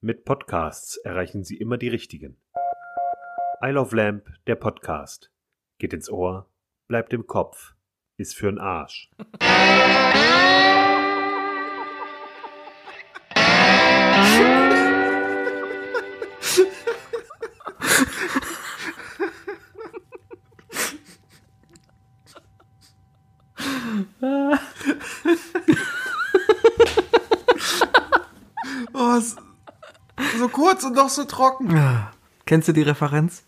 Mit Podcasts erreichen Sie immer die Richtigen. I Love Lamp, der Podcast. Geht ins Ohr, bleibt im Kopf, ist für'n Arsch. doch so trocken. Kennst du die Referenz?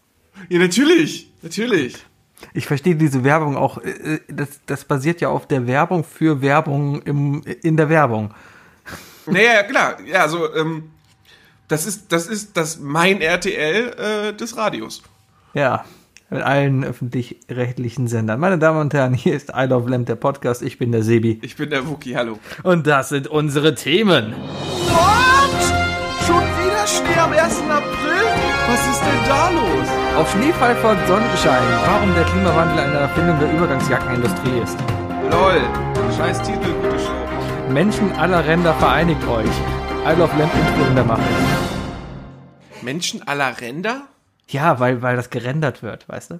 Ja, natürlich. Natürlich. Ich verstehe diese Werbung auch. äh, äh, Das, das basiert ja auf der Werbung für Werbung im, in der Werbung. Naja, ja, klar. Ja, also, ähm, das ist, das ist das mein RTL äh, des Radios. Ja, mit allen öffentlich-rechtlichen Sendern. Meine Damen und Herren, hier ist I Love Lamp, der Podcast. Ich bin der Sebi. Ich bin der Wookie, hallo. Und das sind unsere Themen. What? Schon wieder Schnee am 1. April? Was ist denn da los? Auf Schneefall folgt Sonnenschein. Warum der Klimawandel eine Erfindung der Übergangsjackenindustrie ist. Lol. Scheiß Titel, gute Show. Menschen aller Ränder vereinigt euch. I Love Lamp Intro in der Mache. Menschen aller Ränder? Ja, weil, weil das gerendert wird, weißt du?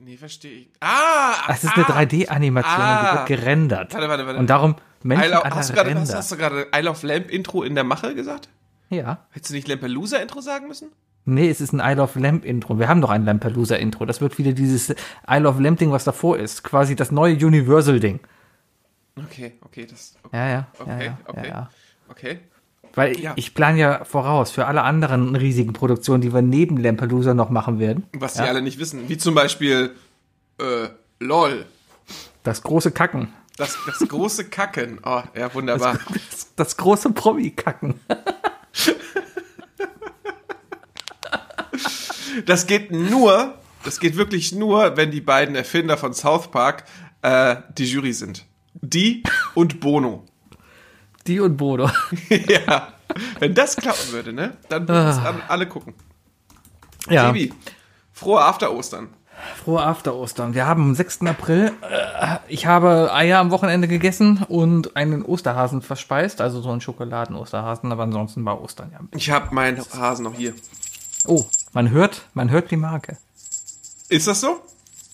Nee, verstehe ich. Ah! Das ist eine ah, 3D-Animation, Ah. die wird gerendert. Warte, warte, warte. Und darum Menschen love, aller hast, du gerade, hast, Ränder. hast du gerade I Love Lamp Intro in der Mache gesagt? Ja. Hättest du nicht Lampelusa Intro sagen müssen? Nee, es ist ein I Love Lamp Intro. Wir haben doch ein Lampelusa Intro. Das wird wieder dieses I Love Lamp Ding, was davor ist. Quasi das neue Universal Ding. Okay, okay, das. Okay, Ja, ja. okay, ja, okay. Ja, okay. Weil Ja. ich plane ja voraus für alle anderen riesigen Produktionen, die wir neben Lampelusa noch machen werden. Was die alle nicht wissen. Wie zum Beispiel, äh, LOL. Das große Kacken. Das, das große Kacken. Oh, ja, wunderbar. Das, das große Promi-Kacken. Das geht nur, das geht wirklich nur, wenn die beiden Erfinder von South Park äh, die Jury sind. Die und Bono. Die und Bodo. ja. Wenn das klappen würde, ne? Dann würden es an- alle gucken. Ja. Sebi, frohe After Ostern. Frohe After Ostern. Wir haben am 6. April, äh, ich habe Eier am Wochenende gegessen und einen Osterhasen verspeist, also so einen Schokoladen-Osterhasen, aber ansonsten war Ostern ja. Ich habe meinen Hasen noch hier. Oh, man hört, man hört die Marke. Ist das so?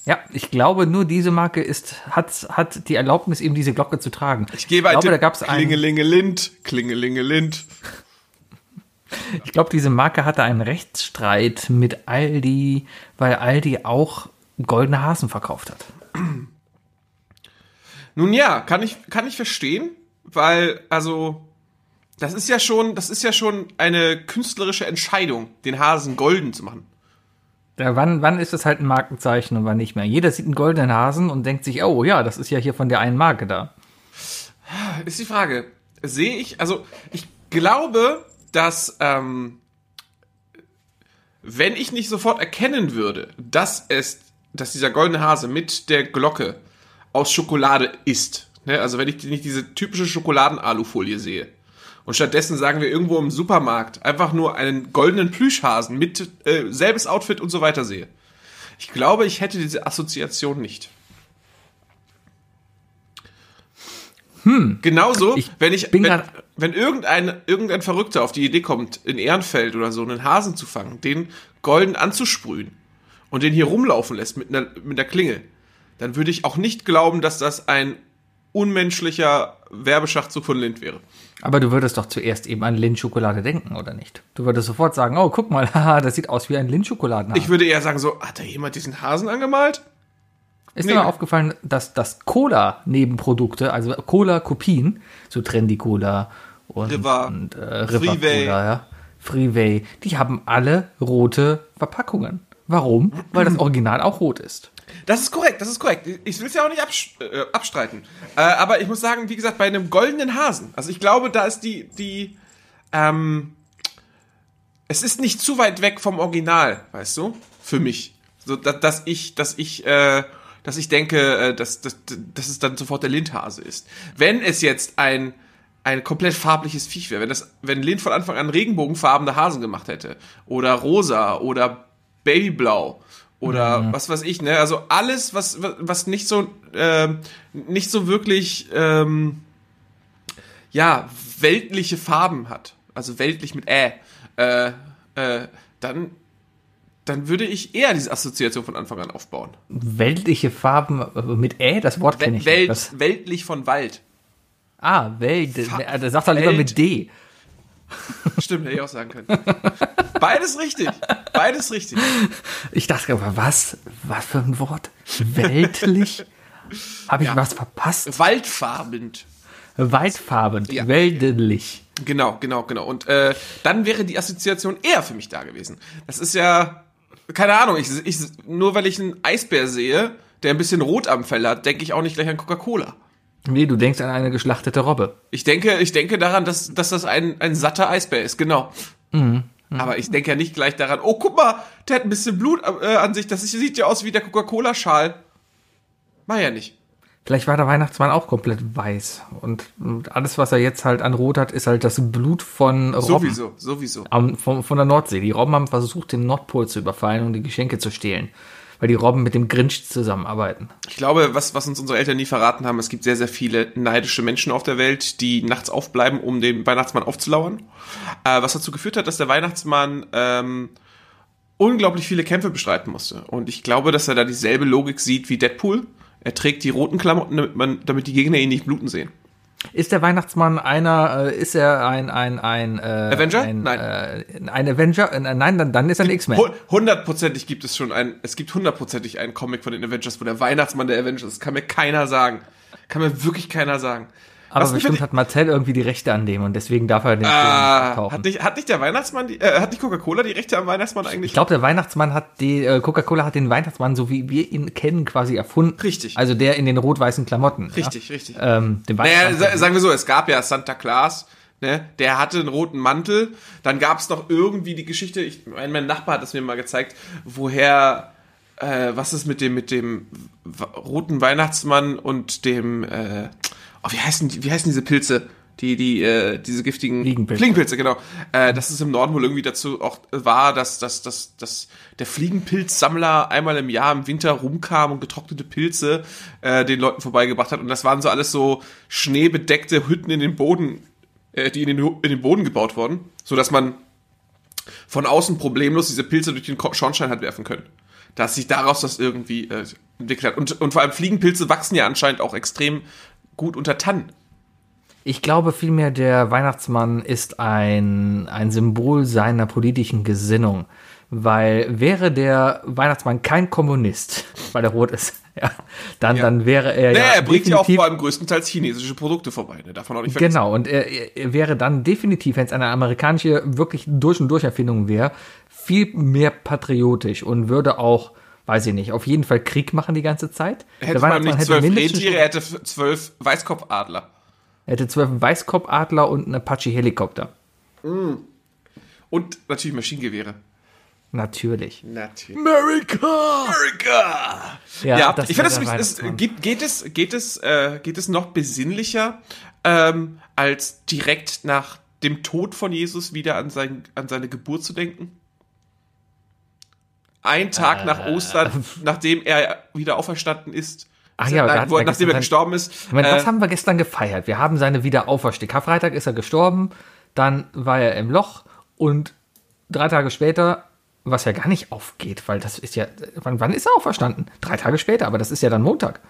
Ja, ich glaube, nur diese Marke ist, hat, hat die Erlaubnis, eben diese Glocke zu tragen. Ich gebe einen glaube, da gab's einen, Klingelingelind, Klingelingelind. Ich glaube, diese Marke hatte einen Rechtsstreit mit Aldi, weil Aldi auch goldene Hasen verkauft hat. Nun ja, kann ich, kann ich verstehen, weil, also, das ist ja schon, das ist ja schon eine künstlerische Entscheidung, den Hasen golden zu machen. Ja, wann, wann ist es halt ein Markenzeichen und wann nicht mehr? Jeder sieht einen goldenen Hasen und denkt sich, oh ja, das ist ja hier von der einen Marke da. Ist die Frage, sehe ich, also, ich glaube, dass, ähm, wenn ich nicht sofort erkennen würde, dass es, dass dieser goldene Hase mit der Glocke aus Schokolade ist, ne? also wenn ich nicht diese typische Schokoladen-Alufolie sehe, und stattdessen sagen wir irgendwo im Supermarkt einfach nur einen goldenen Plüschhasen mit äh, selbes Outfit und so weiter sehe. Ich glaube, ich hätte diese Assoziation nicht. Hm. Genauso, Ich wenn ich, wenn, wenn irgendein, irgendein Verrückter auf die Idee kommt, in Ehrenfeld oder so einen Hasen zu fangen, den golden anzusprühen und den hier rumlaufen lässt mit einer, mit einer Klingel, dann würde ich auch nicht glauben, dass das ein unmenschlicher Werbeschachzug von Lind wäre. Aber du würdest doch zuerst eben an Lindschokolade denken, oder nicht? Du würdest sofort sagen, oh, guck mal, haha, das sieht aus wie ein Lindschokoladenhasen. Ich würde eher sagen so, hat da jemand diesen Hasen angemalt? Ist nee. mal aufgefallen, dass das Cola-Nebenprodukte, also Cola-Kopien, so Trendy Cola und, River, und äh, River Freeway. Cola, ja, Freeway, die haben alle rote Verpackungen. Warum? Weil das Original auch rot ist. Das ist korrekt, das ist korrekt. Ich will es ja auch nicht abs äh, abstreiten. Äh, aber ich muss sagen, wie gesagt, bei einem goldenen Hasen, also ich glaube, da ist die, die, ähm, es ist nicht zu weit weg vom Original, weißt du? Für mich. So, dass, dass ich, dass ich, äh, dass ich denke, äh, dass, dass, dass es dann sofort der Lindhase ist. Wenn es jetzt ein, ein komplett farbliches Viech wäre, wenn das, wenn Lind von Anfang an regenbogenfarbene Hasen gemacht hätte, oder rosa, oder babyblau, oder was weiß ich, ne? Also alles, was, was nicht so, ähm, nicht so wirklich, ähm, ja, weltliche Farben hat. also weltlich mit Ä, äh, äh, dann, dann würde ich eher diese Assoziation von Anfang an aufbauen. Weltliche Farben äh, mit Ä, das Wort kenne ich Welt, nicht. Weltlich von Wald. Ah, Welt. Fa- Der sagt doch lieber mit D. Stimmt, hätte ich auch sagen können. Beides richtig. Beides richtig. Ich dachte, aber was? Was für ein Wort? Weltlich? Habe ich was verpasst? Waldfarbend. Weitfarben, Ja. weltlich. Genau, genau, genau. Und äh, dann wäre die Assoziation eher für mich da gewesen. Das ist ja, keine Ahnung, ich, ich, nur weil ich einen Eisbär sehe, der ein bisschen Rot am Fell hat, denke ich auch nicht gleich an Coca-Cola. Nee, du denkst an eine geschlachtete Robbe. Ich denke, ich denke daran, dass, dass das ein, ein satter Eisbär ist, genau. Aber ich denke ja nicht gleich daran, oh, guck mal, der hat ein bisschen Blut äh, an sich, das sieht ja aus wie der Coca-Cola-Schal. War ja nicht. Vielleicht war der Weihnachtsmann auch komplett weiß. Und, alles, was er jetzt halt an Rot hat, ist halt das Blut von Robben. Sowieso, sowieso. Am, von, von der Nordsee. Die Robben haben versucht, den Nordpol zu überfallen und die Geschenke zu stehlen. Weil die Robben mit dem Grinch zusammenarbeiten. Ich glaube, was, was uns unsere Eltern nie verraten haben, es gibt sehr, sehr viele neidische Menschen auf der Welt, die nachts aufbleiben, um den Weihnachtsmann aufzulauern. Äh, was dazu geführt hat, dass der Weihnachtsmann ähm, unglaublich viele Kämpfe bestreiten musste. Und ich glaube, dass er da dieselbe Logik sieht wie Deadpool. Er trägt die roten Klamotten, damit, man, damit die Gegner ihn nicht bluten sehen. Ist der Weihnachtsmann einer, äh, ist er ein, ein, ein, äh, Avenger? Ein, Nein. Äh, ein Avenger? Äh, nein, dann, dann ist er ein X-Men. Hu- Hundertprozentig gibt es schon ein, es gibt hundertprozentig einen Comic von den Avengers, wo der Weihnachtsmann der Avengers ist. Kann mir keiner sagen. Kann mir wirklich keiner sagen. Aber Was bestimmt hat Mattel irgendwie die Rechte an dem und deswegen darf er den Film Ah, tauchen. hat nicht, hat nicht der Weihnachtsmann, die, äh, hat nicht Coca-Cola die Rechte am Weihnachtsmann eigentlich? Ich glaube, der Weihnachtsmann hat die, äh, Coca-Cola hat den Weihnachtsmann, so wie wir ihn kennen, quasi erfunden. Richtig. Also der in den rot-weißen Klamotten. Richtig, richtig. Ja? Ähm, den Naja, Weihnachtsmann. sa- sagen wir so, es gab ja Santa Claus, ne? Der hatte einen roten Mantel. Dann gab es noch irgendwie die Geschichte, ich, mein, mein Nachbar hat es mir mal gezeigt, woher, äh, was ist mit dem, mit dem roten Weihnachtsmann und dem, äh, oh, wie heißen, wie heißen diese Pilze? Die, die, äh, diese giftigen Fliegenpilze. Fliegenpilze, genau. Äh, dass es im Norden wohl irgendwie dazu auch war, dass, dass, dass, dass der Fliegenpilzsammler einmal im Jahr im Winter rumkam und getrocknete Pilze äh, den Leuten vorbeigebracht hat. Und das waren so alles so schneebedeckte Hütten in den Boden, äh, die in den, in den Boden gebaut wurden, so dass man von außen problemlos diese Pilze durch den Schornstein hat werfen können. Dass sich daraus das irgendwie äh, entwickelt hat. Und, und vor allem Fliegenpilze wachsen ja anscheinend auch extrem gut unter Tannen. Ich glaube vielmehr, der Weihnachtsmann ist ein, ein Symbol seiner politischen Gesinnung. Weil wäre der Weihnachtsmann kein Kommunist, weil er rot ist, ja, dann, Ja. dann wäre er Naja, ja er bringt ja auch vor allem größtenteils chinesische Produkte vorbei. Ne? Davon auch nicht vergessen. Genau, und er, er- er wäre dann definitiv, wenn es eine amerikanische, wirklich durch und durch Erfindung wäre, viel mehr patriotisch und würde auch, weiß ich nicht, auf jeden Fall Krieg machen die ganze Zeit. Hätte man nicht zwölf mindestens Rentiere, er hätte zwölf Weißkopfadler. er hätte zwölf Weißkopfadler und einen Apache-Helikopter. Und natürlich Maschinengewehre. Natürlich. Natürlich. America! America! Ja, Ja, das ich finde, es, geht es, geht es, äh, geht es noch besinnlicher, ähm, als direkt nach dem Tod von Jesus wieder an, sein, an seine Geburt zu denken? Ein Tag nach Ostern, nachdem er wieder auferstanden ist. Ach ja, hat wo, nachdem er gestorben ist. Ich meine, was äh, haben wir gestern gefeiert? Wir haben seine Wiederauferstehung. Karfreitag ist er gestorben, dann war er im Loch und drei Tage später, was ja gar nicht aufgeht, weil das ist ja, wann, wann ist er auferstanden? Drei Tage später, aber das ist ja dann Montag.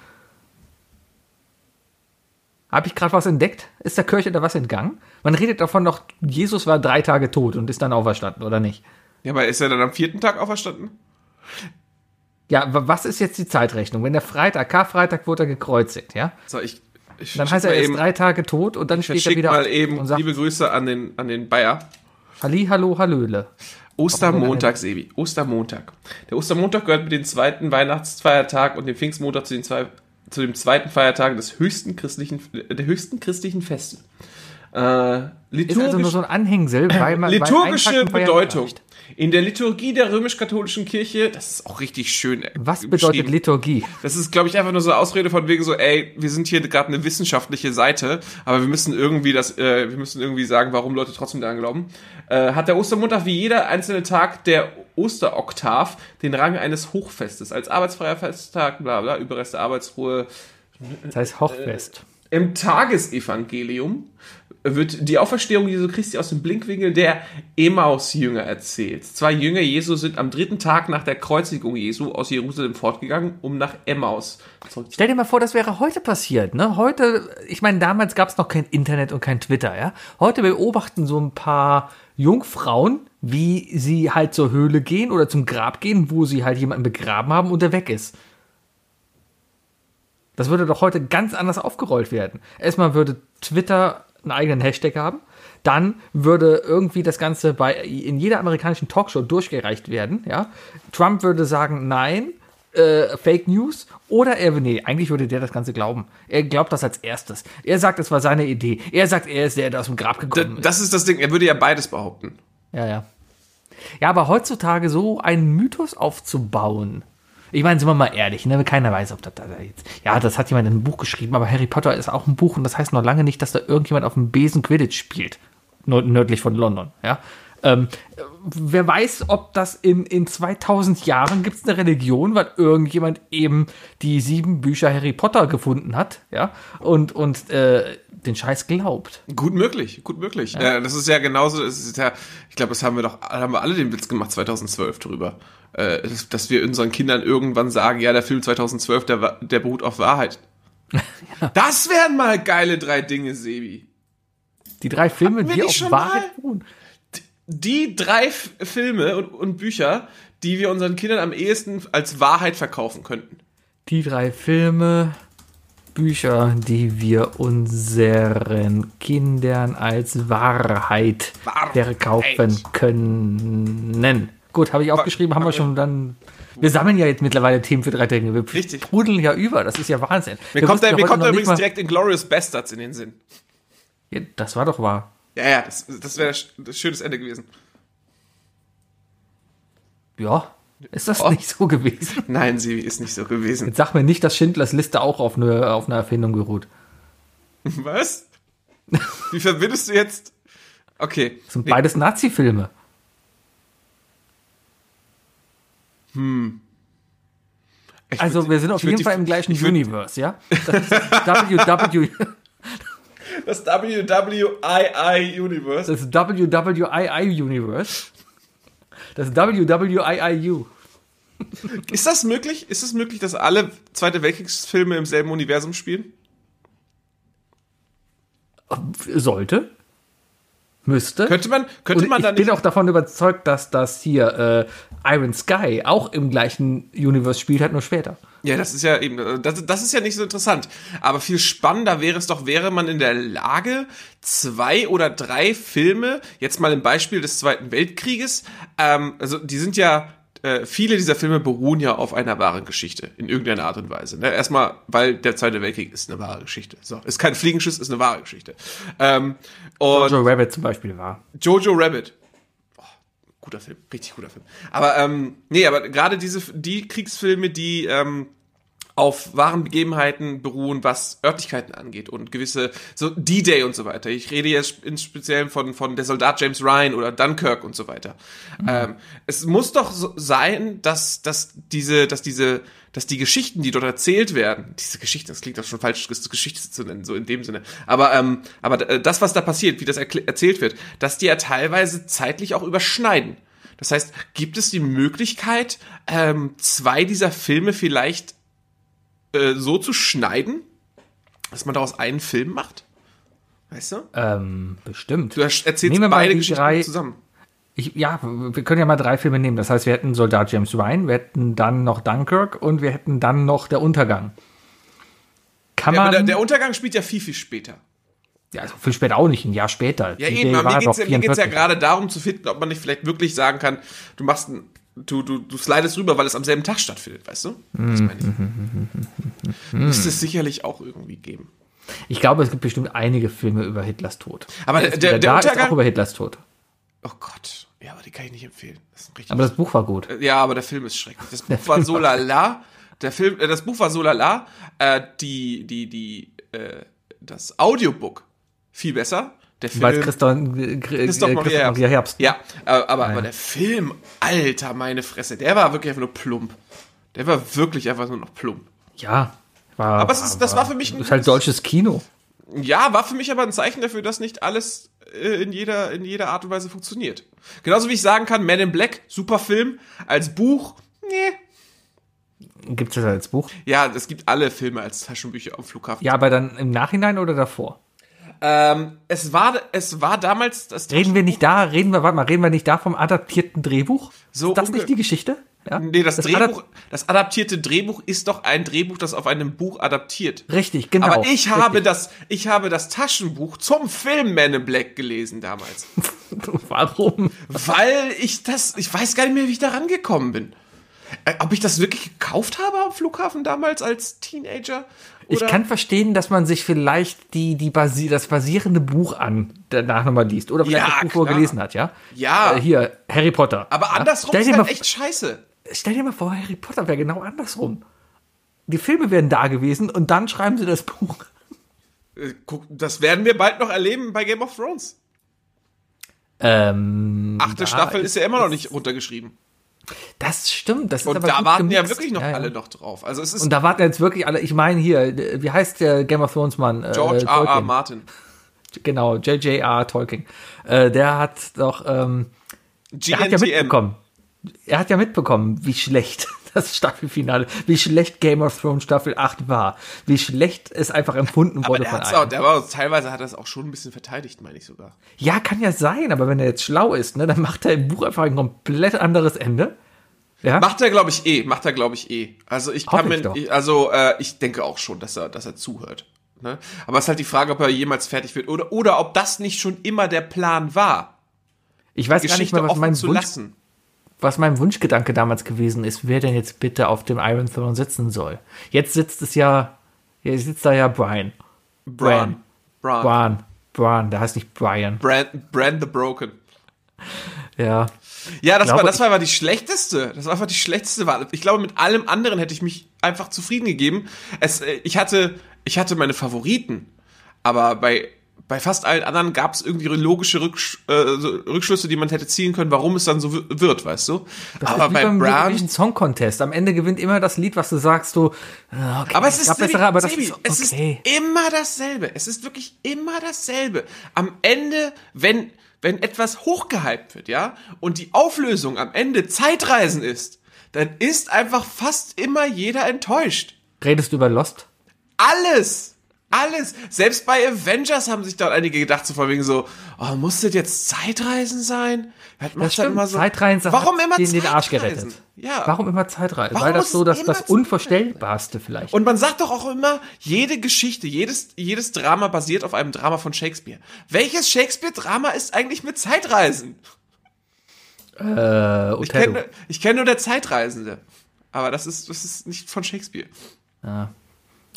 Habe ich gerade was entdeckt? Ist der Kirche da was entgangen? Man redet davon noch, Jesus war drei Tage tot und ist dann auferstanden, oder nicht? Ja, aber ist er dann am vierten Tag auferstanden? Ja, wa- was ist jetzt die Zeitrechnung? Wenn der Freitag, Karfreitag wurde er gekreuzigt, ja? So, ich, ich Dann heißt er erst eben, drei Tage tot und dann steht er wieder mal eben und sagt, liebe Grüße an den, an den Bayer. Halli, hallo, hallöle. Ostermontag, Sebi. Ostermontag. Der Ostermontag gehört mit dem zweiten Weihnachtsfeiertag und dem Pfingstmontag zu den zwei, zu dem zweiten Feiertag des höchsten christlichen, der höchsten christlichen Feste. Äh, Ist liturgisch, also nur so ein Anhängsel, weil man liturgische Bedeutung. reicht. In der Liturgie der römisch-katholischen Kirche, das ist auch richtig schön. äh, Was bedeutet. Liturgie? Das ist, glaube ich, einfach nur so eine Ausrede von wegen so, ey, wir sind hier gerade eine wissenschaftliche Seite, aber wir müssen irgendwie das, äh, wir müssen irgendwie sagen, warum Leute trotzdem daran glauben. Äh, hat der Ostermontag wie jeder einzelne Tag der Osteroktav den Rang eines Hochfestes als arbeitsfreier Festtag, bla bla, Überreste Arbeitsruhe. Das heißt Hochfest. Im Tagesevangelium wird die Auferstehung Jesu Christi aus dem Blinkwinkel der Emmaus-Jünger erzählt. Zwei Jünger Jesu sind am dritten Tag nach der Kreuzigung Jesu aus Jerusalem fortgegangen, um nach Emmaus zurückzukehren. Stell dir mal vor, das wäre heute passiert. Ne? Heute, ich meine, damals gab es noch kein Internet und kein Twitter. Ja? Heute beobachten so ein paar Jungfrauen, wie sie halt zur Höhle gehen oder zum Grab gehen, wo sie halt jemanden begraben haben und der weg ist. Das würde doch heute ganz anders aufgerollt werden. Erstmal würde Twitter einen eigenen Hashtag haben. Dann würde irgendwie das Ganze bei, in jeder amerikanischen Talkshow durchgereicht werden. Ja? Trump würde sagen, nein, äh, Fake News. Oder er, nee, eigentlich würde der das Ganze glauben. Er glaubt das als erstes. Er sagt, es war seine Idee. Er sagt, er ist der, der aus dem Grab gekommen ist. Das ist das Ding, er würde ja beides behaupten. Ja, ja. Ja, aber heutzutage so einen Mythos aufzubauen. Ich meine, sind wir mal ehrlich, ne? keiner weiß, ob das da jetzt. Ja, das hat jemand in einem Buch geschrieben, aber Harry Potter ist auch ein Buch und das heißt noch lange nicht, dass da irgendjemand auf dem Besen Quidditch spielt. Nördlich von London, ja. Ähm, wer weiß, ob das in, in 2000 Jahren gibt es eine Religion, weil irgendjemand eben die sieben Bücher Harry Potter gefunden hat, ja, und, und äh, den Scheiß glaubt. Gut möglich, gut möglich. Äh, das ist ja genauso, ist ja, ich glaube, das haben wir doch, haben wir alle den Witz gemacht 2012 drüber. Äh, dass, wir unseren Kindern irgendwann sagen, ja, der Film 2012, der, der beruht auf Wahrheit. Das wären mal geile drei Dinge, Sebi. Die drei Filme, die nicht auf Wahrheit beruhen. Die drei Filme und, und Bücher, die wir unseren Kindern am ehesten als Wahrheit verkaufen könnten. Die drei Filme, Bücher, die wir unseren Kindern als Wahrheit Wahrheit. verkaufen können. Gut, habe ich aufgeschrieben, haben wir schon dann. Wir sammeln ja jetzt mittlerweile Themen für drei Dinge. Wir Richtig. sprudeln ja über, das ist ja Wahnsinn. Mir Wir kommt, da, mir kommt da übrigens mal- direkt Inglourious Bastards in den Sinn. Ja, das war doch wahr. Ja, ja, das, das wäre ein schönes Ende gewesen. Ja, ist das Oh. nicht so gewesen? Nein, sie ist nicht so gewesen. Jetzt sag mir nicht, dass Schindlers Liste auch auf eine, auf eine Erfindung beruht. Was? Wie verbindest du jetzt? Okay. Das sind beides Nazi-Filme. Ich Also würd- wir sind auf jeden die- Fall im gleichen würd- Universe, ja? Das WW, Das WWII Universe. das WWII Universe. Das WWIIU. Ist das möglich? Ist es möglich, dass alle Zweite Weltkriegsfilme im selben Universum spielen? Sollte. Müsste. Könnte man, könnte Und man ich da bin auch davon überzeugt, dass das hier äh, Iron Sky auch im gleichen Universe spielt, halt nur später. Ja, das ist ja eben, das, das ist ja nicht so interessant. Aber viel spannender wäre es doch, wäre man in der Lage, zwei oder drei Filme, jetzt mal im Beispiel des Zweiten Weltkrieges, ähm, also die sind ja, äh, viele dieser Filme beruhen ja auf einer wahren Geschichte, in irgendeiner Art und Weise. Ne? Erstmal, weil der Zweite Weltkrieg ist eine wahre Geschichte. So, ist kein Fliegenschiss, ist eine wahre Geschichte. Ähm, und Joe Rabbit zum Beispiel war. Jojo Rabbit. Oh, guter Film, richtig guter Film. Aber ähm, nee, aber gerade diese die Kriegsfilme, die ähm, auf wahren Begebenheiten beruhen, was Örtlichkeiten angeht und gewisse so D-Day und so weiter. Ich rede jetzt in Speziellen von von der Soldat James Ryan oder Dunkirk und so weiter. Ähm, es muss doch so sein, dass dass diese dass diese dass die Geschichten, die dort erzählt werden, diese Geschichten, das klingt doch schon falsch, Geschichte zu nennen, so in dem Sinne. Aber ähm, aber äh, das, was da passiert, wie das erzählt wird, dass die ja teilweise zeitlich auch überschneiden. Das heißt, gibt es die Möglichkeit, ähm, zwei dieser Filme vielleicht äh, so zu schneiden, dass man daraus einen Film macht? Weißt du? Ähm, bestimmt. Du erzählst Nehmen wir mal beide Geschichten drei- zusammen. Ich, ja, wir können ja mal drei Filme nehmen. Das heißt, wir hätten Soldat James Ryan, wir hätten dann noch Dunkirk und wir hätten dann noch Der Untergang. Kann Ja, aber man. der, der Untergang spielt ja viel, viel später. ja, also viel später auch nicht, ein Jahr später. Ja, eben, aber mir geht's doch ja, ja 44. gerade darum zu finden, ob man nicht vielleicht wirklich sagen kann, du machst ein, du, du, du slidest rüber, weil es am selben Tag stattfindet, weißt du? Das meine ich. Müsste es sicherlich auch irgendwie geben. Ich glaube, es gibt bestimmt einige Filme über Hitlers Tod. Aber der, der, der da ist auch Untergang. über Hitlers Tod. Oh Gott. Ja, aber die kann ich nicht empfehlen. Das Aber das Buch war gut. Ja, aber der Film ist schrecklich. Das Buch war so lala. Der Film, äh, das Buch war so lala. Äh, die, die, die, äh, das Audiobook viel besser. Der Film. Weil Christoph, äh, Christoph Christoph Maria Maria Herbst. Ja, aber, aber, aber der Film, alter, meine Fresse, der war wirklich einfach nur plump. Der war wirklich einfach nur noch plump. Ja. War, Aber es ist- das war für mich ein Ist halt deutsches Kino. Ja, war für mich aber ein Zeichen dafür, dass nicht alles äh, in jeder, in jeder Art und Weise funktioniert. Genauso wie ich sagen kann, Man in Black, super Film, als Buch, nee. Gibt es das als Buch? Ja, es gibt alle Filme als Taschenbücher am Flughafen. Ja, aber dann im Nachhinein oder davor? Ähm, es war, es war damals das Reden wir nicht da, reden wir, warte mal, reden wir nicht da vom adaptierten Drehbuch? So ist das nicht die Geschichte? Ja? Nee, das, Das Drehbuch, adap- das adaptierte Drehbuch ist doch ein Drehbuch, das auf einem Buch adaptiert. Richtig, genau. Aber ich habe richtig. das, ich habe das Taschenbuch zum Film Man in Black gelesen damals. Warum? Weil ich das, ich weiß gar nicht mehr, wie ich da rangekommen bin. Äh, ob ich das wirklich gekauft habe am Flughafen damals als Teenager? Ich kann verstehen, dass man sich vielleicht die, die basi das basierende Buch an danach nochmal liest. Oder vielleicht Ja, das Buch vorher gelesen hat, ja? Ja. Äh, hier, Harry Potter. Aber ja? andersrum stell ist dir, halt echt scheiße. stell dir mal vor, Harry Potter wäre genau andersrum. Die Filme wären da gewesen und dann schreiben sie das Buch. Äh, guck, das werden wir bald noch erleben bei Game of Thrones. Ähm, Achte Staffel ist ja immer noch nicht runtergeschrieben. Das stimmt. Das ist Und aber da warten ja gemixt. wirklich noch Ja, ja. alle noch drauf. Also es ist Und da warten jetzt wirklich alle. Ich meine hier, wie heißt der Game of Thrones Mann? Äh, George R. R. Martin. Genau, J.J.R. Tolkien. Äh, der hat doch, ähm, er hat ja mitbekommen. Er hat ja mitbekommen, wie schlecht das Staffelfinale, wie schlecht Game of Thrones Staffel 8 war, wie schlecht es einfach empfunden Aber wurde der, von allen. auch, der war teilweise hat er es auch schon ein bisschen verteidigt, meine ich sogar. Ja, kann ja sein, aber wenn er jetzt schlau ist, ne, dann macht er im Buch einfach ein komplett anderes Ende. Ja? Macht er, glaube ich, eh. Macht er, glaube ich, eh. Also ich kann mir, ich also äh, ich denke auch schon, dass er, dass er zuhört. Ne? Aber es ist halt die Frage, ob er jemals fertig wird oder oder ob das nicht schon immer der Plan war, ich weiß gar nicht Geschichte mehr, was mein, Wunsch, lassen. Was mein Wunschgedanke damals gewesen ist, wer denn jetzt bitte auf dem Iron Throne sitzen soll. Jetzt sitzt es ja, jetzt sitzt da ja Brian. Bran. Bran. Bran. Bran, der heißt nicht Brian. Brand, Brand the Broken. Ja. Ja, das glaube, war, das war einfach die schlechteste. Das war einfach die schlechteste Wahl. Ich glaube, mit allem anderen hätte ich mich einfach zufrieden gegeben. Es, äh, ich hatte, ich hatte meine Favoriten, aber bei, bei fast allen anderen gab es irgendwie logische Rücksch äh, so Rückschlüsse, die man hätte ziehen können, warum es dann so wi- wird, weißt du? Das aber bei beim Eurovision Song Contest. Am Ende gewinnt immer das Lied, was du sagst, du, ah, okay, aber es ist, bessere, aber das Sebi, ist es okay. ist immer dasselbe. Es ist wirklich immer dasselbe. Am Ende, wenn, wenn etwas hochgehypt wird, ja, und die Auflösung am Ende Zeitreisen ist, dann ist einfach fast immer jeder enttäuscht. Redest du über Lost? Alles! Alles! Selbst bei Avengers haben sich dort einige gedacht, so von wegen so, oh, muss das jetzt Zeitreisen sein? Das macht dann immer so. Zeitreisen Warum immer den, den Arsch Zeitreisen? gerettet. Ja. Warum immer Zeitreisen? Warum Weil das so das, das? Unvorstellbarste vielleicht. Und man sagt doch auch immer, jede Geschichte, jedes, jedes Drama basiert auf einem Drama von Shakespeare. Welches Shakespeare-Drama ist eigentlich mit Zeitreisen? äh, Ich Othello. kenne ich kenn nur der Zeitreisende. Aber das ist, das ist nicht von Shakespeare. Na,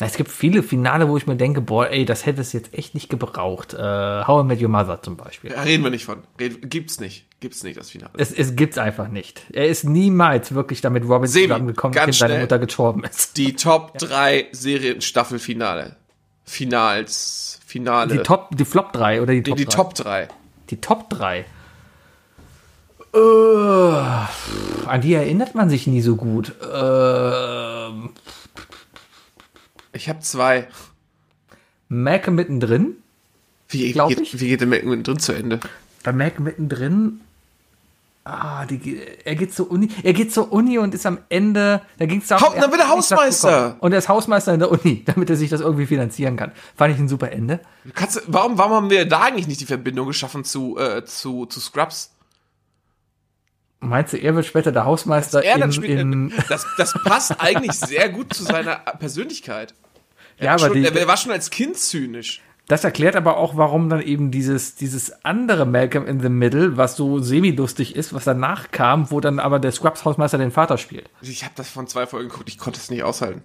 Es gibt viele Finale, wo ich mir denke, boah, ey, das hätte es jetzt echt nicht gebraucht. Äh, How I Met Your Mother zum Beispiel. Da reden wir nicht von. Red, gibt's nicht. Gibt's nicht, das Finale. Es, es gibt's einfach nicht. Er ist niemals wirklich damit Robin Sebi, zusammengekommen, nachdem seine. Mutter gestorben ist. Die Top 3 Serienstaffelfinale. Finals. Finale. Die Top, die Flop 3 oder die die, Top die 3? Top 3. Die Top 3. Äh, an die erinnert man sich nie so gut. Ähm, Ich habe zwei. Malcolm mittendrin. Wie, Glaub geht, ich. wie geht der Malcolm drin zu Ende? Bei Malcolm mittendrin. Ah, die, er geht zur Uni. Er geht zur Uni und ist am Ende. Da ging es darum. Dann wird er Hausmeister. Und er ist Hausmeister in der Uni, damit er sich das irgendwie finanzieren kann. Fand ich ein super Ende. Kannst, warum, warum haben wir da eigentlich nicht die Verbindung geschaffen zu, äh, zu, zu Scrubs? Meinst du, er wird später der Hausmeister Er in, dann spielt, in das, das passt eigentlich sehr gut zu seiner Persönlichkeit. Er, Ja, war aber schon, die- er war schon als Kind zynisch. Das erklärt aber auch, warum dann eben dieses, dieses andere Malcolm in the Middle, was so semi-lustig ist, was danach kam, wo dann aber der Scrubs-Hausmeister den Vater spielt. Ich habe das von zwei Folgen geguckt, ich konnte es nicht aushalten.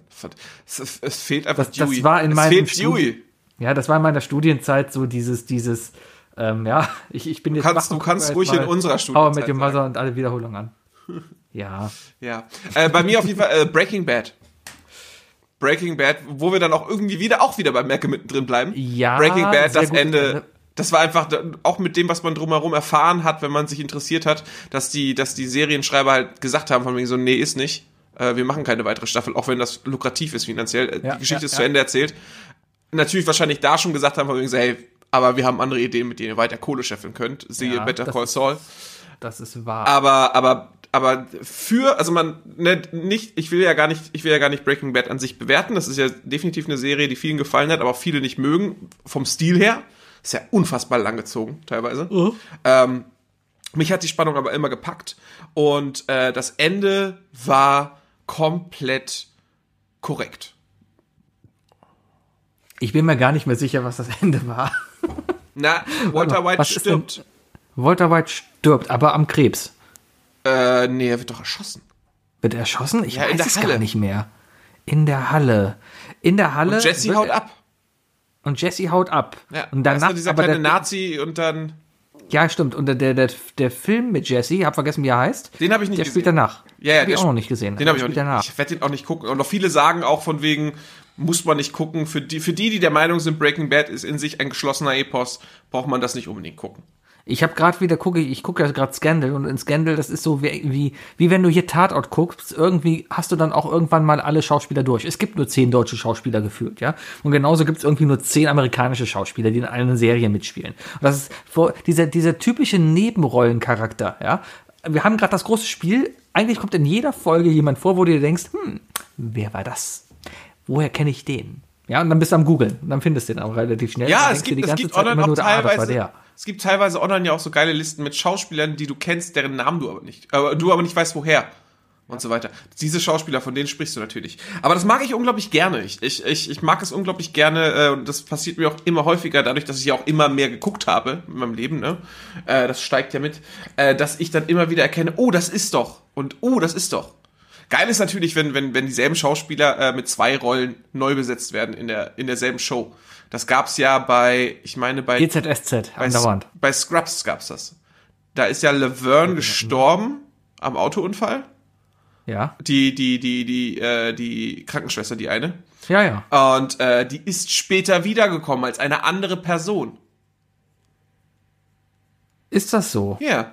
Es, es, fehlt einfach Das- das Dewey. war in es meinem fehlt Studi- Dewey. Ja, das war in meiner Studienzeit so dieses, dieses, ähm, ja, ich, ich bin jetzt. kannst- du kannst ruhig in unserer Studienzeit Met Your sagen. Mother und alle Wiederholungen an. Ja. Ja. Äh, bei mir auf jeden Fall äh, Breaking Bad. Breaking Bad, wo wir dann auch irgendwie wieder, auch wieder bei Malcolm mittendrin bleiben. Ja, Breaking Bad, das gut Ende. Das war einfach auch mit dem, was man drumherum erfahren hat, wenn man sich interessiert hat, dass die, dass die Serienschreiber halt gesagt haben, von wegen so, nee, ist nicht. Äh, wir machen keine weitere Staffel, auch wenn das lukrativ ist finanziell. Äh, Ja, die Geschichte ja, ist ja. zu Ende erzählt. natürlich wahrscheinlich da schon gesagt haben, von wegen so, hey, aber wir haben andere Ideen, mit denen ihr weiter Kohle scheffeln könnt. Siehe Ja, Better Call Saul. Das ist wahr. Aber, aber, aber für, also man, ne, nicht, ich will ja gar nicht, ich will ja gar nicht Breaking Bad an sich bewerten. Das ist ja definitiv eine Serie, die vielen gefallen hat, aber auch viele nicht mögen. Vom Stil her. Ist ja unfassbar langgezogen, teilweise. Ähm, mich hat die Spannung aber immer gepackt. Und äh, das Ende war komplett korrekt. Ich bin mir gar nicht mehr sicher, was das Ende war. Na, Walter mal, White ist denn- stirbt. Walter White stirbt, aber am Krebs. Äh, nee, er wird doch erschossen. Wird er erschossen? Ich Ja, weiß der es Halle. gar nicht mehr. In der Halle. In der Halle. Und Jesse haut ab. Und Jesse haut ab. Ja, und da ist danach, noch dieser aber kleine der, Nazi und dann. ja, stimmt. Und der, der, der, der Film mit Jesse, hab vergessen, wie er heißt. Den habe ich nicht Der gesehen. spielt danach. Ja, ja, hab ich der auch noch nicht gesehen. Den habe ich auch nicht. danach. Ich werde den auch nicht gucken. Und noch viele sagen auch von wegen, muss man nicht gucken. Für die, für die, die der Meinung sind, Breaking Bad ist in sich ein geschlossener Epos, braucht man das nicht unbedingt gucken. Ich habe gerade wieder gucke, ich gucke ja gerade Scandal und in Scandal, das ist so wie, wie, wie wenn du hier Tatort guckst, irgendwie hast du dann auch irgendwann mal alle Schauspieler durch. Es gibt nur zehn deutsche Schauspieler gefühlt, ja. Und genauso gibt es irgendwie nur zehn amerikanische Schauspieler, die in einer Serie mitspielen. Und das ist vor, dieser, dieser typische Nebenrollencharakter, ja. Wir haben gerade das große Spiel, eigentlich kommt in jeder Folge jemand vor, wo du dir denkst, hm, wer war das? Woher kenne ich den? Ja, und dann bist du am googeln und dann findest du den auch relativ schnell. Ja, es gibt, es gibt Zeit online auch ah, teilweise, der. es gibt teilweise online ja auch so geile Listen mit Schauspielern, die du kennst, deren Namen du aber nicht, aber du aber nicht weißt, woher. Und so weiter. Diese Schauspieler, von denen sprichst du natürlich. Aber das mag ich unglaublich gerne. Ich, ich, ich, ich mag es unglaublich gerne, äh, und das passiert mir auch immer häufiger, dadurch, dass ich ja auch immer mehr geguckt habe in meinem Leben, ne? Äh, das steigt ja mit, äh, dass ich dann immer wieder erkenne, oh, das ist doch. Und oh, das ist doch. Geil ist natürlich, wenn, wenn, wenn dieselben Schauspieler äh, mit zwei Rollen neu besetzt werden in, der, in derselben Show. Das gab's ja bei, ich meine, bei, GZSZ, bei, andauernd. bei Scrubs gab's das. Da ist ja Laverne gestorben am Autounfall. Ja. Die, die, die, die, äh, die Krankenschwester, die eine. Ja, ja. Und äh, die ist später wiedergekommen als eine andere Person. Ist das so? Ja.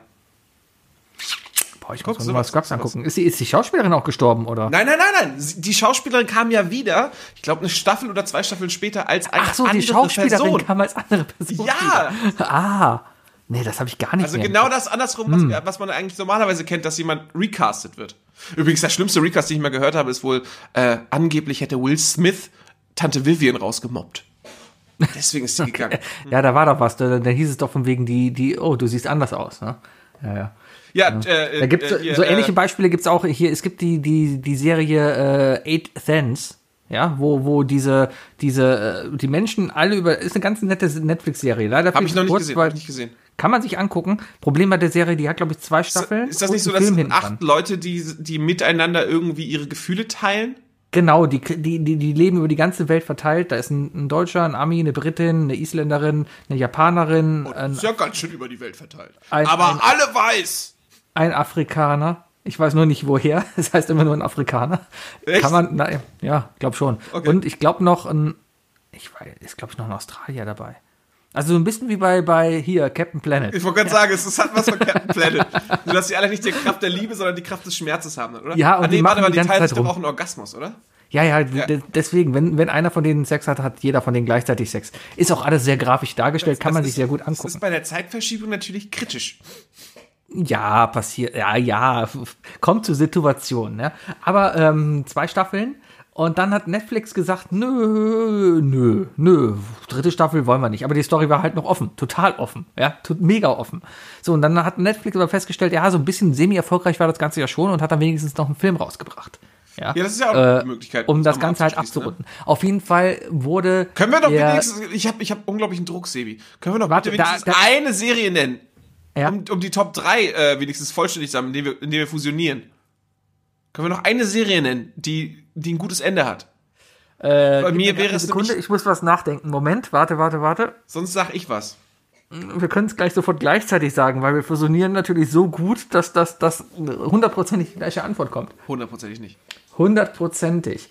Boah, ich Guck, muss mir mal sowas, sowas. angucken. Ist die, ist die Schauspielerin auch gestorben, oder? Nein, nein, nein, nein. Die Schauspielerin kam ja wieder, ich glaube, eine Staffel oder zwei Staffeln später als eine Ach so, andere die Schauspielerin Person. kam als andere Person. Ja! wieder. Ah. Nee, das habe ich gar nicht Also genau das andersrum, was, was man eigentlich normalerweise kennt, dass jemand recastet wird. Übrigens, der schlimmste Recast, den ich mal gehört habe, ist wohl, äh, angeblich hätte Will Smith Tante Vivian rausgemobbt. Deswegen ist sie gegangen. Ja, da war doch was. Da, da hieß es doch von wegen die, die, oh, du siehst anders aus. Ne? Ja, ja. Ja, äh, Da gibt's so, äh, so ähnliche äh, Beispiele gibt's auch hier. Es gibt die, die, die Serie äh, Eight Sense, ja, wo, wo diese, diese, äh, die Menschen alle über, ist eine ganz nette Netflix-Serie. Leider Hab viel ich noch nicht kurz, gesehen, weil- nicht gesehen. Kann man sich angucken. Problem bei der Serie, die hat, glaube ich, zwei Staffeln. Ist das und nicht so, dass hinten acht dran. Leute, die, die miteinander irgendwie ihre Gefühle teilen? Genau, die, die, die, die leben über die ganze Welt verteilt. Da ist ein, ein Deutscher, ein Ami, eine Britin, eine Isländerin, eine Japanerin, ein, Ist ja ganz schön über die Welt verteilt. Ein- Aber ein- alle weiß. Ein Afrikaner. Ich weiß nur nicht woher. Das heißt immer nur ein Afrikaner. Echt? Kann man, na, ja, glaub schon. Okay. Und ich glaube noch ein, ich weiß, ist glaube ich noch ein Australier dabei. Also so ein bisschen wie bei, bei hier, Captain Planet. Ich wollte gerade sagen, es, es hat was von Captain Planet. Nur, dass sie alle nicht die Kraft der Liebe, sondern die Kraft des Schmerzes haben, oder? Ja, und ah, nee, die machen mal, die die teilen sich doch auch einen Orgasmus, oder? Ja, ja, de- deswegen, wenn, wenn einer von denen Sex hat, hat jeder von denen gleichzeitig Sex. Ist auch alles sehr grafisch dargestellt, kann Das man ist- sich sehr gut Das angucken. ist bei der Zeitverschiebung natürlich kritisch. Ja, passiert. Ja, ja, kommt zur Situation. Ne? Aber ähm, zwei Staffeln. Und dann hat Netflix gesagt, nö, nö, nö, dritte Staffel wollen wir nicht. Aber die Story war halt noch offen, total offen, ja, mega offen. So, und dann hat Netflix aber festgestellt, ja, so ein bisschen semi-erfolgreich war das Ganze ja schon und hat dann wenigstens noch einen Film rausgebracht. Ja, Ja, das ist ja auch eine äh, Möglichkeit, Um das Ganze halt ne? abzurunden. Auf jeden Fall wurde. Können wir doch der- wenigstens, ich habe ich hab unglaublichen Druck, Sebi. Können wir doch Warte, bitte da- wenigstens da- eine Serie nennen, Ja. um, um die Top 3 äh, wenigstens vollständig zu haben, indem wir, indem wir fusionieren. Können wir noch eine Serie nennen, die, die ein gutes Eine hat? Äh, Bei mir wäre es Sekunde, ich muss was nachdenken. Moment, warte, warte, warte. Sonst sag ich was. Wir können es gleich sofort gleichzeitig sagen, weil wir fusionieren natürlich so gut, dass das hundertprozentig die gleiche Antwort kommt. Hundertprozentig nicht. Hundertprozentig.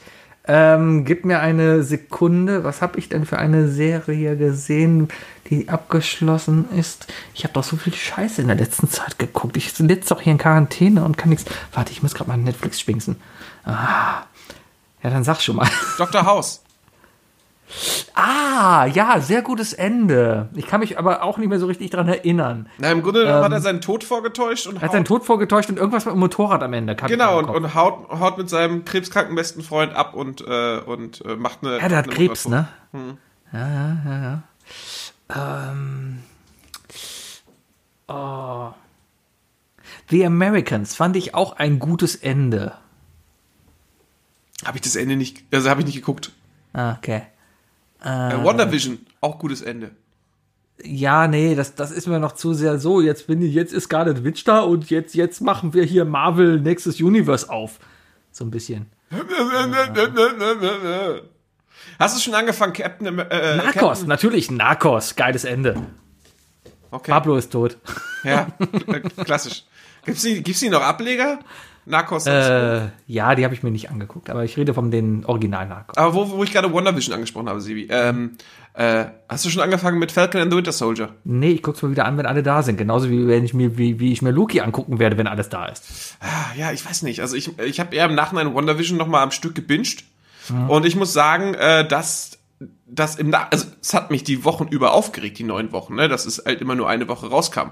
Ähm, gib mir eine Sekunde. Was habe ich denn für eine Serie gesehen, die abgeschlossen ist? Ich habe doch so viel Scheiße in der letzten Zeit geguckt. Ich sitze doch hier in Quarantäne und kann nichts. Warte, ich muss gerade mal Netflix schwingsen. Ah. Ja, dann sag schon mal. Dr. House. Ah, ja, sehr gutes Ende. Ich kann mich aber auch nicht mehr so richtig dran erinnern. Na, im Grunde genommen hat er seinen Tod vorgetäuscht und hat seinen Tod vorgetäuscht und irgendwas mit dem Motorrad am Ende. Genau, und, und haut, haut mit seinem krebskranken besten Freund ab und, äh, und äh, macht eine. Ja, der hat eine Krebs, Reparatur. ne? Ja, ja, ja, ja. Ähm. Oh. The Americans fand ich auch ein gutes Ende. Habe ich das Ende nicht, also habe ich nicht geguckt. Ah, okay. Äh, WandaVision, auch gutes Ende. Ja, nee, das, das ist mir noch zu sehr so. Jetzt bin ich, jetzt ist Scarlet Witch da und jetzt, jetzt machen wir hier Marvel Nexus Universe auf. So ein bisschen. Hast du schon angefangen, Captain? Amer- Äh, Narcos, Captain? natürlich Narcos, geiles Ende. Okay. Pablo ist tot. Ja, äh, klassisch. Gibt's die, gibt's die noch Ableger? Narcos. Äh, ja, die habe ich mir nicht angeguckt, aber ich rede von den Original Narcos. Aber wo, wo ich gerade WandaVision angesprochen habe, Sibi. Ähm, äh, hast du schon angefangen mit Falcon and the Winter Soldier? Nee, ich guck's mir wieder an, wenn alle da sind. Genauso wie wenn ich mir, wie, wie ich mir Loki angucken werde, wenn alles da ist. Ah, Ja, ich weiß nicht. Also ich, ich habe eher im Nachhinein WandaVision noch mal am Stück gebinged. Und ich muss sagen, äh, dass das im Nach also es hat mich die Wochen über aufgeregt, die neun Wochen, ne, dass es halt immer nur eine Woche rauskam.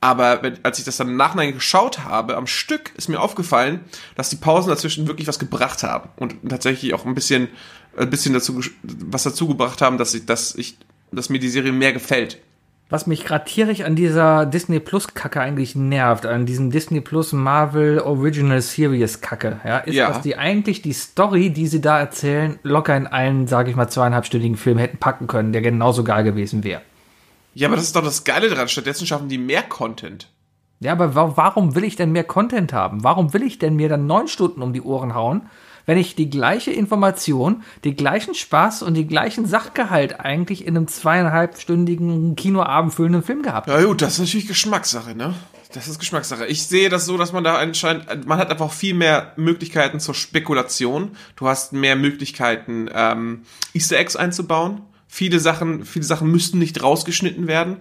Aber wenn, als ich das dann im Nachhinein geschaut habe, am Stück ist mir aufgefallen, dass die Pausen dazwischen wirklich was gebracht haben und tatsächlich auch ein bisschen, ein bisschen dazu, was dazu gebracht haben, dass ich, dass ich, dass mir die Serie mehr gefällt. Was mich gerade tierisch an dieser Disney Plus Kacke eigentlich nervt, an diesem Disney Plus Marvel Original Series Kacke, ja, ist, Ja. dass die eigentlich die Story, die sie da erzählen, locker in einen, sage ich mal, zweieinhalbstündigen Film hätten packen können, der genauso geil gewesen wäre. Ja, aber das ist doch das Geile daran. Stattdessen schaffen die mehr Content. Ja, aber wa warum will ich denn mehr Content haben? Warum will ich denn mir dann neun Stunden um die Ohren hauen, wenn ich die gleiche Information, die gleichen Spaß und die gleichen Sachgehalt eigentlich in einem zweieinhalbstündigen Kinoabend füllenden Film gehabt habe? Ja gut, das ist natürlich Geschmackssache, ne? Das ist Geschmackssache. Ich sehe das so, dass man da anscheinend, man hat einfach viel mehr Möglichkeiten zur Spekulation. Du hast mehr Möglichkeiten, ähm, Easter Eggs einzubauen. Viele Sachen, viele Sachen müssten nicht rausgeschnitten werden.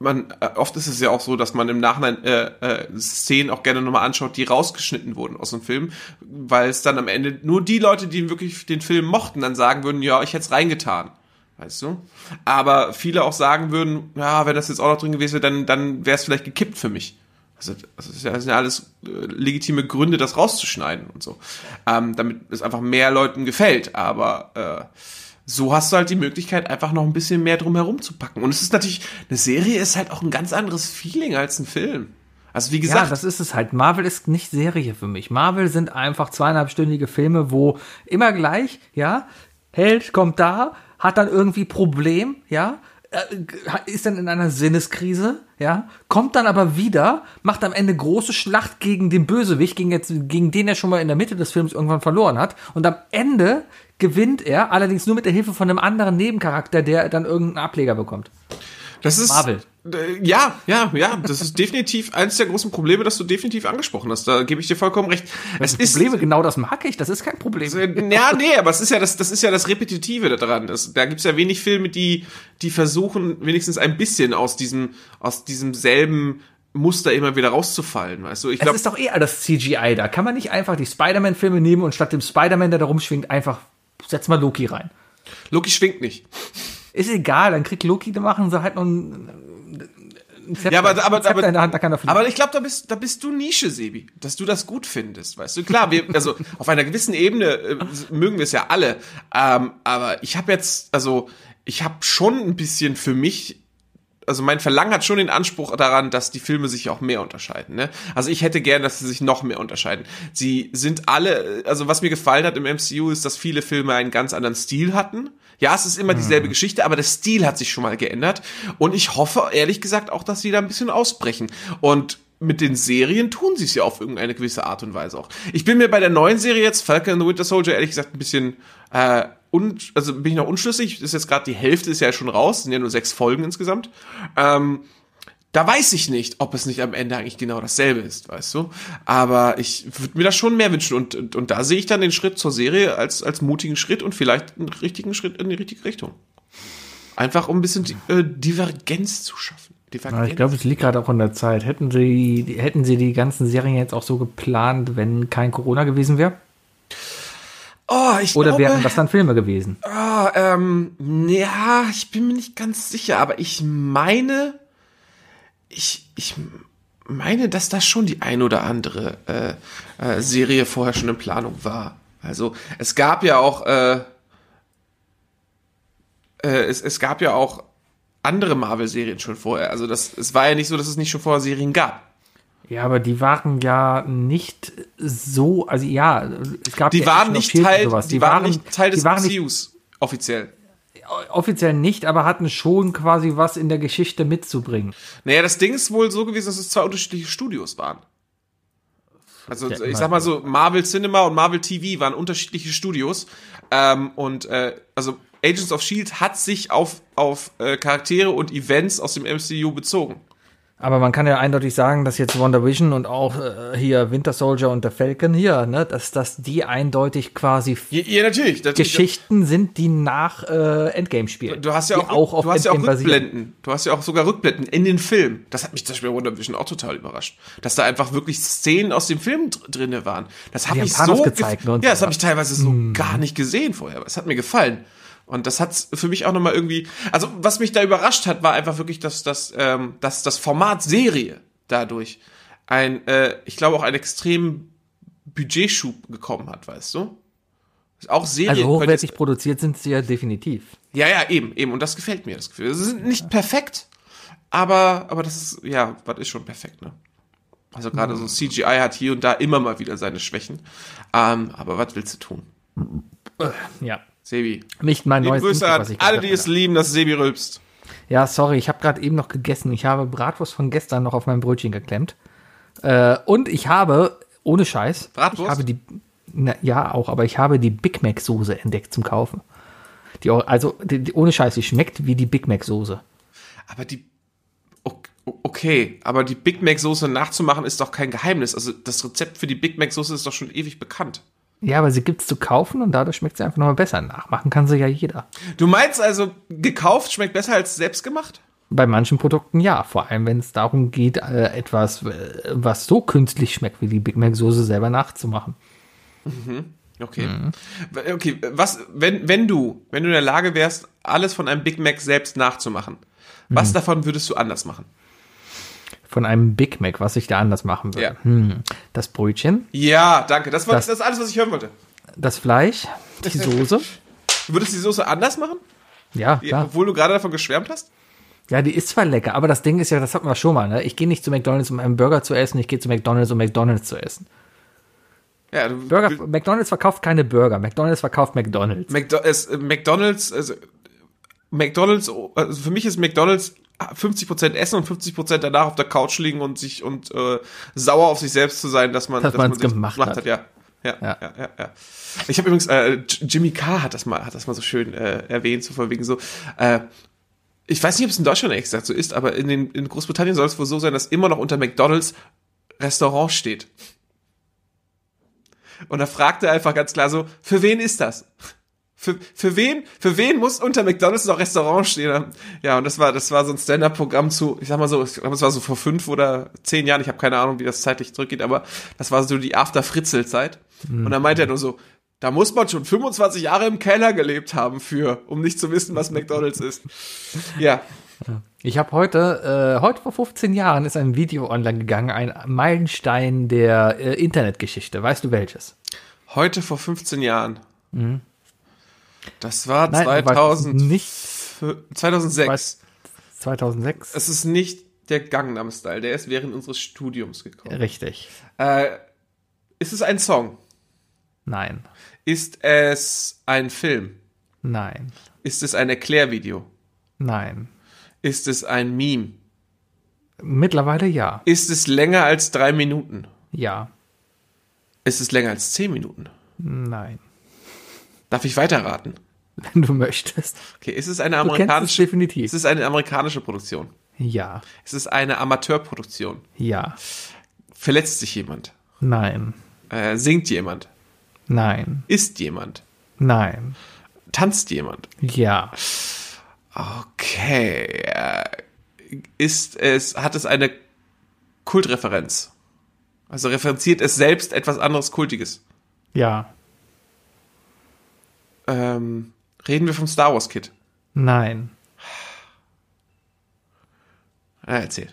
Man, äh, oft ist es ja auch so, dass man im Nachhinein äh, äh, Szenen auch gerne nochmal anschaut, die rausgeschnitten wurden aus dem Film, weil es dann am Ende nur die Leute, die wirklich den Film mochten, dann sagen würden, ja, ich hätte es reingetan. Weißt du? Aber viele auch sagen würden, ja, wenn das jetzt auch noch drin gewesen wäre, dann, dann wäre es vielleicht gekippt für mich. Also, ja, das sind ja alles äh, legitime Gründe, das rauszuschneiden und so. Ähm, damit es einfach mehr Leuten gefällt. Aber äh, so hast du halt die Möglichkeit, einfach noch ein bisschen mehr drumherum zu packen. Und es ist natürlich, eine Serie ist halt auch ein ganz anderes Feeling als ein Film. Also wie Ja, gesagt, das ist es halt. Marvel ist nicht Serie für mich. Marvel sind einfach zweieinhalbstündige Filme, wo immer gleich, ja, Held kommt da, hat dann irgendwie Problem, ja, ist dann in einer Sinneskrise, ja, kommt dann aber wieder, macht am Ende große Schlacht gegen den Bösewicht, gegen, jetzt, gegen den er schon mal in der Mitte des Films irgendwann verloren hat. Und am Ende gewinnt er, allerdings nur mit der Hilfe von einem anderen Nebencharakter, der dann irgendeinen Ableger bekommt. Das ist Marvel. Äh, Ja, ja, ja. Das ist definitiv eines der großen Probleme, das du definitiv angesprochen hast. Da gebe ich dir vollkommen recht. Es ist Probleme, genau das mag ich, das ist kein Problem. Ja, nee, aber es ist ja das, das ist ja das Repetitive daran. Das, da gibt's ja wenig Filme, die, die versuchen, wenigstens ein bisschen aus diesem, aus diesem selben Muster immer wieder rauszufallen, weißt du? Ich Es glaube, ist doch eh alles CGI. Da kann man nicht einfach die Spider-Man-Filme nehmen und statt dem Spider-Man, der da rumschwingt, einfach setz mal Loki rein. Loki schwingt nicht. Ist egal, dann kriegt Loki, da machen sie halt noch ein, Zepter, Ja, aber, aber, aber, in der Hand, da kann er fliegen. aber ich glaube, da bist, da bist du Nische, Sebi, dass du das gut findest, weißt du? Klar, wir, also auf einer gewissen Ebene äh, mögen wir es ja alle, ähm, aber ich habe jetzt, also ich habe schon ein bisschen für mich also mein Verlangen hat schon den Anspruch daran, dass die Filme sich auch mehr unterscheiden. Ne? Also ich hätte gern, dass sie sich noch mehr unterscheiden. Sie sind alle, also was mir gefallen hat im MCU ist, dass viele Filme einen ganz anderen Stil hatten. Ja, es ist immer dieselbe Geschichte, aber der Stil hat sich schon mal geändert. Und ich hoffe, ehrlich gesagt, auch, dass sie da ein bisschen ausbrechen. Und mit den Serien tun sie es ja auf irgendeine gewisse Art und Weise auch. Ich bin mir bei der neuen Serie jetzt, Falcon and the Winter Soldier, ehrlich gesagt ein bisschen, äh, un also bin ich noch unschlüssig. Ist jetzt gerade die Hälfte ist ja schon raus, sind ja nur sechs Folgen insgesamt. Ähm, da weiß ich nicht, ob es nicht am Ende eigentlich genau dasselbe ist, weißt du? Aber ich würde mir das schon mehr wünschen und, und, und da sehe ich dann den Schritt zur Serie als, als mutigen Schritt und vielleicht einen richtigen Schritt in die richtige Richtung. Einfach um ein bisschen äh, Divergenz zu schaffen. Divergenz. Ja, ich glaube, es liegt gerade auch in der Zeit. Hätten sie, hätten sie die ganzen Serien jetzt auch so geplant, wenn kein Corona gewesen wäre? Oh, ich Oder glaube, wären das dann Filme gewesen? Oh, ähm, ja, ich bin mir nicht ganz sicher, aber ich meine, ich, ich meine, dass da schon die ein oder andere äh, äh, Serie vorher schon in Planung war. Also es gab ja auch, äh, äh, es, es gab ja auch andere Marvel-Serien schon vorher. Also das, es war ja nicht so, dass es nicht schon vorher Serien gab. Ja, aber die waren ja nicht so, also ja, es gab Die ja waren nicht Teil, sowas. die, waren nicht Teil des die waren MCUs offiziell. offiziell nicht, aber hatten schon quasi was in der Geschichte mitzubringen. Naja, das Ding ist wohl so gewesen, dass es zwei unterschiedliche Studios waren. Also ich sag mal so, Marvel Cinema und Marvel TV waren unterschiedliche Studios. Ähm, und äh, also Agents of Shield hat sich auf, auf äh, Charaktere und Events aus dem MCU bezogen. Aber man kann ja eindeutig sagen, dass jetzt Wonder Vision und auch äh, hier Winter Soldier und der Falcon hier, ne, dass, dass die eindeutig quasi Ja, ja natürlich. natürlich. Geschichten sind, die nach äh, Endgame spielen. Du hast ja auch, auch auf du hast ja auch Endgame basieren. Rückblenden. Du hast ja auch sogar Rückblenden in den Film. Das hat mich zum Beispiel bei Wonder Vision auch total überrascht. Dass da einfach wirklich Szenen aus dem Film dr drinne waren. Das mich Thanos so gezeigt, ne, Ja, das habe ich teilweise so gar nicht gesehen vorher. aber Es hat mir gefallen. Und das hat für mich auch nochmal irgendwie, also was mich da überrascht hat, war einfach wirklich, dass, dass, ähm, dass das Format Serie dadurch ein, äh, ich glaube auch einen extremen Budgetschub gekommen hat, weißt du? Auch Serien. Also hochwertig produziert sind sie ja definitiv. ja, ja, eben, eben. Und das gefällt mir, das Gefühl. Sie sind nicht perfekt, aber, aber das ist, ja, was ist schon perfekt, ne? Also gerade so CGI hat hier und da immer mal wieder seine Schwächen. Ähm, aber was willst du tun? Ja. Sebi. Nicht mein Liebe neues Grüße Intro, an was ich alle, die es lieben, dass Sebi rülpst. Ja, sorry, ich habe gerade eben noch gegessen. Ich habe Bratwurst von gestern noch auf mein Brötchen geklemmt. Äh, und ich habe, ohne Scheiß, Bratwurst? ich habe die, na, ja auch, aber ich habe die Big Mac Soße entdeckt zum Kaufen. Die, also die, die, ohne Scheiß, die schmeckt wie die Big Mac Soße. Aber die, ok- okay, aber die Big Mac Soße nachzumachen ist doch kein Geheimnis. Also das Rezept für die Big Mac Soße ist doch schon ewig bekannt. Ja, aber sie gibt's zu kaufen und dadurch schmeckt sie einfach nochmal besser. Nachmachen kann sie ja jeder. Du meinst also, gekauft schmeckt besser als selbst gemacht? Bei manchen Produkten ja, vor allem wenn es darum geht, äh, etwas, äh, was so künstlich schmeckt wie die Big Mac Soße selber nachzumachen. Okay. Mhm. Okay, was, wenn, wenn du, wenn du in der Lage wärst, alles von einem Big Mac selbst nachzumachen, Mhm. was davon würdest du anders machen? Von einem Big Mac, was ich da anders machen würde. Ja. Hm. Das Brötchen, Ja, danke. Das war das, Das- ist alles, was ich hören wollte. das Fleisch, die Soße. Du würdest die Soße anders machen? Ja, Ja, klar. Obwohl du gerade davon geschwärmt hast? Ja, die ist zwar lecker, aber das Ding ist ja, das hatten wir schon mal, ne? Ich gehe nicht zu McDonalds, um einen Burger zu essen, ich gehe zu McDonalds, um McDonalds zu essen. Ja, du, Burger, du- McDonalds verkauft keine Burger, McDonalds verkauft McDonalds. McDo es, äh, McDonalds, also McDonalds, also für mich ist McDonalds 50% essen und 50% danach auf der Couch liegen und sich und äh, sauer auf sich selbst zu sein, dass man, Dass man's sich gemacht hat. Ja. Ja, ja, Ja. ja, ja. Ich habe übrigens, äh, Jimmy Carr hat das mal, hat das mal so schön äh, erwähnt, so von wegen so, äh, ich weiß nicht, ob es in Deutschland exakt so ist, aber in, den, in Großbritannien soll es wohl so sein, dass immer noch unter McDonalds Restaurant steht. Und da fragt er einfach ganz klar so, für wen ist das? Für, für wen, für wen muss unter McDonalds noch Restaurant stehen? Ja, und das war, das war so ein Stand-up-Programm zu, ich sag mal so, ich glaube, es war so vor fünf oder zehn Jahren, ich habe keine Ahnung, wie das zeitlich zurückgeht, aber das war so die After-Fritzel-Zeit. Und da meinte er nur so, da muss man schon 25 Jahre im Keller gelebt haben für, um nicht zu wissen, was McDonalds ist. Ja. Ich habe heute, äh, heute vor 15 Jahren ist ein Video online gegangen, ein Meilenstein der äh, Internetgeschichte. Weißt du welches? Heute vor 15 Jahren. Das war. Nein, du weißt 2000, nicht 2006. weißt- 2006. Es ist nicht der Gangnam Style, der ist während unseres Studiums gekommen. Richtig. Äh, ist es ein Song? Nein. Ist es ein Film? Nein. Ist es ein Erklärvideo? Nein. Ist es ein Meme? Mittlerweile ja. Ist es länger als drei Minuten? Ja. Ist es länger als zehn Minuten? Nein. Darf ich weiterraten? Wenn du möchtest. Okay, ist es eine kennst es amerikanische, definitiv. ist es eine amerikanische Produktion? Ja. Ist es eine Amateurproduktion? Ja. Verletzt sich jemand? Nein. Äh, singt jemand? Nein. Isst jemand? Nein. Tanzt jemand? Ja. Okay. äh, Ist es, hat es eine Kultreferenz? Also referenziert es selbst etwas anderes Kultiges? Ja. Ähm, Reden wir vom Star Wars Kid. Nein. Ah, erzähl.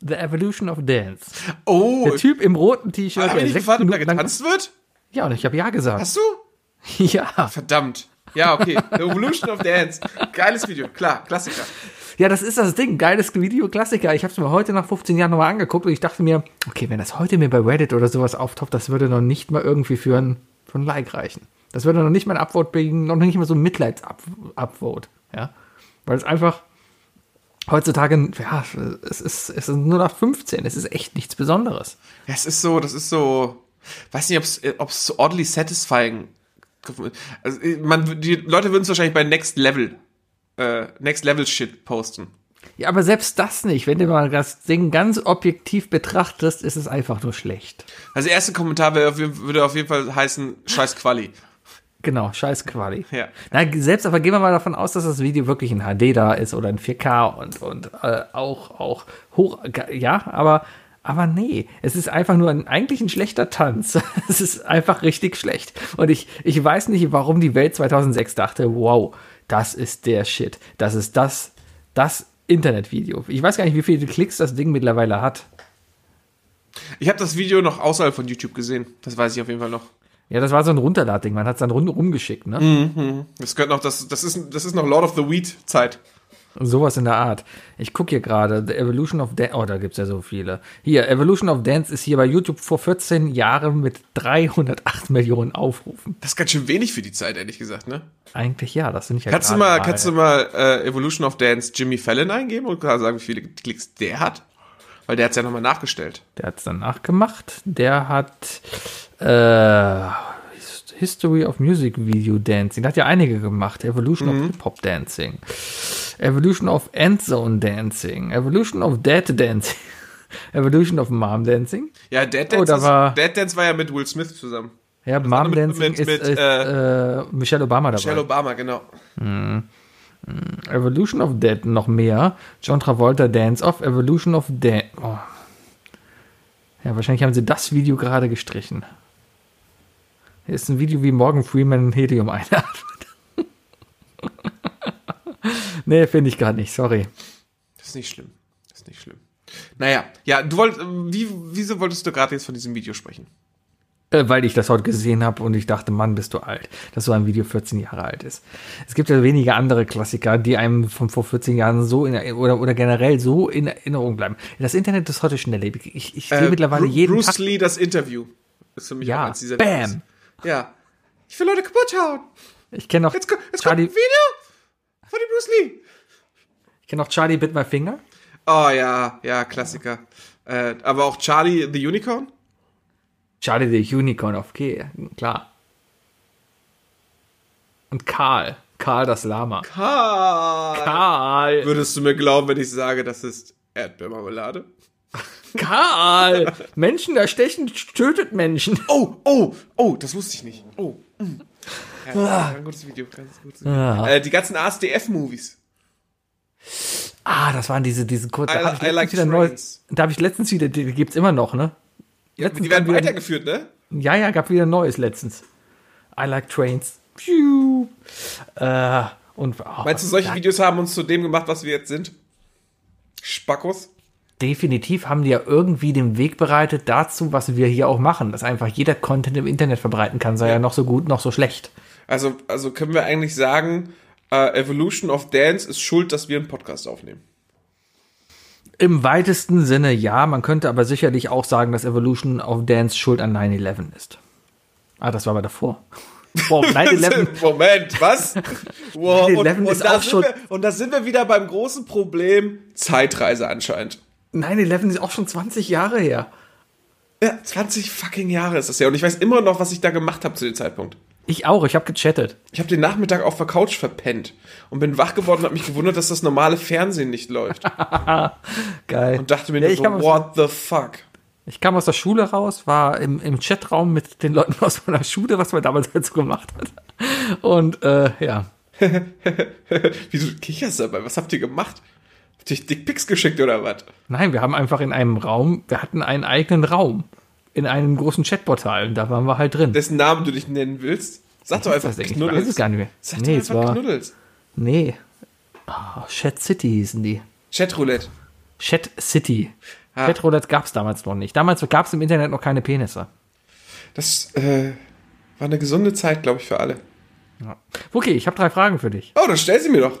The Evolution of Dance. Oh, Der Typ im roten T-Shirt. der ich nicht gefragt, ob da getanzt wird? Ja, und ich habe ja gesagt. Hast du? Ja. Verdammt. Ja, okay. The Evolution of Dance. Geiles Video. Klar, Klassiker. Ja, das ist das Ding. Geiles Video, Klassiker. Ich habe es mir heute nach 15 Jahren nochmal angeguckt und ich dachte mir, okay, wenn das heute mir bei Reddit oder sowas auftaucht, das würde noch nicht mal irgendwie für ein, für ein Like reichen. Das würde noch nicht mal ein Upvote bringen, noch nicht mal so ein Mitleids-Upvote. Ja? Weil es einfach heutzutage, ja, es ist, es ist nur nach 15. Es ist echt nichts Besonderes. Ja, es ist so, das ist so, weiß nicht, ob's, ob's so oddly satisfying. Also, man, die Leute würden es wahrscheinlich bei Next Level, äh, Next Level Shit posten. Ja, aber selbst das nicht. Wenn du mal das Ding ganz objektiv betrachtest, ist es einfach nur schlecht. Also, der erste Kommentar wäre würde auf jeden Fall heißen, scheiß Quali. Genau, scheiß Quali. Ja. Na, selbst aber gehen wir mal davon aus, dass das Video wirklich in HD da ist oder in 4K und, und äh, auch, auch hoch. Ja, aber, aber nee, es ist einfach nur ein, eigentlich ein schlechter Tanz. es ist einfach richtig schlecht. Und ich, ich weiß nicht, warum die Welt 2006 dachte, wow, das ist der Shit. Das ist das, das Internetvideo. Ich weiß gar nicht, wie viele Klicks das Ding mittlerweile hat. Ich habe das Video noch außerhalb von YouTube gesehen. Das weiß ich auf jeden Fall noch. Ja, das war so ein Runterladding. Man hat es dann rund rumgeschickt, ne? Das gehört noch, das, das ist, das ist noch Lord of the Weed Zeit. Sowas in der Art. Ich gucke hier gerade, The Evolution of Dance. Oh, da gibt's ja so viele. Hier, Evolution of Dance ist hier bei YouTube vor 14 Jahren mit 308 Millionen Aufrufen. Das ist ganz schön wenig für die Zeit, ehrlich gesagt, ne? Eigentlich ja, das finde ich ja Kannst du gerade mal, kannst du mal äh, Evolution of Dance Jimmy Fallon eingeben und sagen, wie viele Klicks der hat? Weil der hat's ja nochmal nachgestellt. Der hat's dann nachgemacht. Der hat äh, His- History of Music Video Dancing. Der hat ja einige gemacht. Evolution Mhm. of Hip Hop Dancing. Evolution of Endzone Dancing. Evolution of Dead Dancing. Evolution of Mom Dancing. Ja, Dead Oh, Dance, da ist- war- Dead Dance war ja mit Will Smith zusammen. Ja, Mom mit- Dancing mit- ist, mit, ist äh, Michelle Obama dabei. Michelle Obama, genau. Evolution of Dead noch mehr. John Travolta Dance Off. Evolution of Dead. Oh. Ja, wahrscheinlich haben sie das Video gerade gestrichen. Hier ist ein Video, wie Morgan Freeman Helium einatmet. nee, finde ich gar nicht, sorry. Das ist nicht schlimm. Das ist nicht schlimm. Naja, ja, du wolltest, wie, wieso wolltest du gerade jetzt von diesem Video sprechen? Äh, weil ich das heute gesehen habe und ich dachte, Mann, bist du alt, dass so ein Video 14 Jahre alt ist. Es gibt ja wenige andere Klassiker, die einem von vor 14 Jahren so in Erinnerung- oder, oder generell so in Erinnerung bleiben. Das Internet ist heute schnelllebig. Ich, ich sehe Äh, mittlerweile Bru- jeden Bruce Tag. Lee, das Interview. Ist für mich Ja, eins dieser bam. Videos. Ja. Ich will Leute kaputt hauen. Ich kenne noch, Jetzt, jetzt kommt Charlie, ein Video von dem Bruce Lee. ich kenn noch Charlie Bit My Finger. Oh ja, ja, Klassiker. Äh, aber auch Charlie the Unicorn? Charlie the Unicorn, okay, klar. Und Karl. Karl das Lama. Karl. Karl. Würdest du mir glauben, wenn ich sage, das ist Erdbeermarmelade? Karl. Menschen erstechen tötet Menschen. Oh, oh, oh, das wusste ich nicht. Oh. Ja, ein gutes Video, ganz gutes Video. Äh, die ganzen ASDF-Movies. Ah, das waren diese, diese kurzen. I- da hab ich like habe ich letztens wieder, die gibt's immer noch, ne? Letztens Die werden weitergeführt, ne? Ja, ja, gab wieder neues letztens. I like trains. Pfiuh. Äh, und oh, Meinst du, solche Videos haben uns zu dem gemacht, was wir jetzt sind? Spackos? Definitiv haben die ja irgendwie den Weg bereitet dazu, was wir hier auch machen, dass einfach jeder Content im Internet verbreiten kann, sei ja noch so gut, noch so schlecht. Also, also können wir eigentlich sagen, äh, Evolution of Dance ist schuld, dass wir einen Podcast aufnehmen. Im weitesten Sinne ja, man könnte aber sicherlich auch sagen, dass Evolution of Dance schuld an 9-11 ist. Ah, das war aber davor. Boah, 9-11. Moment, was? Wow, 9/11 ist da wir, und da sind wir wieder beim großen Problem Zeitreise anscheinend. 9-11 ist auch schon 20 Jahre her. Ja, 20 fucking Jahre ist das ja. Und ich weiß immer noch, was ich da gemacht habe zu dem Zeitpunkt. Ich auch, ich habe gechattet. Ich habe den Nachmittag auf der Couch verpennt und bin wach geworden und habe mich gewundert, dass das normale Fernsehen nicht läuft. Geil. Und dachte mir Ja, nur ich, so, what the fuck? ich kam aus der Schule raus, war im, im Chatraum mit den Leuten aus meiner Schule, was man damals halt so gemacht hat. Und äh, ja, Wieso kicherst du dabei? Was habt ihr gemacht? Euch Dickpics geschickt oder was? nein, wir haben einfach in einem Raum, wir hatten einen eigenen Raum in einem großen Chatportal und da waren wir halt drin. Dessen Namen du dich nennen willst? Sag doch einfach das eigentlich? Ich Knuddels. weiß es gar nicht mehr. Sag Nee, doch einfach war- Knuddels. Nee. Oh, Chat City hießen die. Chatroulette. Chat City. Ah. Chatroulette gab es damals noch nicht. Damals gab es im Internet noch keine Penisse. Das äh, war eine gesunde Zeit, glaube ich, für alle. Ja. Okay, ich habe drei Fragen für dich. Oh, dann stell sie mir doch.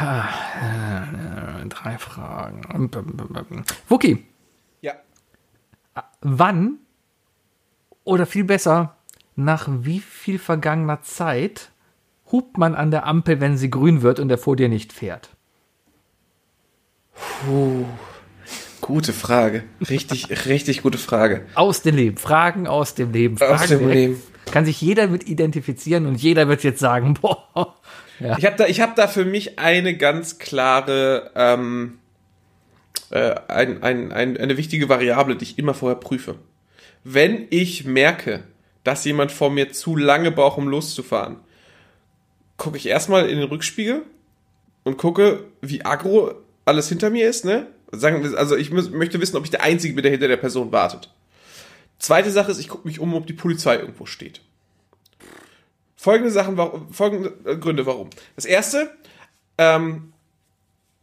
Äh, drei Fragen. Wookie, Ja. wann oder viel besser, nach wie viel vergangener Zeit hupt man an der Ampel, wenn sie grün wird und der vor dir nicht fährt? Gute Frage. Richtig, richtig gute Frage. Aus dem Leben. Fragen aus dem Leben. Fragen Aus dem direkt. Leben. Kann sich jeder mit identifizieren und jeder wird jetzt sagen, boah. Ja. Ich habe da, ich hab da für mich eine ganz klare, ähm, äh, ein, ein, ein, eine wichtige Variable, die ich immer vorher prüfe. Wenn ich merke, dass jemand vor mir zu lange braucht, um loszufahren, gucke ich erstmal in den Rückspiegel und gucke, wie aggro alles hinter mir ist, ne? Sagen, also ich muss, möchte wissen, ob ich der Einzige bin, der hinter der Person wartet. Zweite Sache ist, ich gucke mich um, ob die Polizei irgendwo steht. Folgende Sachen, folgende äh, Gründe, warum. Das erste, ähm,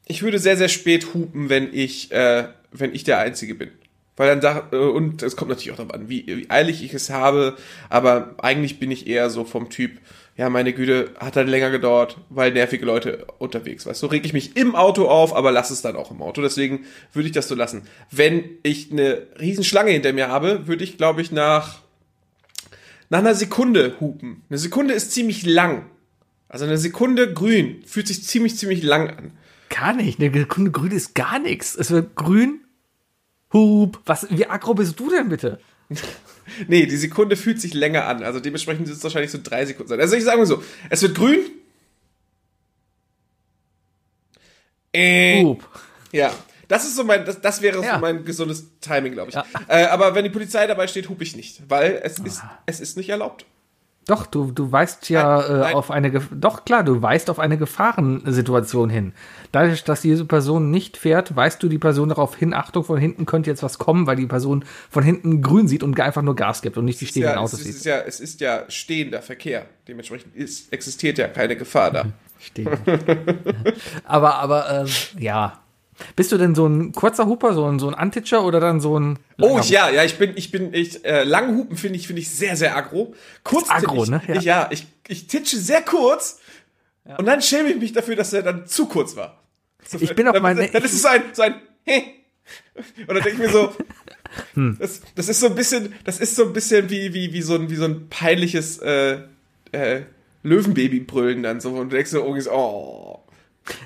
ich würde sehr, sehr spät hupen, wenn ich, äh, wenn ich der Einzige bin. Weil dann da, äh, und es kommt natürlich auch darauf an, wie, wie eilig ich es habe, aber eigentlich bin ich eher so vom Typ, ja, meine Güte, hat halt länger gedauert, weil nervige Leute unterwegs, weißt du, reg ich mich im Auto auf, aber lass es dann auch im Auto, deswegen würde ich das so lassen. Wenn ich eine Riesenschlange hinter mir habe, würde ich, glaube ich, nach, nach einer Sekunde hupen. Eine Sekunde ist ziemlich lang. Also eine Sekunde grün fühlt sich ziemlich, ziemlich lang an. Gar nicht. Eine Sekunde grün ist gar nichts. Es wird grün. Hup. Was, wie aggro bist du denn bitte? Nee, die Sekunde fühlt sich länger an. Also dementsprechend wird es wahrscheinlich so drei Sekunden sein. Also ich sage mal so, es wird grün. Äh, Hup. ja, das ist so mein, das, das wäre Ja. so mein gesundes Timing, glaube ich. Ja. Äh, aber wenn die Polizei dabei steht, hupe ich nicht, weil es ist, es ist nicht erlaubt. Doch, du, du weist ja Nein, äh, nein. auf eine, Gef- doch klar, du weist auf eine Gefahrensituation hin. Dadurch, dass diese Person nicht fährt, weist du die Person darauf hin, Achtung, von hinten könnte jetzt was kommen, weil die Person von hinten grün sieht und einfach nur Gas gibt und nicht die stehenden Ja, es, Autos ist, sieht. es, ist ja, es ist ja stehender Verkehr. Dementsprechend ist, existiert ja keine Gefahr da. Stehen. aber, aber, ähm, ja. Bist du denn so ein kurzer Huper, so ein, so ein Antitscher oder dann so ein. Oh ja, ja, ich bin, ich bin, ich, äh, lange Hupen finde ich, finde ich sehr, sehr aggro. Kurz, aggro, ich, ne? Ja. Ich, ja, ich, ich titsche sehr kurz und dann schäme ich mich dafür, dass er dann zu kurz war. So, Ich bin auf dann, meine- Dann ist es so ein, so ein, hä? Und dann denke ich mir so, Hm. das, das ist so ein bisschen, das ist so ein bisschen wie, wie, wie so ein, wie so ein peinliches, äh, äh, Löwenbaby-Brüllen dann so. Und du denkst so, irgendwie so, oh.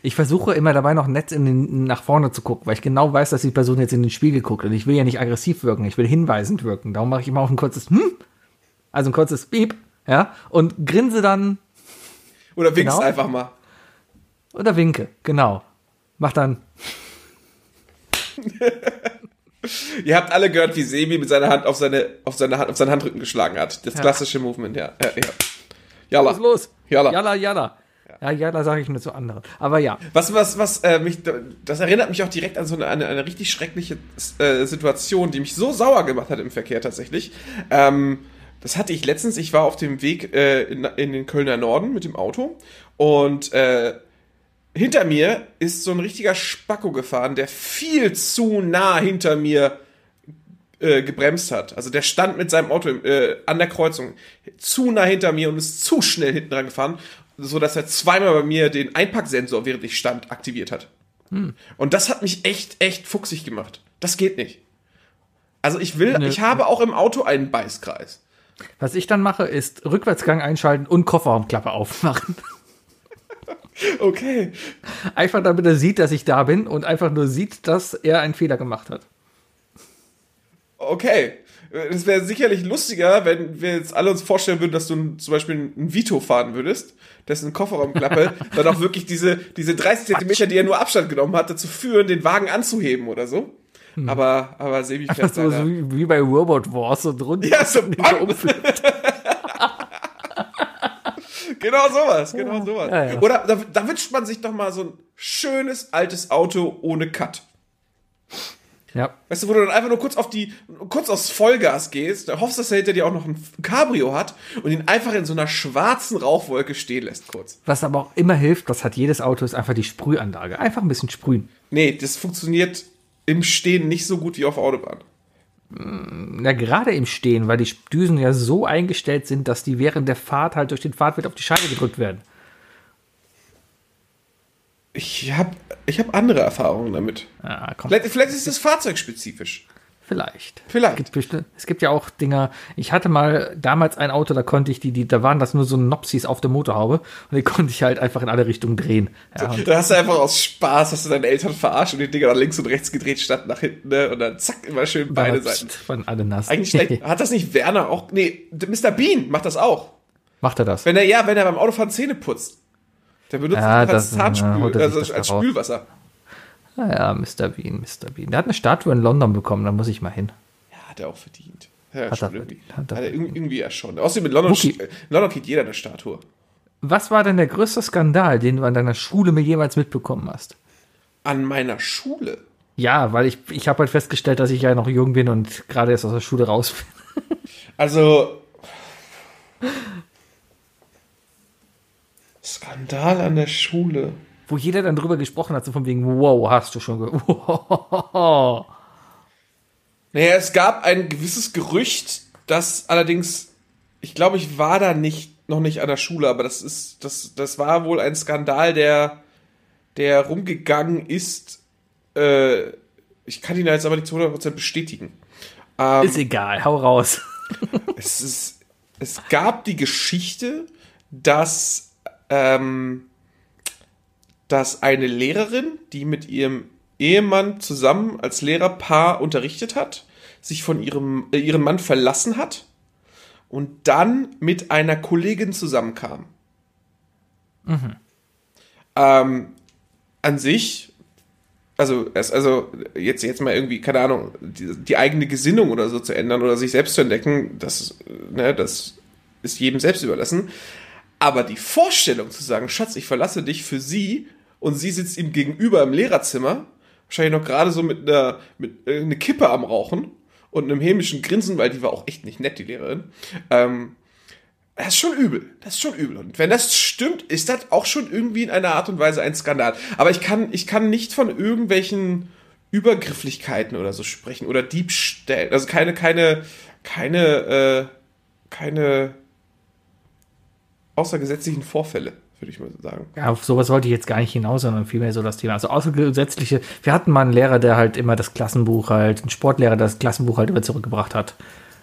Ich versuche immer dabei noch nett in den, nach vorne zu gucken, weil ich genau weiß, dass die Person jetzt in den Spiegel guckt und ich will ja nicht aggressiv wirken, ich will hinweisend wirken. Darum mache ich immer auch ein kurzes Hm, also ein kurzes Beep, ja, und grinse dann Oder winkst Genau. einfach mal. oder winke, genau. Mach dann, Ihr habt alle gehört, wie Sebi mit seiner Hand auf seine, auf seine Hand, auf seinen Handrücken geschlagen hat. Das klassische Movement, ja. ja, ja. Jalla. was ist los? Jalla. Jalla, jalla. Ja, jalla sage ich nur zu anderen. Aber ja, Was, was, was, äh, mich, das erinnert mich auch direkt an so eine, eine, eine richtig schreckliche äh, Situation, die mich so sauer gemacht hat im Verkehr tatsächlich. Ähm, das hatte ich letztens, ich war auf dem Weg äh, in, in den Kölner Norden mit dem Auto und äh, hinter mir ist so ein richtiger Spacko gefahren, der viel zu nah hinter mir äh, gebremst hat. Also der stand mit seinem Auto äh, an der Kreuzung zu nah hinter mir und ist zu schnell hinten dran gefahren, so dass er zweimal bei mir den Einpacksensor, während ich stand, aktiviert hat. Und das hat mich echt, echt fuchsig gemacht. Das geht nicht. Also ich will, ich habe auch im Auto einen Beißkreis. was ich dann mache, ist Rückwärtsgang einschalten und Kofferraumklappe aufmachen. Okay. Einfach damit er sieht, dass ich da bin und einfach nur sieht, dass er einen Fehler gemacht hat. okay. Es wäre sicherlich lustiger, wenn wir jetzt alle uns vorstellen würden, dass du zum Beispiel einen Vito fahren würdest, dessen Kofferraumklappe dann auch wirklich diese, diese 30 Zentimeter, die er nur Abstand genommen hat, dazu führen, den Wagen anzuheben oder so. Aber, aber Sebi fährt so, so wie, wie bei Robot Wars so drunter. Ja, so umfliegt. Genau sowas, genau sowas. ja, ja. Oder da, da wünscht man sich doch mal so ein schönes altes Auto ohne Cut. Ja. Weißt du, wo du dann einfach nur kurz auf die, kurz aufs Vollgas gehst, hoffst, dass er hinter dir auch noch ein Cabrio hat und ihn einfach in so einer schwarzen Rauchwolke stehen lässt kurz. Was aber auch immer hilft, das hat jedes Auto, ist einfach die Sprühanlage. Einfach ein bisschen sprühen. Nee, das funktioniert im Stehen nicht so gut wie auf der Autobahn. Na, gerade im Stehen, weil die Düsen ja so eingestellt sind, dass die während der Fahrt halt durch den Fahrtwind auf die Scheibe gedrückt werden. Ich habe ich hab andere Erfahrungen damit. Komm, Vielleicht, vielleicht ist es fahrzeugspezifisch. vielleicht. Vielleicht. Es gibt, es gibt ja auch Dinger. Ich hatte mal damals ein Auto, da konnte ich die, die da waren das nur so Nopsis auf der Motorhaube und die konnte ich halt einfach in alle Richtungen drehen. Ja, Da hast du einfach aus Spaß, hast du deine Eltern verarscht und die Dinger nach links und rechts gedreht statt nach hinten, ne? Und dann zack, immer schön beide dann Seiten. waren alle nass. Eigentlich schlecht. Hat das nicht Werner auch? Nee, Mr. Bean macht das auch. Macht er das? Wenn er, ja, wenn er beim Autofahren Zähne putzt. Der benutzt Ja, das als das- ja, Zahnspül, er sich also als. Spülwasser. Naja, Mr. Bean, Mr. Bean. Der hat eine Statue in London bekommen, da muss ich mal hin. Ja, hat er auch verdient. Ja, Hat er verdient, hat er Hat er irgendwie, irgendwie ja schon. Außerdem in London, in London kriegt jeder eine Statue. Was war denn der größte Skandal, den du an deiner Schule mir jeweils mitbekommen hast? An meiner Schule. Ja, weil ich, ich habe halt festgestellt, dass ich ja noch jung bin und gerade erst aus der Schule raus bin. Also. Skandal an der Schule. Wo jeder dann drüber gesprochen hat, so von wegen, wow, hast du schon ge wow. Naja, es gab ein gewisses Gerücht, das allerdings, ich glaube, ich war da nicht, noch nicht an der Schule, aber das ist, das, das war wohl ein Skandal, der, der rumgegangen ist. Äh, ich kann ihn jetzt aber nicht zu 100% bestätigen. Ähm, Ist egal, hau raus. es, ist, es gab die Geschichte, dass, ähm, dass eine Lehrerin, die mit ihrem Ehemann zusammen als Lehrerpaar unterrichtet hat, sich von ihrem, äh, ihrem Mann verlassen hat und dann mit einer Kollegin zusammenkam. Ähm, an sich, also, also jetzt, jetzt mal irgendwie, keine Ahnung, die, die eigene Gesinnung oder so zu ändern oder sich selbst zu entdecken, das, ne, das ist jedem selbst überlassen. Aber die Vorstellung zu sagen, Schatz, ich verlasse dich für sie und sie sitzt ihm gegenüber im Lehrerzimmer, wahrscheinlich noch gerade so mit einer, mit äh, eine Kippe am Rauchen und einem hämischen Grinsen, weil die war auch echt nicht nett, die Lehrerin. Ähm, das ist schon übel. Das ist schon übel. Und wenn das stimmt, ist das auch schon irgendwie in einer Art und Weise ein Skandal. Aber ich kann, ich kann nicht von irgendwelchen Übergrifflichkeiten oder so sprechen oder Diebstählen. Also keine, keine, keine, äh, keine außergesetzlichen Vorfälle, würde ich mal sagen. Ja, auf sowas wollte ich jetzt gar nicht hinaus, sondern vielmehr so das Thema. Also außergesetzliche, wir hatten mal einen Lehrer, der halt immer das Klassenbuch halt, einen Sportlehrer, der das Klassenbuch halt immer zurückgebracht hat.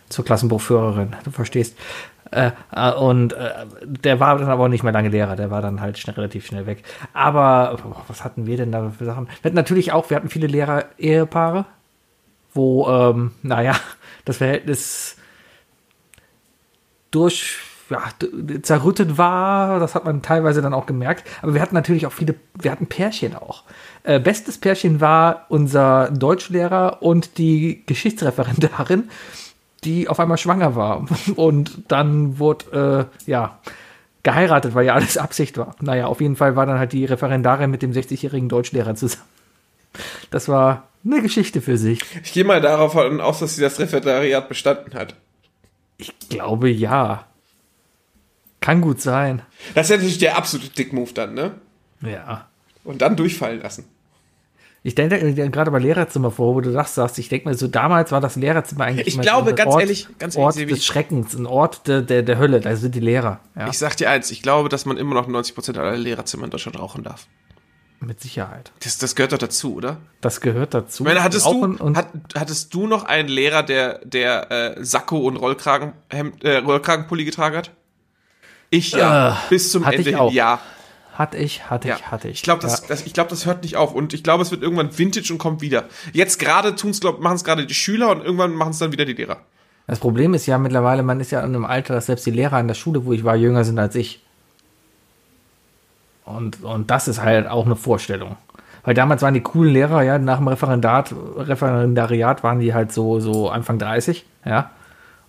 Zur Klassenbuchführerin, du verstehst. Äh, äh, und äh, der war dann aber auch nicht mehr lange Lehrer, der war dann halt schnell, relativ schnell weg. Aber boah, was hatten wir denn da für Sachen? Wir hatten natürlich auch, wir hatten viele Lehrer-Ehepaare, wo, ähm, naja, das Verhältnis durch ja, zerrüttet war. Das hat man teilweise dann auch gemerkt. Aber wir hatten natürlich auch viele, wir hatten Pärchen auch. Äh, bestes Pärchen war unser Deutschlehrer und die Geschichtsreferendarin, die auf einmal schwanger war. Und dann wurde, äh, ja, geheiratet, weil ja alles Absicht war. Naja, auf jeden Fall war dann halt die Referendarin mit dem 60-jährigen Deutschlehrer zusammen. Das war eine Geschichte für sich. Ich gehe mal darauf aus, dass sie das Referendariat bestanden hat. Ich glaube ja. Kann gut sein. Das ist ja natürlich der absolute Dick-Move dann, ne? Ja. Und dann durchfallen lassen. Ich denke äh, gerade bei Lehrerzimmer vor, wo du das sagst. Ich denke mir so, damals war das Lehrerzimmer eigentlich Ich glaube, ganz Ort, ehrlich, ganz ehrlich, Ort Sebi, des Schreckens, ein Ort der, der, der Hölle. Da sind die Lehrer. Ja, Ich sag dir eins, ich glaube, dass man immer noch 90% aller Lehrerzimmer in Deutschland rauchen darf. mit Sicherheit. Das, das gehört doch dazu, oder? Das gehört dazu. Ich meine, hattest Rauchen du, hat, hattest du noch einen Lehrer, der, der äh, Sakko und Rollkragen, äh, Rollkragenpulli getragen hat? Ich ja. Äh, Bis zum hatte ich Ende. auch. Ja. Hatte ich, hatte Ja. ich, hatte ich. Ich glaube, das, ja. das, ich glaub, das hört nicht auf. Und ich glaube, es wird irgendwann Vintage und kommt wieder. Jetzt gerade tun's, glaub, machen es gerade die Schüler und irgendwann machen es dann wieder die Lehrer. Das Problem ist ja mittlerweile, man ist ja in einem Alter, dass selbst die Lehrer in der Schule, wo ich war, jünger sind als ich. Und, und das ist halt auch eine Vorstellung. Weil damals waren die coolen Lehrer, ja, nach dem Referendat, Referendariat waren die halt so, so Anfang 30, ja.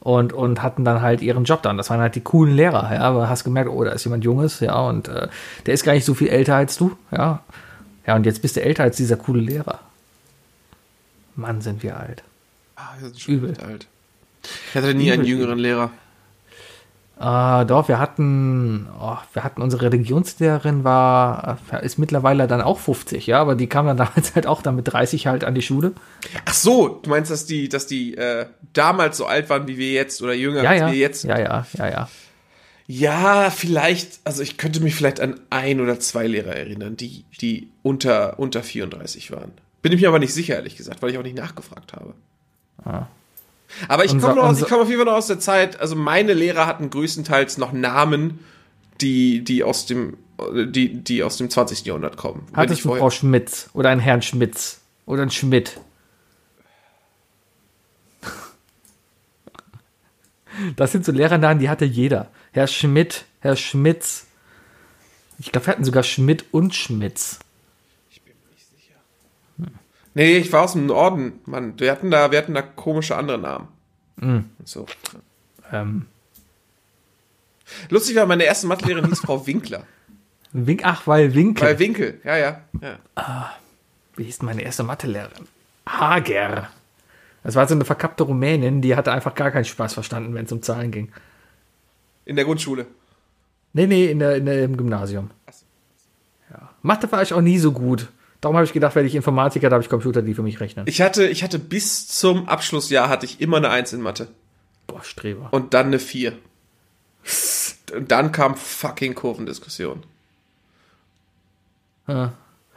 Und, und hatten dann halt ihren Job dann. Das waren halt die coolen Lehrer, ja. Aber hast gemerkt, oh, da ist jemand Junges, ja, und äh, der ist gar nicht so viel älter als du, ja. Ja, und jetzt bist du älter als dieser coole Lehrer. Mann, sind wir alt. Ah, wir sind schon Übel. alt. Ich hatte nie einen Übel. jüngeren Lehrer. Äh, doch, wir hatten, oh, wir hatten unsere Religionslehrerin war, äh, ist mittlerweile dann auch 50, ja, aber die kam dann damals halt auch dann mit 30 halt an die Schule. Ach so, du meinst, dass die, dass die äh, damals so alt waren wie wir jetzt oder jünger Ja, als ja, wir jetzt? ja, ja, ja, ja. Ja, vielleicht, also ich könnte mich vielleicht an ein oder zwei Lehrer erinnern, die, die unter, unter 34 waren. Bin ich mir aber nicht sicher, ehrlich gesagt, weil ich auch nicht nachgefragt habe. Aber ich komme ich komme auf jeden Fall noch aus der Zeit, also meine Lehrer hatten größtenteils noch Namen, die, die aus dem, die, die aus dem 20. Jahrhundert kommen. Hattest ich du vorher- Frau Schmitz oder einen Herrn Schmitz oder einen Schmidt? Das sind so Lehrernamen, die hatte jeder. Herr Schmidt, Herr Schmitz. Ich glaube, wir hatten sogar Schmidt und Schmitz. Nee, ich war aus dem Norden, Mann. Wir hatten da, wir hatten da komische andere Namen. Und So. Ähm, Lustig war, meine erste Mathelehrerin hieß Frau Winkler. Wink, ach, weil Winkel. Bei Winkel, ja, ja. ja. wie hieß meine erste Mathelehrerin? Hager. Das war so eine verkappte Rumänin, die hatte einfach gar keinen Spaß verstanden, wenn es um Zahlen ging. In der Grundschule. Nee, nee, in der, in der, im Gymnasium. Ja. Mathe war ich auch nie so gut. Darum habe ich gedacht, werde ich Informatiker, da habe ich Computer, die für mich rechnen. Ich hatte, ich hatte bis zum Abschlussjahr hatte ich immer eine Eins in Mathe. Boah, Streber. Und dann eine Vier. Und dann kam fucking Kurvendiskussion.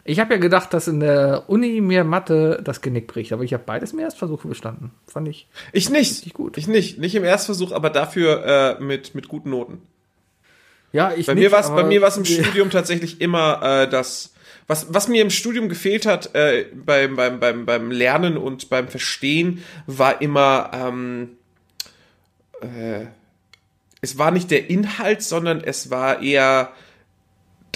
Ich habe ja gedacht, dass in der Uni mir Mathe das Genick bricht, aber ich habe beides im Erstversuch bestanden. Fand ich. Ich nicht. Gut. Ich nicht. Nicht im Erstversuch, aber dafür äh, mit, mit guten Noten. Ja, ich Bei nicht, mir war es bei mir war's im Studium tatsächlich immer äh, das was was mir im Studium gefehlt hat äh, beim, beim beim beim Lernen und beim Verstehen war immer ähm, äh, es war nicht der Inhalt, sondern es war eher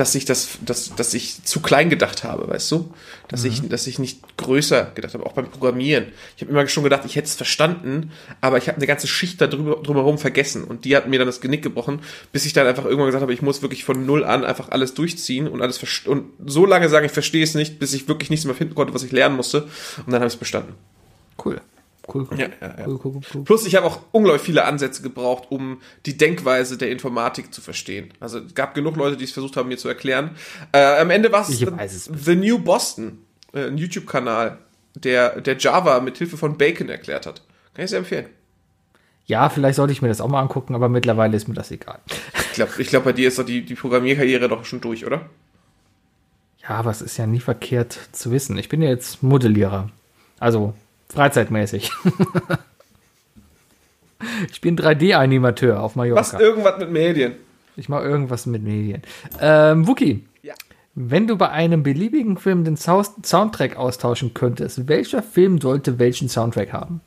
dass ich das, dass, dass ich zu klein gedacht habe, weißt du? Dass ich, dass ich nicht größer gedacht habe, auch beim Programmieren. Ich habe immer schon gedacht, ich hätte es verstanden, aber ich habe eine ganze Schicht da drüber, drumherum vergessen und die hat mir dann das Genick gebrochen, bis ich dann einfach irgendwann gesagt habe, ich muss wirklich von null an einfach alles durchziehen und alles und so lange sagen, ich verstehe es nicht, bis ich wirklich nichts mehr finden konnte, was ich lernen musste und dann habe ich es bestanden. Cool. Cool, cool. Ja, ja, ja. Cool, cool, cool. Plus, ich habe auch unglaublich viele Ansätze gebraucht, um die Denkweise der Informatik zu verstehen. Also es gab genug Leute, die es versucht haben, mir zu erklären. Äh, am Ende war es. The New Boston, äh, ein YouTube-Kanal, der, der Java mit Hilfe von Bacon erklärt hat. Kann ich sehr empfehlen. Ja, vielleicht sollte ich mir das auch mal angucken, aber mittlerweile ist mir das egal. Ich glaube, ich glaub, bei dir ist doch die, die Programmierkarriere doch schon durch, oder? Ja, aber es ist ja nie verkehrt zu wissen. Ich bin ja jetzt Modellierer. Also freizeitmäßig. ich bin 3D-Animateur auf Mallorca. Was irgendwas mit Medien. Ich mache irgendwas mit Medien. Ähm, Wookie, Ja. wenn du bei einem beliebigen Film den Sound Soundtrack austauschen könntest, welcher Film sollte welchen Soundtrack haben?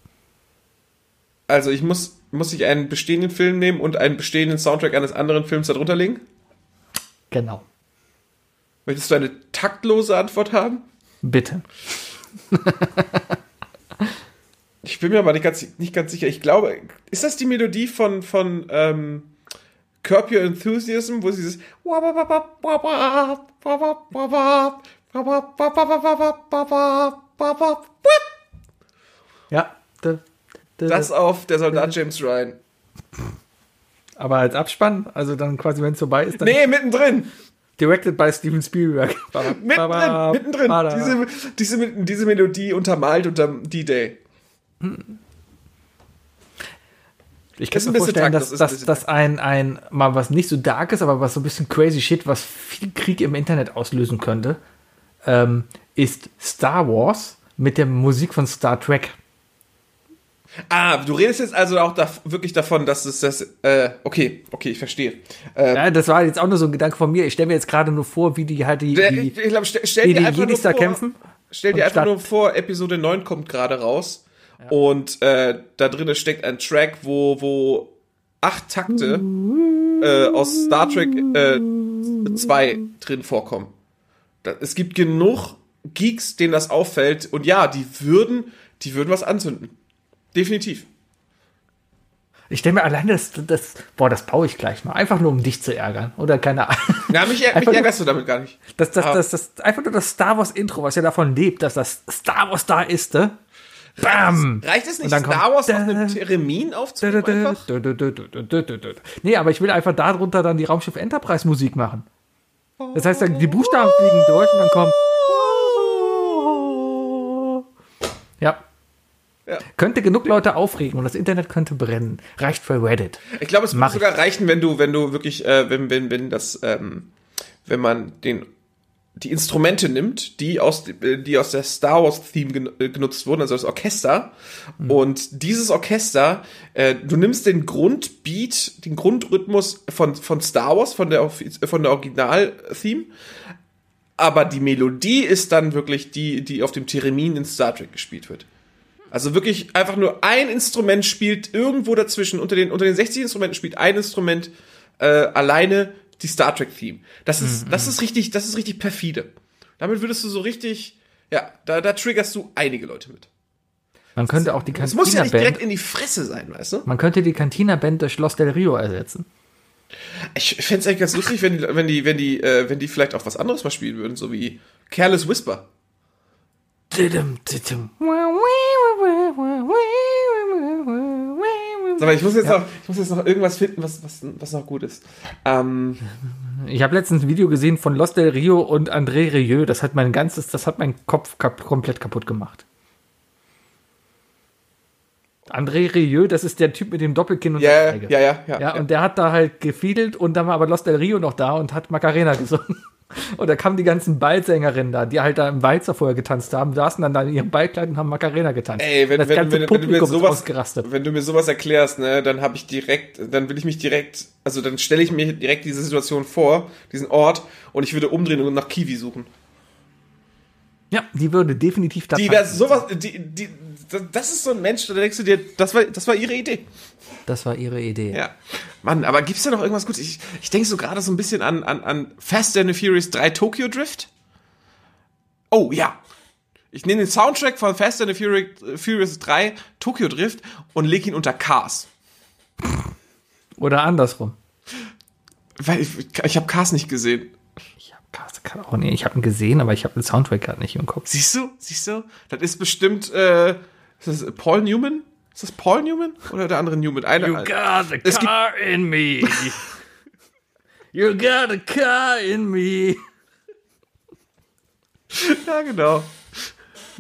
Also ich muss, muss ich einen bestehenden Film nehmen und einen bestehenden Soundtrack eines anderen Films darunter legen? Genau. Möchtest du eine taktlose Antwort haben? Bitte. Ich bin mir aber nicht ganz, nicht ganz sicher. Ich glaube, ist das die Melodie von, von ähm, Curb Your Enthusiasm, wo sie dieses Ja. Da, da, das auf der Soldat James Ryan. aber als Abspann, also dann quasi, wenn es vorbei ist, dann Nee, mittendrin. directed by Steven Spielberg. Mittendrin. Mittendrin. Diese, diese, diese Melodie untermalt unter D-Day. Ich kann ein mir bisschen vorstellen, dass, ein dass, dass ein, ein, mal was nicht so dark ist, aber was so ein bisschen crazy shit, was viel Krieg im Internet auslösen könnte, ähm, ist Star Wars mit der Musik von Star Trek. Ah, du redest jetzt also auch da, wirklich davon, dass es das, äh, okay, okay, ich verstehe. Äh, Ja, das war jetzt auch nur so ein Gedanke von mir. Ich stelle mir jetzt gerade nur vor, wie die halt die, die, ich, glaube, stell, stell wie dir die einfach nur Jedis vor, kämpfen. Stell dir einfach nur vor, Episode 9 kommt gerade raus und äh, da drinnen steckt ein Track, wo, wo acht Takte äh, aus Star Trek äh, 2 drin vorkommen. Da, es gibt genug Geeks, denen das auffällt und ja, die würden, die würden was anzünden. Definitiv. Ich stelle mir alleine das, das, boah, das baue ich gleich mal. Einfach nur, um dich zu ärgern. Oder keine Ahnung. Ja, mich, mich Einfach nur- ärgerst du damit gar nicht. Das, das, Ah. das, das, einfach nur das Star Wars Intro, was ja davon lebt, dass das Star Wars da ist, ne? Bam! Reicht es nicht, Star Wars auf einem Theremin aufzunehmen? Nee, aber ich will einfach darunter dann die Raumschiff Enterprise Musik machen. Das heißt, dann die Buchstaben fliegen durch und dann kommt. Ja. Ja. Könnte genug Leute aufregen und das Internet könnte brennen. Reicht für Reddit. Ich glaube, es würde sogar reichen, wenn du, wenn du wirklich, äh, wenn, wenn, wenn das, ähm, wenn man den die Instrumente nimmt, die aus äh, die aus der Star Wars Theme äh, genutzt wurden, also das Orchester. Und dieses Orchester, äh, du nimmst den Grundbeat, den Grundrhythmus von von Star Wars, von der offiz- von der Original Theme, aber die Melodie ist dann wirklich die, die auf dem Theremin in Star Trek gespielt wird. Also wirklich einfach nur ein Instrument spielt irgendwo dazwischen. Unter den, unter den 60 Instrumenten spielt ein Instrument äh, alleine die Star Trek Theme. Das ist, das ist richtig, das ist richtig perfide. Damit würdest du so richtig, ja, da, da triggerst du einige Leute mit. Man könnte auch die Das muss ja Cantina nicht direkt Band. in die Fresse sein, weißt du? Man könnte die Cantina Band durch Schloss del Rio ersetzen. Ich fände es eigentlich ganz lustig, wenn die, wenn die, wenn die, äh, wenn die vielleicht auch was anderes mal spielen würden, so wie Careless Whisper. Didim, didim. Mal, ich muss jetzt noch, ich muss jetzt noch irgendwas finden, was, was, was noch gut ist. Ähm, Ich habe letztens ein Video gesehen von Los del Rio und André Rieu. Das hat mein ganzes, das hat meinen Kopf kap komplett kaputt gemacht. André Rieu, das ist der Typ mit dem Doppelkinn und ja, der ja, Feige. ja, ja, ja. Ja, und der hat da halt gefiedelt und dann war aber Los del Rio noch da und hat Macarena gesungen. Und da kamen die ganzen Ballsängerinnen da, die halt da im Walzer vorher getanzt haben, saßen dann da in ihrem Ballkleid und haben Macarena getanzt. Ey, wenn, das wenn, wenn, wenn, du mir sowas, wenn du mir sowas erklärst, ne, dann habe ich direkt, dann will ich mich direkt, also dann stelle ich mir direkt diese Situation vor, diesen Ort, und ich würde umdrehen und nach Kiwi suchen. Ja, die würde definitiv da Die wäre sowas, die, die, das ist so ein Mensch, da denkst du dir, das war, das war ihre Idee. Das war ihre Idee. Ja. Mann, aber gibt's da noch irgendwas Gutes? Ich, ich denke so gerade so ein bisschen an, an, an Fast and the Furious 3 Tokyo Drift. Oh, ja. Ich nehme den Soundtrack von Fast and the Furious, Furious 3 Tokyo Drift und lege ihn unter Cars. Oder andersrum. Weil ich, ich habe Cars nicht gesehen. Ich habe Cast kann auch nicht. Ich habe ihn gesehen, aber ich habe den Soundtrack gerade nicht im Kopf. Siehst du? Siehst du? Das ist bestimmt, äh, ist das Paul Newman? Ist das Paul Newman? Oder der andere Newman? Einer, got a Es gibt- car in me. you got a car in me. ja, genau.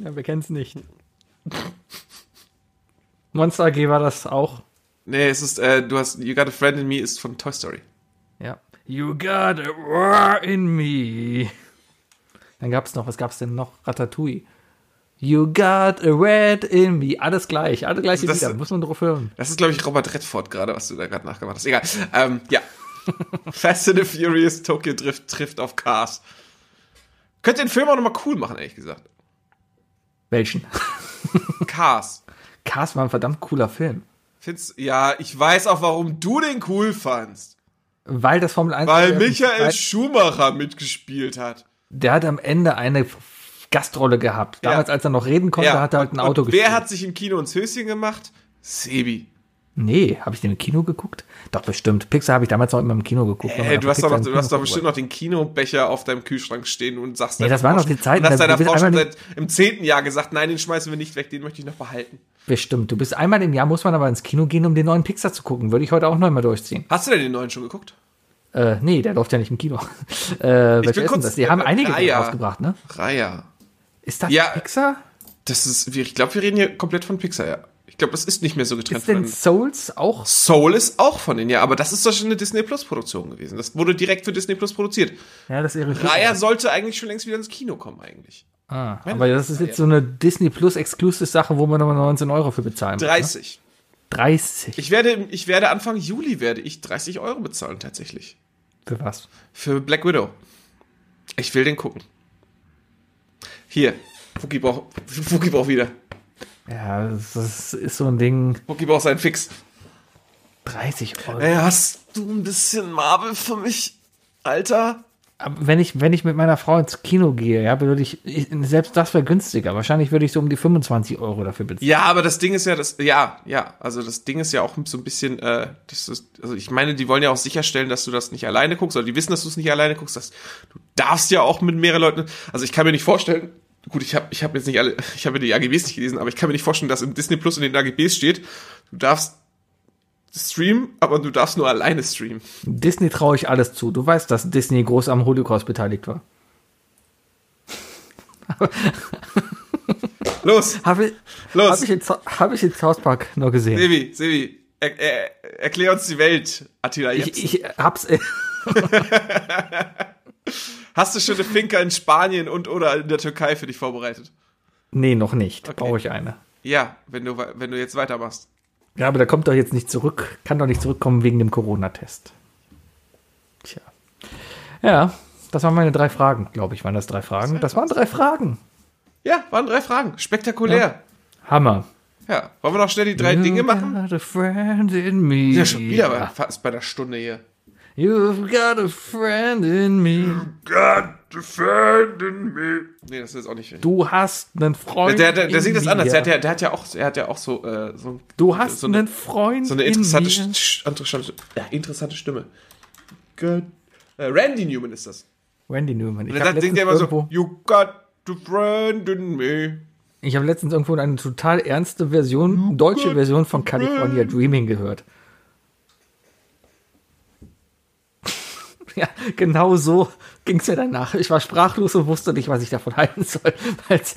Ja, wir kennen es nicht. Monster AG war das auch. Nee, es ist, äh, du hast, You Got a Friend in Me ist von Toy Story. You got a roar in me. Dann gab es noch, was gab es denn noch? Ratatouille. You got a red in me. Alles gleich, alle gleiche Das- Lieder. Muss man drauf hören. Das ist, glaube ich, Robert Redford gerade, was du da gerade nachgemacht hast. Egal. Ähm, ja. Fast and the Furious Tokyo Drift trifft auf Cars. Könnt den Film auch nochmal cool machen, ehrlich gesagt. Welchen? Cars. Cars war ein verdammt cooler Film. Find's, ja, ich weiß auch, warum du den cool fandst. Weil das Formel 1. Weil Michael Schumacher mitgespielt hat. Der hat am Ende eine Gastrolle gehabt. Damals, als er noch reden konnte, hat er halt ein Auto und gespielt. Wer hat sich im Kino ins Höschen gemacht? Sebi. Nee, habe ich den im Kino geguckt? Doch, bestimmt. Pixar habe ich damals noch immer im Kino geguckt. Ey, du hast doch, noch, du hast doch bestimmt noch den Kinobecher auf deinem Kühlschrank stehen und sagst Nee, das waren noch die Zeiten, Und hast deiner Frau schon einmal seit im zehnten Jahr gesagt, nein, den schmeißen wir nicht weg, den möchte ich noch behalten. Bestimmt. Du bist einmal im Jahr, muss man aber ins Kino gehen, um den neuen Pixar zu gucken. Würde ich heute auch noch mal durchziehen. Hast du denn den neuen schon geguckt? Äh, nee, der läuft ja nicht im Kino. äh, welcher bin kurz- das? Die haben äh, einige Raya. rausgebracht, ne? Raya. Ist das Ja. Pixar? Das ist, ich glaube, wir reden hier komplett von Pixar, ja. Ich glaube, das ist nicht mehr so getrennt Ist denn von Souls auch? Soul ist auch von denen, ja, aber das ist doch schon eine Disney Plus Produktion gewesen. Das wurde direkt für Disney Plus produziert. Ja, das irritiert. Raya sollte eigentlich schon längst wieder ins Kino kommen, eigentlich. Ah, aber das ist jetzt so eine Disney Plus Exclusive Sache, wo man nochmal 19 Euro für bezahlen muss. Ne? 30. 30. Ich werde, ich werde Anfang Juli werde ich 30 Euro bezahlen tatsächlich. für was? Für Black Widow. Ich will den gucken. Hier. Wookie braucht, Wookie braucht wieder. Ja, das ist, so ein Ding. Wookie braucht seinen Fix. 30 Euro. Ey, hast du ein bisschen Marvel für mich, Alter? Aber wenn ich, wenn ich mit meiner Frau ins Kino gehe, ja, würde ich, ich selbst das wäre günstiger. Wahrscheinlich würde ich so um die 25 Euro dafür bezahlen. Ja, aber das Ding ist ja, das, ja, ja, also das Ding ist ja auch so ein bisschen, äh, das ist, also ich meine, die wollen ja auch sicherstellen, dass du das nicht alleine guckst, oder die wissen, dass du es nicht alleine guckst, dass du darfst ja auch mit mehreren Leuten, also ich kann mir nicht vorstellen, gut, ich habe ich hab jetzt nicht alle, ich habe die AGBs nicht gelesen, aber ich kann mir nicht vorstellen, dass im Disney Plus in den AGBs steht, du darfst streamen, aber du darfst nur alleine streamen. Disney traue ich alles zu. Du weißt, dass Disney groß am Holocaust beteiligt war. Los, Habe ich, Los. hab ich, in, hab ich in South Park noch gesehen. Sevi, Sevi, er, er, erklär uns die Welt, Attila Jepsen. Ich, ich hab's. Hast du schon eine Finca in Spanien und oder in der Türkei für dich vorbereitet? Nee, noch nicht. Okay. Brauche ich eine. Ja, wenn du, wenn du jetzt weitermachst. Ja, aber der kommt doch jetzt nicht zurück. Kann doch nicht zurückkommen wegen dem Corona-Test. Tja. Ja, das waren meine drei Fragen, glaube ich, waren das drei Fragen. Das waren drei Fragen. Ja, waren drei Fragen. Spektakulär. Hammer. Ja. Wollen wir noch schnell die drei Dinge machen? Ja, schon wieder bei, fast bei der Stunde hier. You've got a friend in me. God defending me. Nee, das ist jetzt auch nicht. Du hast einen Freund. Der, der, der in singt das anders. Der hat, ja, der hat ja auch, er hat ja auch so, äh, so, Du hast so eine, einen Freund so eine interessante, in interessante, ja, interessante Stimme. God. Äh, Randy Newman ist das. Randy Newman. Ich Und habe dann singt er immer so, You got to friend in me. ich hab letztens irgendwo eine total ernste Version, deutsche Version von California Dreaming gehört. Ja, genau so ging's mir danach. Ich war sprachlos und wusste nicht, was ich davon halten soll. Weil's,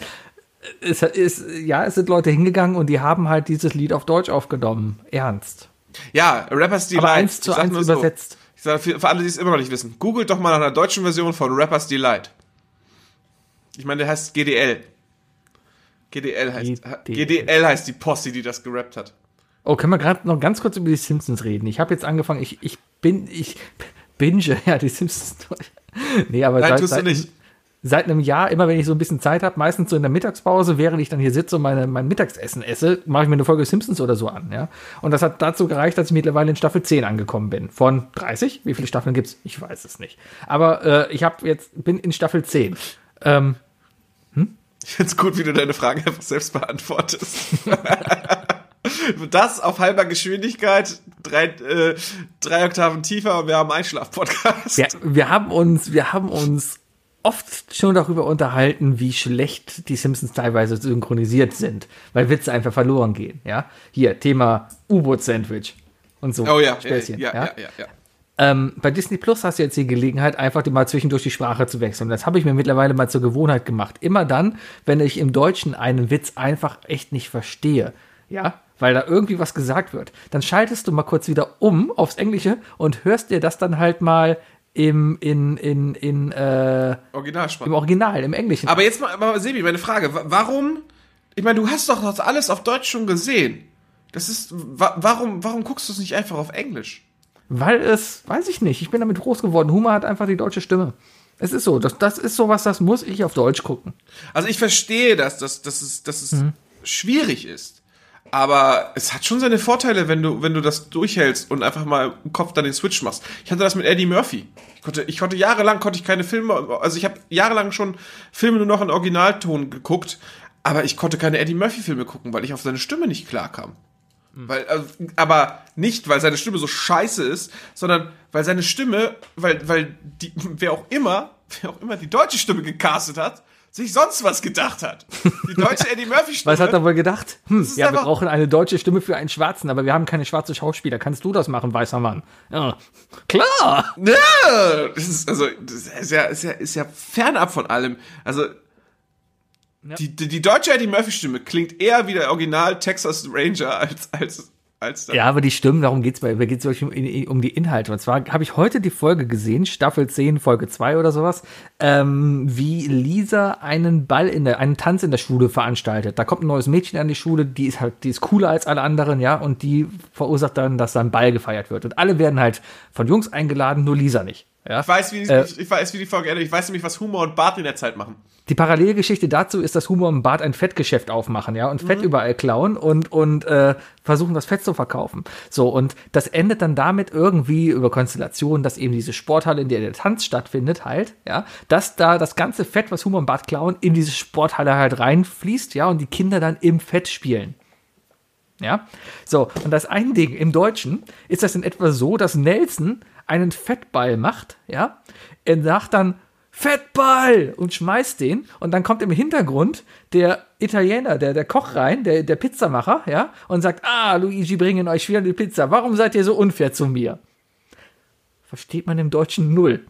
es ist, ja, es sind Leute hingegangen und die haben halt dieses Lied auf Deutsch aufgenommen. Ernst. Ja, Rappers Delight. Aber eins zu eins nur so. übersetzt. Ich sag für, für alle, die es immer noch nicht wissen, googelt doch mal nach einer deutschen Version von Rappers Delight. Ich meine, der heißt GDL. GDL heißt, GDL. GDL heißt die Posse, die das gerappt hat. Oh, können wir gerade noch ganz kurz über die Simpsons reden? Ich habe jetzt angefangen, ich, ich bin, ich binge ja die Simpsons durch. Nee, aber Nein, seit, tust du seit, nicht. seit einem Jahr, immer wenn ich so ein bisschen Zeit habe, meistens so in der Mittagspause, während ich dann hier sitze und meine, mein Mittagsessen esse, mache ich mir eine Folge Simpsons oder so an, ja. Und das hat dazu gereicht, dass ich mittlerweile in Staffel 10 angekommen bin. Von 30? Wie viele Staffeln gibt's? Ich weiß es nicht. Aber äh, ich habe jetzt, bin in Staffel 10. Ähm, Ich find's gut, wie du deine Fragen einfach selbst beantwortest. das auf halber Geschwindigkeit, drei, äh, drei Oktaven tiefer und wir haben einen Einschlaf-Podcast. wir, wir haben uns, wir haben uns oft schon darüber unterhalten, wie schlecht die Simpsons teilweise synchronisiert sind, weil Witze einfach verloren gehen. Ja, hier Thema U-Boot-Sandwich und so. Oh ja, Späßchen, ja, ja, ja, ja, ja. Ähm, bei Disney Plus hast du jetzt die Gelegenheit, einfach die mal zwischendurch die Sprache zu wechseln. Das habe ich mir mittlerweile mal zur Gewohnheit gemacht. Immer dann, wenn ich im Deutschen einen Witz einfach echt nicht verstehe, ja, weil da irgendwie was gesagt wird, dann schaltest du mal kurz wieder um aufs Englische und hörst dir das dann halt mal im, in, in, in, äh, Originalsprache. im Original, im Englischen. Aber jetzt mal, aber Sebi, meine Frage, wa- warum, ich meine, du hast doch das alles auf Deutsch schon gesehen. Das ist, wa warum, warum guckst du es nicht einfach auf Englisch? Weil es, weiß ich nicht, ich bin damit groß geworden. Humor hat einfach die deutsche Stimme. Es ist so, das, das ist sowas, das muss ich auf Deutsch gucken. Also ich verstehe, dass, dass, dass es, dass es schwierig ist. Aber es hat schon seine Vorteile, wenn du, wenn du das durchhältst und einfach mal im Kopf dann den Switch machst. Ich hatte das mit Eddie Murphy. Ich konnte, ich konnte jahrelang konnte ich keine Filme, also ich habe jahrelang schon Filme nur noch in Originalton geguckt, aber ich konnte keine Eddie Murphy Filme gucken, weil ich auf seine Stimme nicht klarkam. Weil, also, aber nicht, weil seine Stimme so scheiße ist, sondern weil seine Stimme, weil, weil die, wer auch immer, wer auch immer die deutsche Stimme gecastet hat, sich sonst was gedacht hat. Die deutsche Eddie Murphy Stimme. Was hat er wohl gedacht? Hm, ja, wir brauchen eine deutsche Stimme für einen Schwarzen, aber wir haben keine schwarze Schauspieler. Kannst du das machen, weißer Mann? Ja, klar. Ja, das ist, also, das ist ja, ist ja, ist ja fernab von allem. Also, die, die, die deutsche Eddie Murphy Stimme klingt eher wie der Original Texas Ranger als, als, als dann. Ja, aber die stimmen, darum geht's bei, geht's um, um die Inhalte. Und zwar habe ich heute die Folge gesehen, Staffel 10, Folge 2 oder sowas, ähm, wie Lisa einen Ball in der, einen Tanz in der Schule veranstaltet. Da kommt ein neues Mädchen an die Schule, die ist halt, die ist cooler als alle anderen, ja, und die verursacht dann, dass da ein Ball gefeiert wird. Und alle werden halt von Jungs eingeladen, nur Lisa nicht. Ja? Ich weiß, wie, Äh. ich, ich weiß, wie die Folge endet. Ich weiß nämlich, was Humor und Bart in der Zeit machen. Die Parallelgeschichte dazu ist, dass Humor und Bart ein Fettgeschäft aufmachen, ja, und Fett überall klauen und, und äh, versuchen, das Fett zu verkaufen. So, und das endet dann damit irgendwie über Konstellationen, dass eben diese Sporthalle, in der der Tanz stattfindet, halt, ja, dass da das ganze Fett, was Humor und Bart klauen, in diese Sporthalle halt reinfließt, ja, und die Kinder dann im Fett spielen. Ja, so, und das ein Ding im Deutschen ist das in etwa so, dass Nelson einen Fettball macht, ja, er sagt dann Fettball und schmeißt den und dann kommt im Hintergrund der Italiener, der, der Koch rein, der, der Pizzamacher, ja, und sagt, ah, Luigi, bringen euch wieder die Pizza, warum seid ihr so unfair zu mir? Versteht man im Deutschen null.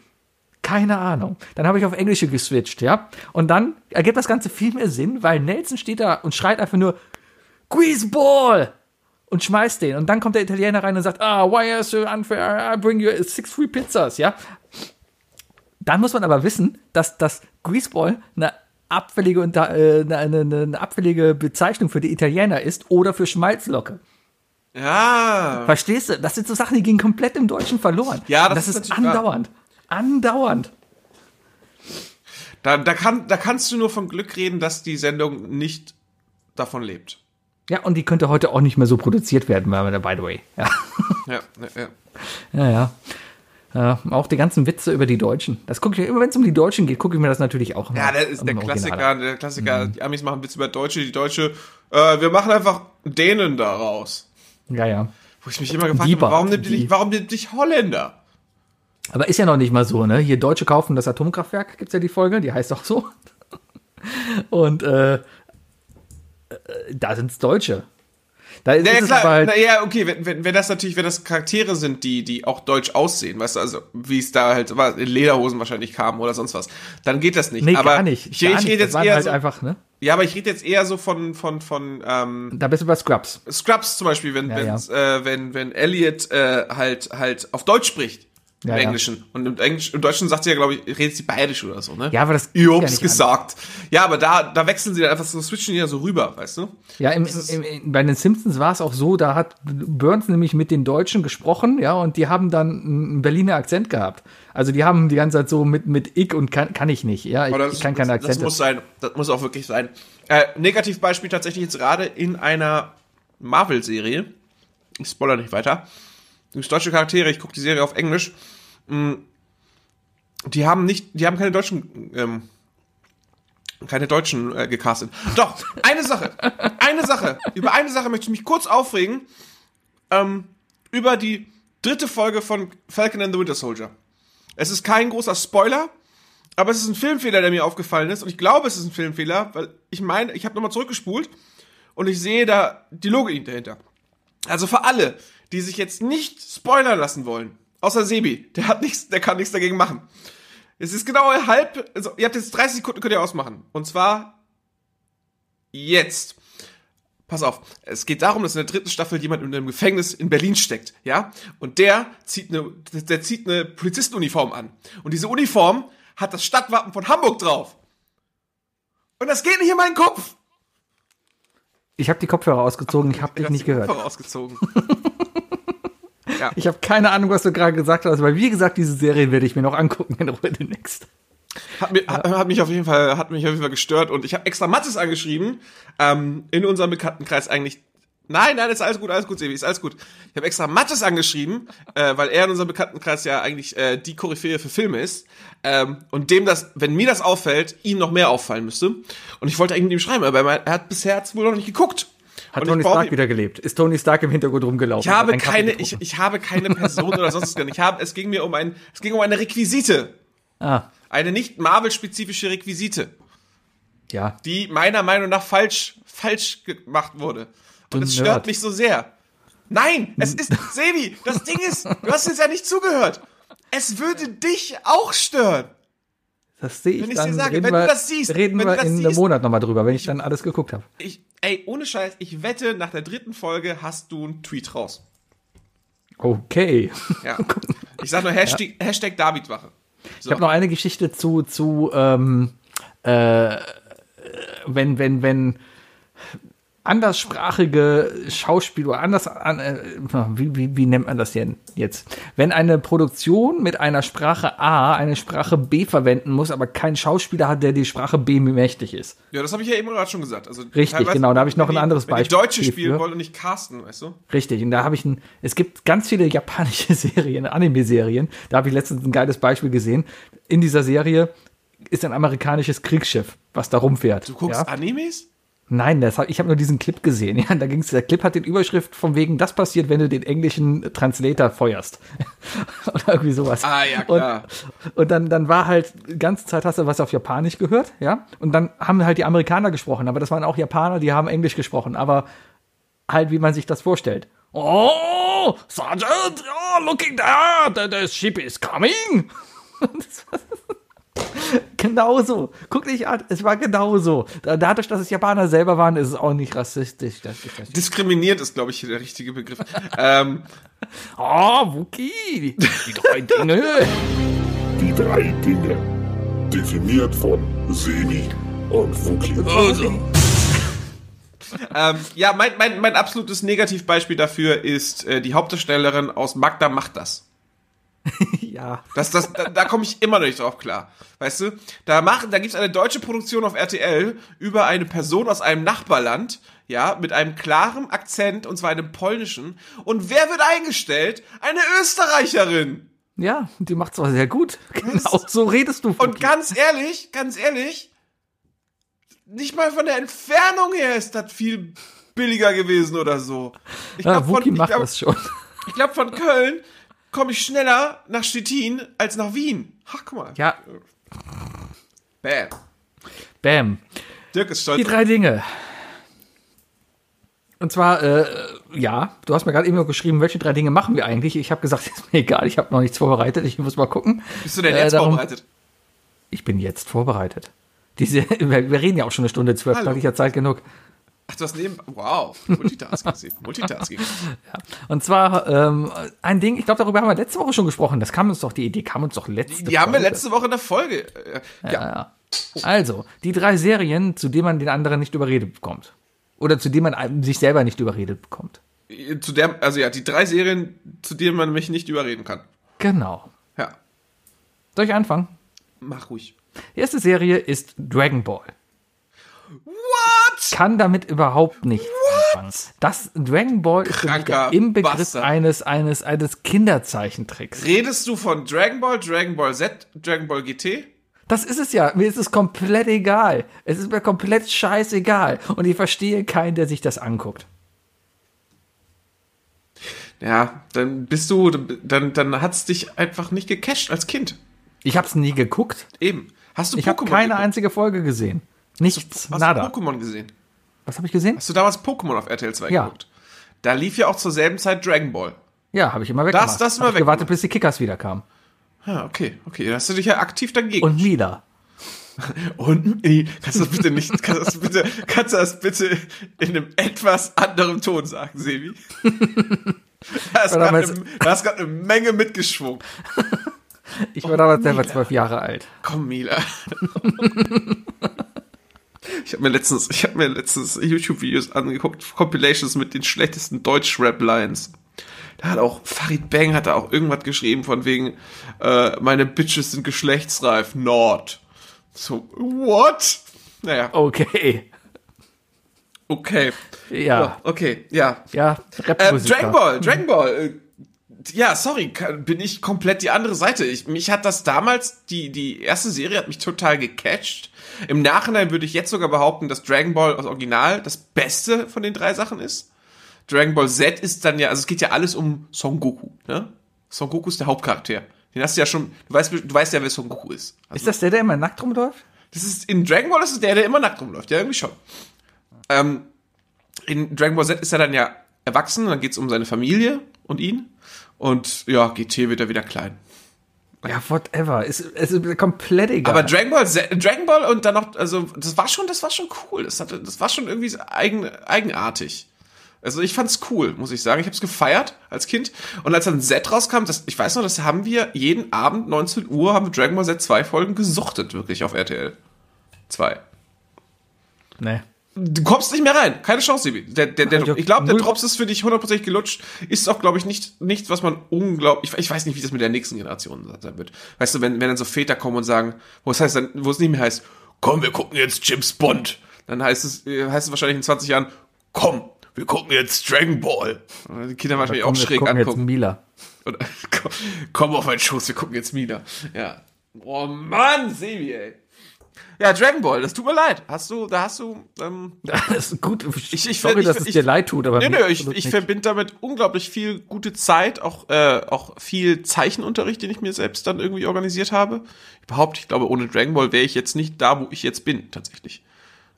Keine Ahnung. Dann habe ich auf Englische geswitcht, ja. Und dann ergibt das Ganze viel mehr Sinn, weil Nelson steht da und schreit einfach nur Greaseball und schmeißt den. Und dann kommt der Italiener rein und sagt, ah, why are you so unfair? I bring you six free pizzas, ja. Dann muss man aber wissen, dass das Greaseball eine abfällige, äh, eine, eine, eine abfällige Bezeichnung für die Italiener ist oder für Schmalzlocke. Ja. Verstehst du? Das sind so Sachen, die gehen komplett im Deutschen verloren. Ja, das das ist ist andauernd. Andauernd. Da, da, kann, da kannst du nur von Glück reden, dass die Sendung nicht davon lebt. Ja, und die könnte heute auch nicht mehr so produziert werden, by the way. Ja, Ja, ja, ja. ja. ja. Ja, auch die ganzen Witze über die Deutschen. Das gucke ich immer, wenn es um die Deutschen geht, gucke ich mir das natürlich auch immer Ja, das ist der Original Klassiker. an. Der Klassiker. Die Amis machen Witze über Deutsche, die Deutsche. Äh, wir machen einfach denen daraus. Ja, ja. Wo ich mich immer gefragt habe, warum nimmt die warum nimmt dich Holländer? Aber ist ja noch nicht mal so, ne? Hier Deutsche kaufen das Atomkraftwerk, gibt's ja die Folge, die heißt auch so. Und äh, äh, da sind's Deutsche. Da ist, Ja, ja ist klar, halt, na, ja, okay, wenn, wenn, wenn das natürlich, wenn das Charaktere sind, die, die auch deutsch aussehen, weißt du, also wie es da halt war, in Lederhosen wahrscheinlich kamen oder sonst was, dann geht das nicht. nee, aber gar nicht. Ich, ich nicht. rede jetzt eher halt so, einfach, ne? ja, aber ich rede jetzt eher so von, von, von ähm, Da bist du bei Scrubs. Scrubs zum Beispiel, wenn, Ja, wenn's, Äh, wenn, wenn Elliot äh, halt, halt auf Deutsch spricht. Im Ja, ja. Englischen. Und im, Englisch, im Deutschen sagt sie ja, glaube ich, redet sie bayerisch oder so, ne? Ja, aber das Ich ja hab's nicht gesagt. Ja, aber da, da wechseln sie dann einfach so, switchen die ja so rüber, weißt du? Ja, im, im, bei den Simpsons war es auch so, da hat Burns nämlich mit den Deutschen gesprochen, ja, und die haben dann einen Berliner Akzent gehabt. Also die haben die ganze Zeit so mit, mit ich und kann, kann ich nicht, ja, ich, Aber ich kann keine das, das Akzente. muss sein. Das muss auch wirklich sein. Äh, Negativbeispiel tatsächlich jetzt gerade in einer Marvel-Serie. Ich spoiler nicht weiter. Das deutsche Charaktere, ich gucke die Serie auf Englisch. Mh, Die haben nicht, die haben keine deutschen, ähm, keine Deutschen äh, gecastet. Doch, eine Sache, eine Sache, über eine Sache möchte ich mich kurz aufregen. Ähm, über die dritte Folge von Falcon and the Winter Soldier. Es ist kein großer Spoiler, aber es ist ein Filmfehler, der mir aufgefallen ist. Und ich glaube, es ist ein Filmfehler, weil ich meine, ich habe nochmal zurückgespult und ich sehe da die Logik dahinter. Also für alle, die sich jetzt nicht spoilern lassen wollen, außer Sebi, der hat nichts, der kann nichts dagegen machen. Es ist genau halb, also ihr habt jetzt 30 Sekunden, könnt ihr ausmachen. Und zwar jetzt. Pass auf, es geht darum, dass in der dritten Staffel jemand in einem Gefängnis in Berlin steckt, ja? Und der zieht eine, der zieht eine Polizistenuniform an. Und diese Uniform hat das Stadtwappen von Hamburg drauf. Und das geht nicht in meinen Kopf. Ich habe die Kopfhörer ausgezogen, ich habe dich nicht die gehört. Kopfhörer ausgezogen. Ich habe keine Ahnung, was du gerade gesagt hast, weil wie gesagt, diese Serie werde ich mir noch angucken in Ruhe demnächst. Hat, mir, hat, hat mich auf jeden Fall, hat mich auf jeden Fall gestört und ich habe extra Mattes angeschrieben, ähm, in unserem Bekanntenkreis eigentlich. Nein, nein, ist alles gut, alles gut, Sebi, ist alles gut. Ich habe extra Mattes angeschrieben, äh, weil er in unserem Bekanntenkreis ja eigentlich äh, die Koryphäe für Filme ist. Ähm, und dem das, wenn mir das auffällt, ihm noch mehr auffallen müsste. Und ich wollte eigentlich mit ihm schreiben, aber er hat bisher wohl noch nicht geguckt. Hat und Tony Stark wieder gelebt? Ist Tony Stark im Hintergrund rumgelaufen? ich habe keine, ich, ich habe keine Person oder sonst was. Ich habe, es ging mir um ein, es ging um eine Requisite. ah, Eine nicht Marvel-spezifische Requisite. ja. die meiner Meinung nach falsch, falsch gemacht wurde. Und es stört mich so sehr. Nein, es ist, Sebi, das Ding ist, du hast jetzt ja nicht zugehört. Es würde dich auch stören. Das sehe ich Wenn ich's dann. dir sage, reden wenn wir, du das siehst, reden wenn wir in einem. Monat nochmal drüber, wenn ich dann alles geguckt habe. Ich, ey, ohne Scheiß, ich wette, nach der dritten Folge hast du einen Tweet raus. Okay. Ja. Ich sag nur Hashtag, Hashtag Davidwache. Ich habe noch eine Geschichte zu, zu ähm, äh, wenn, wenn, wenn anderssprachige Schauspieler oder anders, an, äh, wie, wie, wie nennt man das denn jetzt? Wenn eine Produktion mit einer Sprache A eine Sprache B verwenden muss, aber kein Schauspieler hat, der die Sprache B mächtig ist. Ja, das habe ich ja eben gerade schon gesagt. Also, Richtig, genau, da habe ich noch ein anderes die, wenn Beispiel Die Deutsche spielen wollen und nicht casten, weißt du? Richtig, und da habe ich ein, es gibt ganz viele japanische Serien, Anime-Serien, da habe ich letztens ein geiles Beispiel gesehen. In dieser Serie ist ein amerikanisches Kriegsschiff, was da rumfährt. Du guckst ja? Animes? Nein, das hab, ich habe nur diesen Clip gesehen. Ja, da ging's, der Clip hat den Überschrift von wegen, das passiert, wenn du den englischen Translator feuerst. Oder irgendwie sowas. Ah, ja, klar. Und, und dann, dann war halt, die ganze Zeit hast du was auf Japanisch gehört, ja. Und dann haben halt die Amerikaner gesprochen, aber das waren auch Japaner, die haben Englisch gesprochen, aber halt, wie man sich das vorstellt. Oh, Sergeant, oh, looking there, the, the ship is coming. Genauso. Guck dich an, es war genauso. Da- Dadurch, dass es Japaner selber waren, ist es auch nicht rassistisch. Das ist das. Diskriminiert ist, glaube ich, hier der richtige Begriff. ähm, Oh, Wookie, die, die drei Dinge. Die drei Dinge. Definiert von Semi und Wookie. ähm, ja, mein, mein, mein absolutes Negativbeispiel dafür ist äh, die Hauptdarstellerin aus Magda macht das. Ja. Das, das, da, da komme ich immer noch nicht drauf klar. Weißt du? Da machen, da gibt's eine deutsche Produktion auf RTL über eine Person aus einem Nachbarland, ja, mit einem klaren Akzent, und zwar einem polnischen. Und wer wird eingestellt? Eine Österreicherin. Ja, die macht zwar sehr gut. Genau, so redest du. Und Wookie. ganz ehrlich, ganz ehrlich, nicht mal von der Entfernung her ist das viel billiger gewesen oder so. Ich ja, glaub, Wookie von, ich glaub, ich glaub, von Köln komme ich schneller nach Stettin als nach Wien. Ach, guck mal. Ja, Bam. bam. Dirk ist stolz. Die drei Dinge. Und zwar, äh, ja, du hast mir gerade eben noch geschrieben, welche drei Dinge machen wir eigentlich? Ich habe gesagt, ist mir egal, ich habe noch nichts vorbereitet, ich muss mal gucken. Bist du denn Äh, jetzt darum- vorbereitet? Ich bin jetzt vorbereitet. Diese, wir, reden ja auch schon eine Stunde zwölf, da hatte ich ja Zeit genug. Ach, du hast neben. Wow. Multitasking. Multitasking. Und zwar ähm, ein Ding, ich glaube, darüber haben wir letzte Woche schon gesprochen. Das kam uns doch, die Idee kam uns doch letzte Die haben wir letzte Woche in der Folge. Äh, ja. Ja, ja. Also, die drei Serien, zu denen man den anderen nicht überredet bekommt. Oder zu denen man sich selber nicht überredet bekommt. Zu der, also ja, die drei Serien, zu denen man mich nicht überreden kann. Genau. Ja. Soll ich anfangen? Mach ruhig. Die erste Serie ist Dragon Ball. What? Kann damit überhaupt nicht anfangen. Das Dragon Ball ist Kranker der Inbegriff Bastard. eines, eines, eines Kinderzeichentricks. Redest du von Dragon Ball, Dragon Ball Z, Dragon Ball GT? Das ist es ja. Mir ist es komplett egal. Es ist mir komplett scheißegal. Und ich verstehe keinen, der sich das anguckt. Ja, dann bist du, dann, dann hat's dich einfach nicht gecatcht als Kind. Ich habe es nie geguckt. Eben. Hast du Ich habe keine geguckt? einzige Folge gesehen. Nichts, Hast nada. du Pokémon gesehen? Was habe ich gesehen? Hast du damals Pokémon auf RTL 2 Ja. geguckt? Da lief ja auch zur selben Zeit Dragon Ball. Ja, habe ich immer weggemacht. das immer Hab ich gewartet, bis die Kickers wiederkamen. Ja, okay, okay. Da hast du dich ja aktiv dagegen. Und Mila. Und nee, kannst du das bitte nicht, kannst du das bitte, kannst du das bitte in einem etwas anderen Ton sagen, Sebi? Da hast gerade eine, hast Menge mitgeschwungen. Ich war damals selber zwölf Jahre alt. Komm, Mila. Ich habe mir letztens, ich habe mir letztens YouTube-Videos angeguckt, Compilations mit den schlechtesten Deutsch-Rap-Lines. Da hat auch Farid Bang hat da auch irgendwas geschrieben von wegen äh, meine Bitches sind geschlechtsreif, Nord. So what? Naja, Okay. okay. Ja. okay, ja. Ja, Ähm, Rap-Musiker. Dragon Ball, Dragon Ball. Äh, ja, sorry, bin ich komplett die andere Seite. Ich, mich hat das damals, die, die erste Serie hat mich total gecatcht. Im Nachhinein würde ich jetzt sogar behaupten, dass Dragon Ball aus Original das Beste von den drei Sachen ist. Dragon Ball Z ist dann ja, also es geht ja alles um Son Goku, ne? Son Goku ist der Hauptcharakter. Den hast du ja schon, du weißt, du weißt ja, wer Son Goku ist. Also, Ist das der, der immer nackt rumläuft? das ist, in Dragon Ball ist es der, der immer nackt rumläuft, ja, irgendwie schon. Ähm, in Dragon Ball Z ist er dann ja erwachsen, dann geht's um seine Familie und ihn. Und ja, GT wird er wieder klein. Ja, whatever. Es ist, ist komplett egal. Aber Dragon Ball, Dragon Ball und dann noch, also das war schon, das war schon cool. Das, hatte, das war schon irgendwie eigen, eigenartig. Also ich fand's cool, muss ich sagen. Ich hab's gefeiert als Kind. Und als dann Z rauskam, das, ich weiß noch, das haben wir jeden Abend 19 Uhr haben wir Dragon Ball Z 2 Folgen gesuchtet, wirklich auf RTL 2. nee. Du kommst nicht mehr rein. Keine Chance, Sibi. Der, der, der, Ich glaube, der Drops ist für dich hundertprozentig gelutscht. Ist auch, glaube ich, nicht nichts, was man unglaublich. Ich, ich weiß nicht, wie das mit der nächsten Generation sein wird. Weißt du, wenn, wenn dann so Väter kommen und sagen, wo es heißt dann, wo es nicht mehr heißt, komm, wir gucken jetzt James Bond. Dann heißt es, äh, heißt es wahrscheinlich in 20 Jahren, komm, wir gucken jetzt Dragon Ball. Und Die Kinder wahrscheinlich auch Komm, wir schräg gucken jetzt angucken. Mila. Oder, komm, komm auf meinen Schoß, wir gucken jetzt Mina. Ja. Oh Mann, Sebi, ey. Ja, Dragon Ball, das tut mir leid. Hast du, da hast du, ähm, Das ist gut. Ich- ich- Sorry, ich- dass es ich- dir leid tut, aber mir nee, ich, ich verbinde damit unglaublich viel gute Zeit, auch, äh, auch viel Zeichenunterricht, den ich mir selbst dann irgendwie organisiert habe. Überhaupt, ich glaube, ohne Dragon Ball wäre ich jetzt nicht da, wo ich jetzt bin, tatsächlich.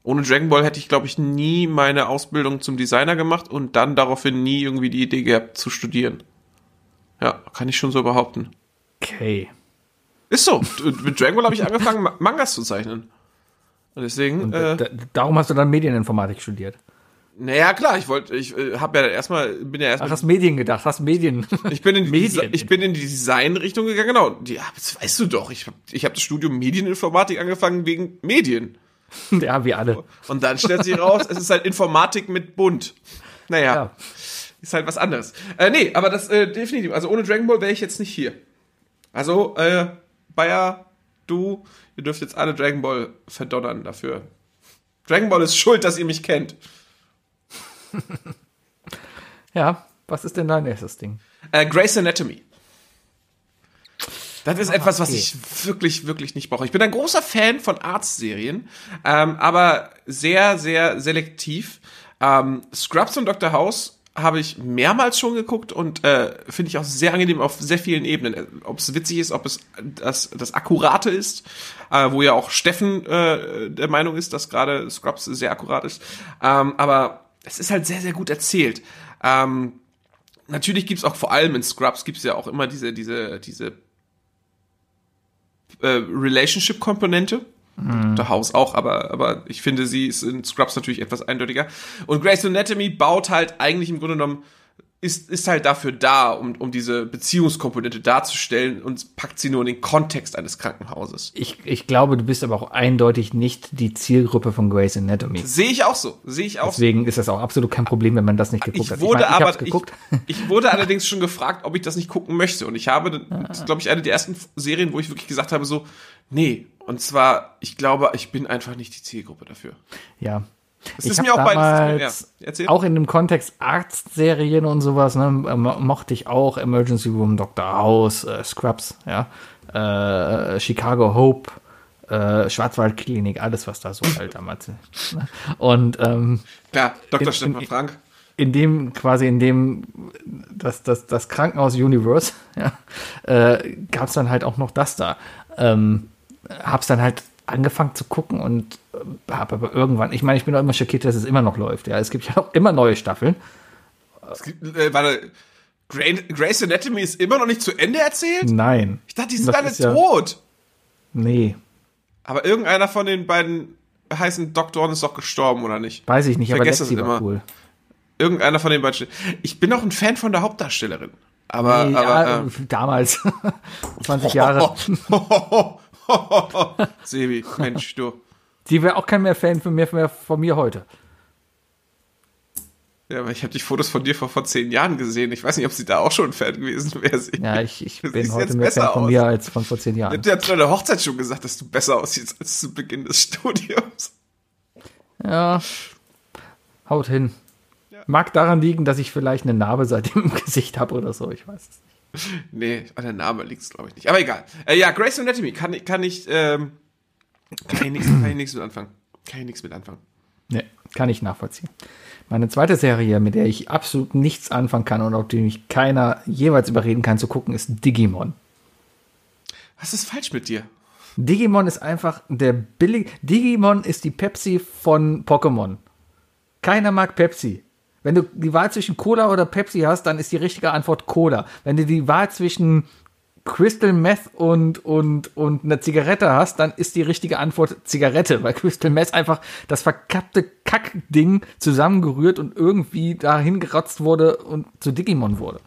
Ohne Dragon Ball hätte ich, glaube ich, nie meine Ausbildung zum Designer gemacht und dann daraufhin nie irgendwie die Idee gehabt zu studieren. Ja, kann ich schon so behaupten. Okay. Ist so. Mit Dragon Ball habe ich angefangen, Ma- Mangas zu zeichnen. Und deswegen, äh, Da, darum hast du dann Medieninformatik studiert. naja, klar, ich wollte, ich äh, habe ja erstmal, bin ja Ach, erstmal hast Medien gedacht, hast Medien. Ich bin in die, Medien. ich bin in die Designrichtung gegangen, genau. Ja, das weißt du doch. Ich habe ich hab das Studium Medieninformatik angefangen wegen Medien. ja, wir alle. Und dann stellt sich raus, es ist halt Informatik mit Bunt. Naja, Ja. ist halt was anderes. Äh, nee, aber das äh, definitiv. Also ohne Dragon Ball wäre ich jetzt nicht hier. Also, äh, Bayer, du, ihr dürft jetzt alle Dragon Ball verdonnern dafür. Dragon Ball ist schuld, dass ihr mich kennt. Ja, was ist denn dein erstes Ding? Äh, Grey's Anatomy. Das ist etwas, was okay. ich wirklich, wirklich nicht brauche. Ich bin ein großer Fan von Arztserien, ähm, aber sehr, sehr selektiv. Ähm, Scrubs und Dr. House habe ich mehrmals schon geguckt und äh, finde ich auch sehr angenehm auf sehr vielen Ebenen. Ob es witzig ist, ob es das, das Akkurate ist, äh, wo ja auch Steffen äh, der Meinung ist, dass gerade Scrubs sehr akkurat ist. Ähm, aber es ist halt sehr, sehr gut erzählt. Ähm, natürlich gibt's auch vor allem in Scrubs gibt's ja auch immer diese, diese, diese äh, Relationship-Komponente. Der Haus auch, aber, aber ich finde, sie ist in Scrubs natürlich etwas eindeutiger. Und Grey's Anatomy baut halt eigentlich im Grunde genommen, ist, ist halt dafür da, um, um diese Beziehungskomponente darzustellen und packt sie nur in den Kontext eines Krankenhauses. Ich, ich glaube, du bist aber auch eindeutig nicht die Zielgruppe von Grey's Anatomy. Sehe ich auch so. Sehe ich auch so. Deswegen ist das auch absolut kein Problem, wenn man das nicht geguckt Ich hat. wurde ich, mein, ich aber, geguckt. Ich, ich wurde allerdings schon gefragt, ob ich das nicht gucken möchte. Und ich habe, das ist, glaube ich, eine der ersten Serien, wo ich wirklich gesagt habe, so, nee. Und zwar, ich glaube, ich bin einfach nicht die Zielgruppe dafür. ja. Das ich ist mir auch beides. damals Ja, erzähl. auch in dem Kontext Arztserien und sowas, ne, mo- mochte ich auch Emergency Room, Dr. House, äh, Scrubs, ja, äh, Chicago Hope, äh, Schwarzwaldklinik, alles was da so halt damals. Ne? Und ähm, Klar, Dr. Stefan Frank. in dem quasi in dem das das das Krankenhaus Universe ja, äh, gab es dann halt auch noch das da ähm, hab's dann halt angefangen zu gucken und äh, habe aber irgendwann ich meine ich bin auch immer schockiert dass es immer noch läuft ja es gibt ja auch immer neue Staffeln Es gibt, äh, warte, Grey- Grey's Anatomy ist immer noch nicht zu Ende erzählt? nein Ich dachte, die sind Das alle ja- tot. nee Aber irgendeiner von den beiden heißen Doktoren ist doch gestorben, oder nicht? weiß ich nicht aber Vergesse Lexi es war immer. cool Irgendeiner von den beiden. Ich bin auch ein Fan von der Hauptdarstellerin. Aber, nee, aber ja, äh, damals 20 Jahre Sebi, Mensch, du. die wäre auch kein mehr Fan von mir, von mir heute Ja, aber ich habe die Fotos von dir vor, vor zehn Jahren gesehen. Ich weiß nicht, ob sie da auch schon ein Fan gewesen wäre. Ja ich, ich Du bin heute jetzt mehr besser Fan von aus. mir als von vor 10 Ich Jahren hab dir ja zu deiner Hochzeit schon gesagt, dass du besser aussiehst als zu Beginn des Studiums. Ja, haut hin. Mag daran liegen, dass ich vielleicht eine Narbe seitdem im Gesicht habe oder so, ich weiß es. Nee, an der Name liegt's glaube ich nicht. Aber egal. Äh, ja, Grace Anatomy kann, ich- kann ich, ähm, kann ich nichts, mit anfangen. Kann ich nichts mit anfangen. Nee, kann ich nachvollziehen. Meine zweite Serie, mit der ich absolut nichts anfangen kann und auf die mich keiner jeweils überreden kann zu gucken, ist Digimon. Was ist falsch mit dir? Digimon ist einfach der billig. Digimon ist die Pepsi von Pokémon. Keiner mag Pepsi. Wenn du die Wahl zwischen Cola oder Pepsi hast, dann ist die richtige Antwort Cola. Wenn du die Wahl zwischen Crystal Meth und, und, und eine Zigarette hast, dann ist die richtige Antwort Zigarette, weil Crystal Meth einfach das verkappte Kackding zusammengerührt und irgendwie dahin gerotzt wurde und zu Digimon wurde.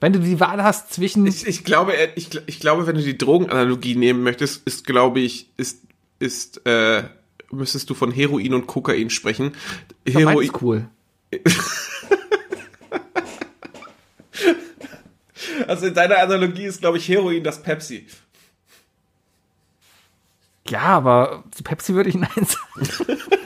Wenn du die Wahl hast zwischen. Ich, ich glaube, äh, ich, ich glaube, wenn du die Drogenanalogie nehmen möchtest, ist, glaube ich, ist, ist, äh, müsstest du von Heroin und Kokain sprechen. Heroin ist cool. also in deiner Analogie ist, glaube ich, Heroin das Pepsi. Ja, aber zu Pepsi würde ich Nein sagen.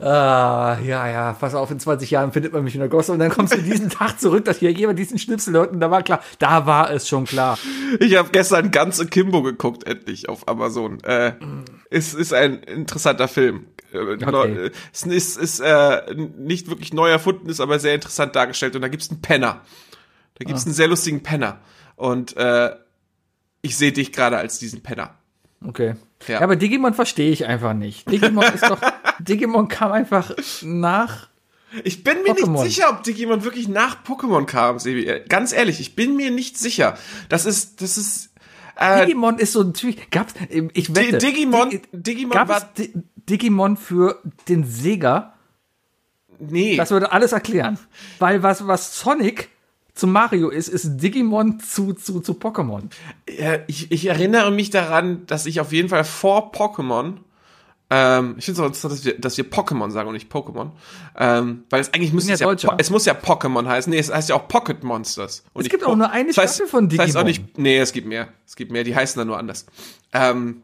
ah, ja, ja, pass auf, in 20 Jahren findet man mich in der Gosse und dann kommst du diesen Tag zurück, dass hier jemand diesen Schnipsel hört und da war klar, da war es schon klar. Ich habe gestern ganz Kimbo geguckt, endlich auf Amazon. Äh, ist, ist ein interessanter Film. Äh, neu- äh, Es ist, ist äh, nicht wirklich neu erfunden, ist aber sehr interessant dargestellt. Und da gibt's einen Penner. Da gibt's einen sehr lustigen Penner. Und äh, ich sehe dich gerade als diesen Penner. Okay. Ja. Ja, aber Digimon verstehe ich einfach nicht. Digimon ist doch, Digimon kam einfach nach Ich bin mir Pokémon. nicht sicher, ob Digimon wirklich nach Pokémon kam, Sebi. Äh, Ganz ehrlich, ich bin mir nicht sicher. Das ist, das ist. Äh, Digimon ist so ein Typ. Gab's, ich wette. Digimon- Digi- Digimon gab war- Digimon für den Sega? nee. Das würde alles erklären. Weil was, was Sonic zu Mario ist, ist Digimon zu, zu, zu Pokémon. Ich, ich erinnere mich daran, dass ich auf jeden Fall vor Pokémon, ähm, ich finde es auch interessant, dass wir, dass wir Pokémon sagen und nicht Pokémon, ähm, weil es eigentlich müsste ja es ja. Po- es muss ja Pokémon heißen, nee, es heißt ja auch Pocket Monsters. Und Es gibt Po- auch nur eine das heißt, Staffel von Das heißt auch Digimon. nicht, nee, es gibt mehr, es gibt mehr, die heißen dann nur anders. Ähm,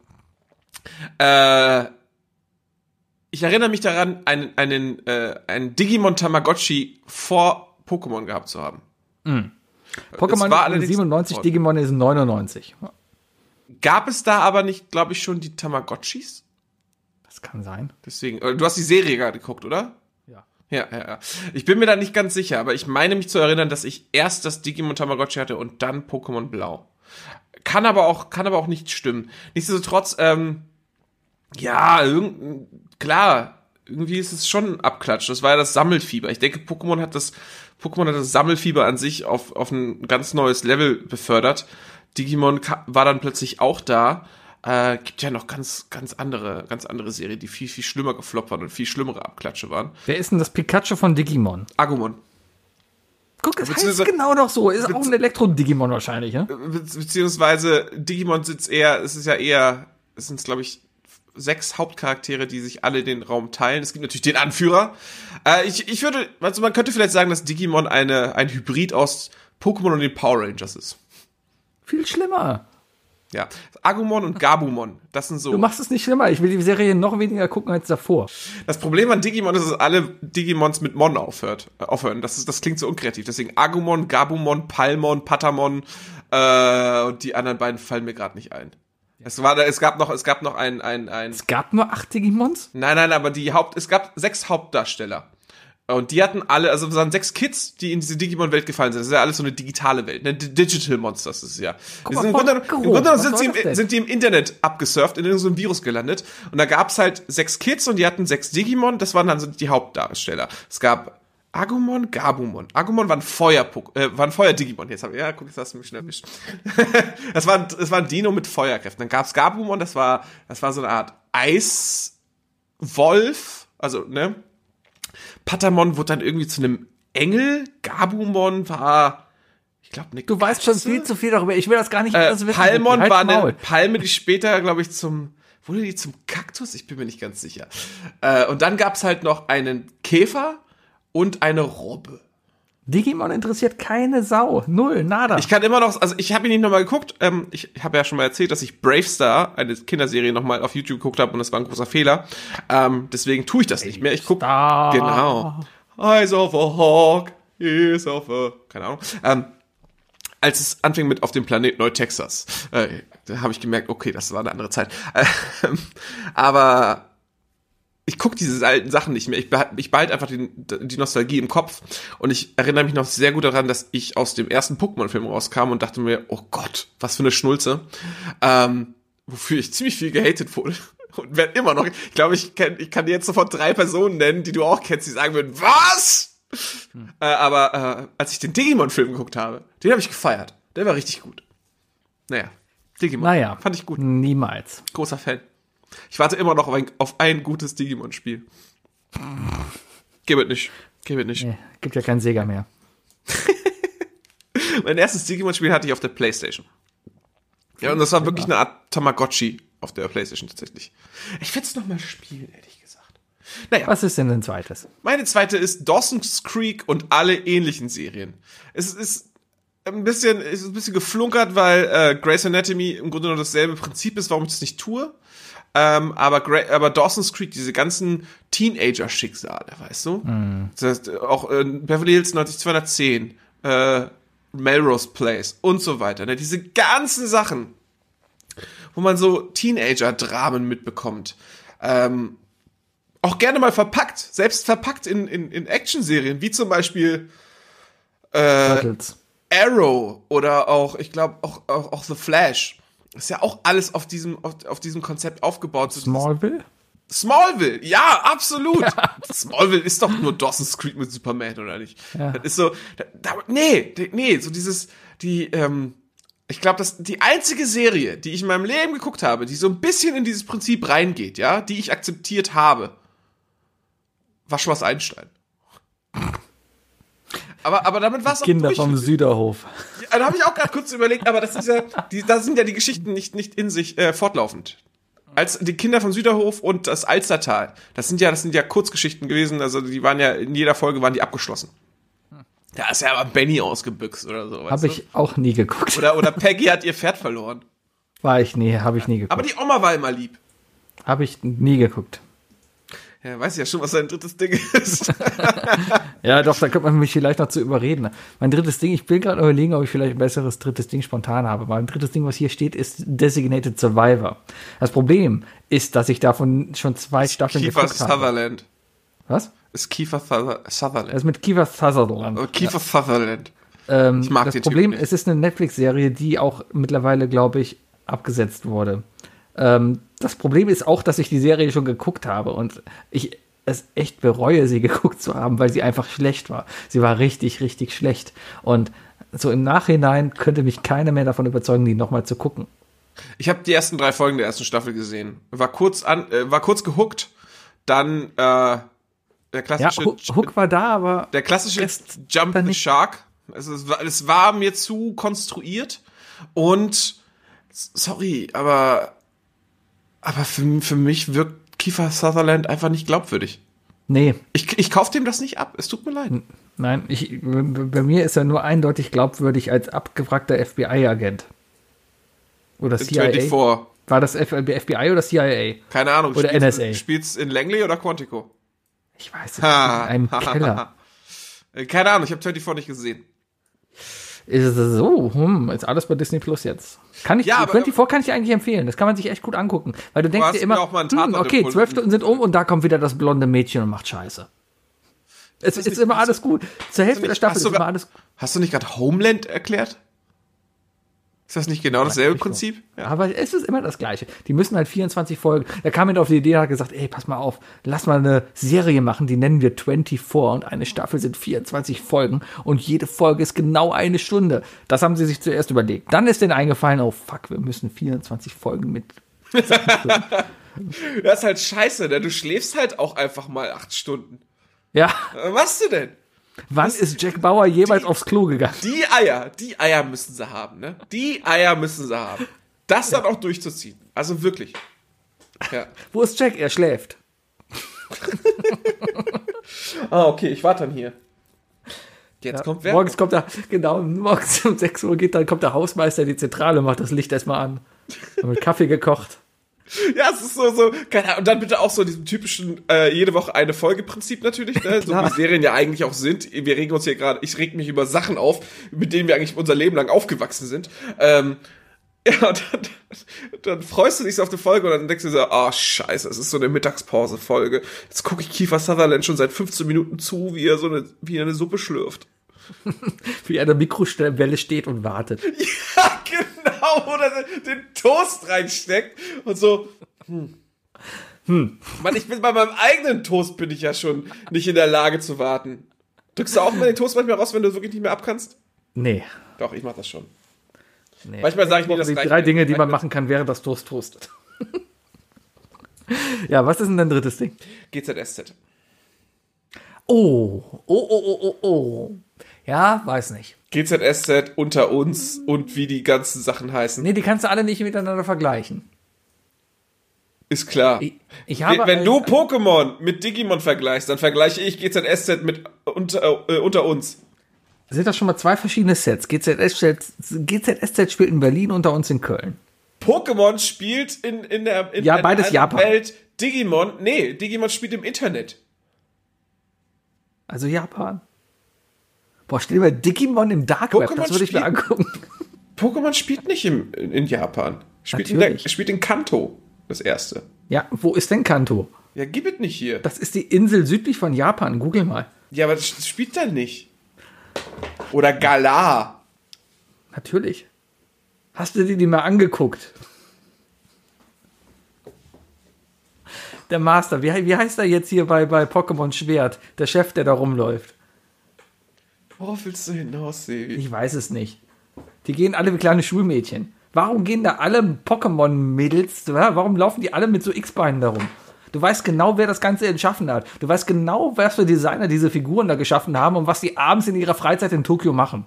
äh, ich erinnere mich daran, einen, einen, äh, einen Digimon Tamagotchi vor Pokémon gehabt zu haben. Pokémon Es war ist allerdings- 97, Digimon ist 99. Gab es da aber nicht, glaube ich, schon die Tamagotchis? Das kann sein. Deswegen, äh, du hast die Serie gerade geguckt, oder? Ja. Ja, ja, ja. Ich bin mir da nicht ganz sicher, aber ich meine mich zu erinnern, dass ich erst das Digimon Tamagotchi hatte und dann Pokémon Blau. Kann aber auch, kann aber auch nicht stimmen. Nichtsdestotrotz, ähm, ja, irgend, klar, irgendwie ist es schon ein Abklatsch. Das war ja das Sammelfieber. Ich denke, Pokémon hat das, Pokémon hat das Sammelfieber an sich auf, auf ein ganz neues Level befördert. Digimon war dann plötzlich auch da. Äh, gibt ja noch ganz, ganz andere, ganz andere Serien, die viel, viel schlimmer gefloppt waren und viel schlimmere Abklatsche waren. Wer ist denn das Pikachu von Digimon? Agumon. Guck, es heißt genau doch so. Ist auch ein Elektro-Digimon wahrscheinlich, ne? Be beziehungsweise Digimon sitzt eher, es ist ja eher, es sind glaube ich sechs Hauptcharaktere, die sich alle den Raum teilen. Es gibt natürlich den Anführer. Äh, ich, ich würde, also man könnte vielleicht sagen, dass Digimon eine, ein Hybrid aus Pokémon und den Power Rangers ist. Viel schlimmer. Ja. Agumon und Gabumon, das sind so. Du machst es nicht schlimmer. Ich will die Serie noch weniger gucken als davor. Das Problem an Digimon ist, dass alle Digimons mit Mon aufhört, äh, aufhören. Das, ist, das klingt so unkreativ. Deswegen Agumon, Gabumon, Palmon, Patamon äh, und die anderen beiden fallen mir gerade nicht ein. Es war da, es gab noch, es gab noch ein, ein, ein. Es gab nur acht Digimons? Nein, nein, aber die Haupt, es gab sechs Hauptdarsteller. Und die hatten alle, also es waren sechs Kids, die in diese Digimon-Welt gefallen sind. Das ist ja alles so eine digitale Welt, ne? Digital Monsters ist es ja. Die mal, sind, im Grunde, Im. Grunde sind, sie im, sind die im Internet abgesurft, in irgendeinem Virus gelandet. Und da gab's halt sechs Kids und die hatten sechs Digimon, das waren dann so die Hauptdarsteller. Es gab Agumon, Gabumon. Agumon war ein Feuer, äh, war ein Feuer-Digimon. Jetzt hab ich, ja, guck, jetzt hast du mich schnell erwischt. das war, ein, das war ein Dino mit Feuerkräften. Dann gab's Gabumon, das war, das war so eine Art Eiswolf, also, ne? Patamon wurde dann irgendwie zu einem Engel. Gabumon war, ich glaube, eine Du weißt schon viel zu viel darüber. Ich will das gar nicht Äh, wissen. Palmon Halt war eine Palme, die später, glaube ich, zum wurde die zum Kaktus? Ich bin mir nicht ganz sicher. Äh, und dann gab's halt noch einen Käfer und eine Robbe. Digimon interessiert keine Sau. Null, nada. Ich kann immer noch, also ich habe ihn nicht nochmal geguckt. Ähm, ich habe ja schon mal erzählt, dass ich Brave Star, eine Kinderserie, nochmal auf YouTube geguckt habe und das war ein großer Fehler. Ähm, deswegen tue ich das nicht mehr. Ich guck Star. genau. Eyes of a Hawk, ears of a, keine Ahnung. Ähm, als es anfing mit auf dem Planet Neu-Texas, äh, da habe ich gemerkt, okay, das war eine andere Zeit. Ähm, aber ich gucke diese alten Sachen nicht mehr. Ich behalte, ich behalte einfach die, die Nostalgie im Kopf. Und ich erinnere mich noch sehr gut daran, dass ich aus dem ersten Pokémon-Film rauskam und dachte mir, oh Gott, was für eine Schnulze. Ähm, wofür ich ziemlich viel gehatet wurde. Und werde immer noch. Ich glaube, ich, kenn, ich kann dir jetzt sofort drei Personen nennen, die du auch kennst, die sagen würden, was? Äh, aber äh, als ich den Digimon-Film geguckt habe, den habe ich gefeiert. Der war richtig gut. Naja, Digimon. Naja. Fand ich gut. Niemals. Großer Fan. Ich warte immer noch auf ein, auf ein gutes Digimon-Spiel. Gib es nicht. Gib es nicht. Nee, gibt ja keinen Sega mehr. Mein erstes Digimon-Spiel hatte ich auf der Playstation. Ja, und das war wirklich eine Art Tamagotchi auf der Playstation tatsächlich. Ich werde es nochmal spielen, ehrlich gesagt. Naja, Was ist denn ein zweites? meine zweite ist Dawson's Creek und alle ähnlichen Serien. Es ist ein bisschen, es ist ein bisschen geflunkert, weil äh, Grey's Anatomy im Grunde nur dasselbe Prinzip ist, warum ich das nicht tue. Ähm, aber, aber Dawson's Creek, diese ganzen Teenager-Schicksale, weißt du? Das heißt, auch äh, Beverly Hills 90210, äh, Melrose Place und so weiter. Ne? Diese ganzen Sachen, wo man so Teenager-Dramen mitbekommt. Ähm, auch gerne mal verpackt, selbst verpackt in, in, in Action-Serien, wie zum Beispiel Turtles. Arrow oder auch, ich glaube, auch, auch, auch The Flash. Ist ja auch alles auf diesem, auf, auf diesem Konzept aufgebaut. Smallville? Smallville, ja, absolut. Smallville ist doch nur Dawson's Creek mit Superman, oder nicht? Ja. Das ist so, da, nee, nee, so dieses, die, ähm, ich glaube, das die einzige Serie, die ich in meinem Leben geguckt habe, die so ein bisschen in dieses Prinzip reingeht, ja, die ich akzeptiert habe, war Schloss Einstein. Aber, aber damit war es auch Kinder durch. vom Süderhof. Ja, da habe ich auch gerade kurz überlegt, aber das ist ja, die, da sind ja die Geschichten nicht, nicht in sich äh, fortlaufend. Als die Kinder vom Süderhof und das Alstertal, das sind ja, das sind ja Kurzgeschichten gewesen, also die waren ja, in jeder Folge waren die abgeschlossen. Da ist ja aber Benny ausgebüxt oder so. Habe du? ich auch nie geguckt. Oder, oder Peggy hat ihr Pferd verloren. War ich nie, habe ich nie Aber geguckt. die Oma war immer lieb. Habe ich nie geguckt. Ja, weiß ja schon, was sein drittes Ding ist. Ja, doch, da könnte man mich vielleicht noch zu überreden. Mein drittes Ding, ich will gerade überlegen, ob ich vielleicht ein besseres drittes Ding spontan habe. Mein drittes Ding, was hier steht, ist Designated Survivor. Das Problem ist, dass ich davon schon zwei Staffeln Kiefer geguckt habe. Sutherland. Was? Ist Kiefer Suther- Das Sutherland. ist mit Kiefer Sutherland. Oh, Kiefer Sutherland. Ähm, Ich mag das den Problem, es ist eine Netflix-Serie, die auch mittlerweile, glaube ich, abgesetzt wurde. Ähm, das Problem ist auch, dass ich die Serie schon geguckt habe und ich es echt bereue, sie geguckt zu haben, weil sie einfach schlecht war. Sie war richtig, richtig schlecht. Und so im Nachhinein könnte mich keiner mehr davon überzeugen, die nochmal zu gucken. Ich habe die ersten drei Folgen der ersten Staffel gesehen. War kurz an, äh, war kurz gehuckt. Dann äh, der Ja, klassische, Hook, Hook war da, aber der klassische Jump the. Shark. Also es war, es war mir zu konstruiert und sorry, aber aber für, für mich wirkt Kiefer Sutherland einfach nicht glaubwürdig. nee, Ich, ich kauf dem das nicht ab. Es tut mir leid. nein, ich, bei mir ist er nur eindeutig glaubwürdig als abgewrackter FBI-Agent. Oder CIA. 24. War das FBI oder CIA? Keine Ahnung. Oder spielt's- NSA. Spielt's in Langley oder Quantico? Ich weiß es nicht. In einem Keller. Äh, Keine Ahnung, ich habe 24 nicht gesehen. Ist so? Hm, ist alles bei Disney Plus jetzt. Kann ich, Ja, aber- 24 kann ich eigentlich empfehlen. Das kann man sich echt gut angucken. Weil du denkst hast dir immer, hm, okay, zwölf Stunden sind um und da kommt wieder das blonde Mädchen und macht Scheiße. Es ist, nicht- immer alles gut. Zur Hälfte der Staffel ist du immer alles Hast du nicht gerade Homeland erklärt? Ist das nicht genau dasselbe Richtung. Prinzip? Ja. Aber es ist immer das Gleiche. Die müssen halt 24 Folgen. Da kam jemand auf die Idee und hat gesagt, ey, pass mal auf, lass mal eine Serie machen, die nennen wir 24 und eine Staffel sind 24 Folgen und jede Folge ist genau eine Stunde. Das haben sie sich zuerst überlegt. Dann ist denen eingefallen, oh fuck, wir müssen 24 Folgen mit. Das ist halt scheiße, ne? Du schläfst halt auch einfach mal acht Stunden. Ja, Was machst du denn? Wann ist Jack Bauer jemals aufs Klo gegangen? Die Eier, die Eier müssen sie haben, ne? Die Eier müssen sie haben. Das dann auch durchzuziehen. Also wirklich. Ja. Wo ist Jack? Er schläft. Ah, okay, ich warte dann hier. Jetzt kommt wer? Morgens kommt er, genau, morgens um 6 Uhr geht dann, kommt der Hausmeister in die Zentrale, macht das Licht erstmal an. Mit Kaffee gekocht. Ja, es ist so, so, keine Ahnung. Und dann bitte auch so diesem typischen, äh, jede Woche eine Folge-Prinzip natürlich, ne? So wie Serien ja eigentlich auch sind. Wir regen uns hier gerade, ich reg mich über Sachen auf, mit denen wir eigentlich unser Leben lang aufgewachsen sind. Ähm, ja, und dann, dann freust du dich so auf die Folge und dann denkst du so, ah, scheiße, es ist so eine Mittagspause-Folge. Jetzt gucke ich Kiefer Sutherland schon seit 15 Minuten zu, wie er so eine, wie er eine Suppe schlürft. Wie in der Mikrowelle steht und wartet. Ja, genau, oder den Toast reinsteckt und so. Hm. Hm. Mann, ich bin bei meinem eigenen Toast bin ich ja schon nicht in der Lage zu warten. Drückst du auch mal den Toast manchmal raus, wenn du wirklich nicht mehr abkannst? Nee. Doch, ich mach das schon. nee. Manchmal sage ich mir, das die drei Dinge, die man machen kann, während das Toast toastet. ja, was ist denn dein drittes Ding? GZSZ. Oh, oh, oh, oh, oh, oh. Ja, weiß nicht. GZSZ unter uns und wie die ganzen Sachen heißen. Nee, die kannst du alle nicht miteinander vergleichen. Ist klar. Ich, ich habe wenn du Pokémon mit Digimon vergleichst, dann vergleiche ich GZSZ mit unter, äh, unter uns. sind das schon mal zwei verschiedene Sets. GZSZ, GZSZ spielt in Berlin, unter uns in Köln. Pokémon spielt in, in der in Ja, in beides Japan. Welt. Digimon, nee, Digimon spielt im Internet. Also Japan. Boah, stell dir mal Digimon im Dark Web, Pokémon das würde ich mir angucken. Pokémon spielt nicht im, in, Japan. Spielt in, der, spielt in Kanto, das erste. Ja, wo ist denn Kanto? Ja, gib es nicht hier. Das ist die Insel südlich von Japan. Google mal. Ja, aber das spielt da nicht. Oder Galar. Natürlich. Hast du dir die mal angeguckt? Der Master, wie, wie heißt er jetzt hier bei, bei Pokémon Schwert? Der Chef, der da rumläuft. Worauf willst du hinaus, Sevi? Ich weiß es nicht. Die gehen alle wie kleine Schulmädchen. Warum gehen da alle Pokémon-Mädels, warum laufen die alle mit so X-Beinen darum? Du weißt genau, wer das Ganze entschaffen hat. Du weißt genau, was für Designer diese Figuren da geschaffen haben und was die abends in ihrer Freizeit in Tokio machen.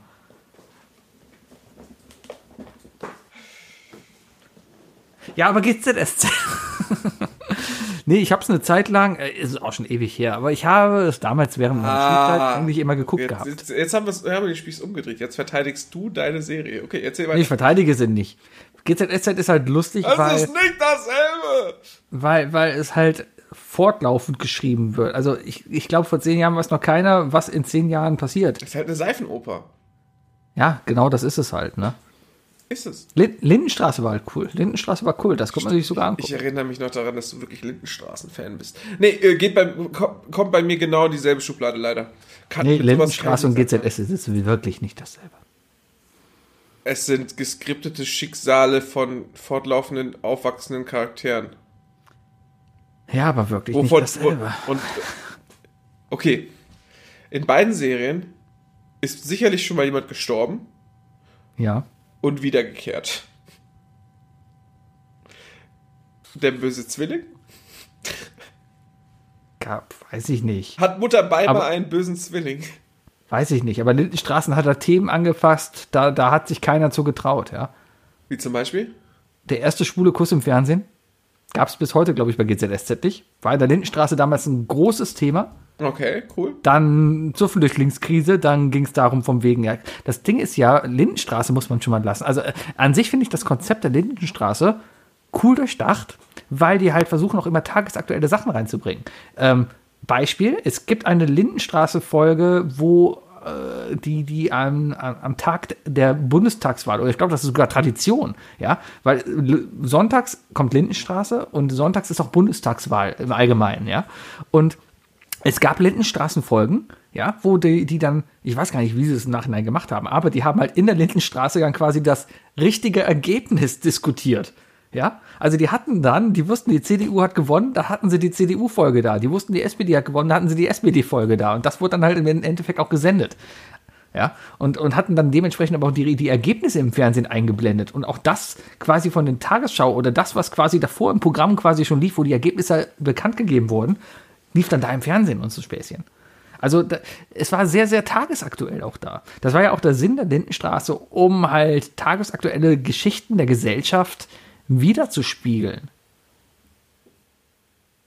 Ja, aber GZSZ. nee, ich habe es eine Zeit lang, äh, ist auch schon ewig her, aber ich habe es damals während meiner Schulzeit eigentlich immer geguckt Jetzt, gehabt. jetzt, jetzt haben, wir's- haben wir den Spieß umgedreht. Jetzt verteidigst du deine Serie. Okay, erzähl weiter. Nee, ich verteidige sie nicht. GZSZ ist halt lustig, das weil, ist nicht dasselbe. weil, weil es halt fortlaufend geschrieben wird. Also ich, ich glaube, vor zehn Jahren weiß noch keiner, was in zehn Jahren passiert. Das ist halt eine Seifenoper. Ja, genau das ist es halt, ne? Ist es. Lin Lindenstraße war halt cool. Lindenstraße war cool, das kommt man sich sogar Ich angucken. erinnere mich noch daran, dass du wirklich Lindenstraßen-Fan bist. Nee, äh, geht bei, kommt, bei mir genau in dieselbe Schublade leider. Kann Nee, Lindenstraße und GZS ist wirklich nicht dasselbe. Es sind geskriptete Schicksale von fortlaufenden, aufwachsenden Charakteren. Ja, aber wirklich Wovon, nicht dasselbe. wo, und, okay. In beiden Serien ist sicherlich schon mal jemand gestorben Ja. Und wiedergekehrt. Der böse Zwilling? Gab, weiß ich nicht. Hat Mutter Beimer einen bösen Zwilling? Weiß ich nicht. Aber Lindenstraßen hat da Themen angefasst, da, da hat sich keiner zu getraut, ja. Wie zum Beispiel? Der erste schwule Kuss im Fernsehen gab es bis heute, glaube ich, bei GZSZ nicht. War in der Lindenstraße damals ein großes Thema. Okay, cool. Dann zur Flüchtlingskrise, dann ging es darum vom wegen, ja, das Ding ist ja, Lindenstraße muss man schon mal lassen. Also äh, an sich finde ich das Konzept der Lindenstraße cool durchdacht, weil die halt versuchen auch immer tagesaktuelle Sachen reinzubringen. Ähm, Beispiel, es gibt eine Lindenstraße-Folge, wo äh, die, die am, am am Tag der Bundestagswahl, oder ich glaube, das ist sogar Tradition, ja, weil äh, sonntags kommt Lindenstraße und sonntags ist auch Bundestagswahl im Allgemeinen, ja, und es gab Lindenstraßenfolgen, ja, wo die, die dann, ich weiß gar nicht, wie sie es im Nachhinein gemacht haben, aber die haben halt in der Lindenstraße dann quasi das richtige Ergebnis diskutiert. Ja, also die hatten dann, die wussten, die CDU hat gewonnen, da hatten sie die CDU-Folge da. Die wussten, die SPD hat gewonnen, da hatten sie die SPD-Folge da. Und das wurde dann halt im Endeffekt auch gesendet. Ja, und, und hatten dann dementsprechend aber auch die, die Ergebnisse im Fernsehen eingeblendet. Und auch das quasi von den Tagesschau oder das, was quasi davor im Programm quasi schon lief, wo die Ergebnisse bekannt gegeben wurden, lief dann da im Fernsehen und so Späßchen. Also da, es war sehr, sehr tagesaktuell auch da. Das war ja auch der Sinn der Lindenstraße, um halt tagesaktuelle Geschichten der Gesellschaft wiederzuspiegeln.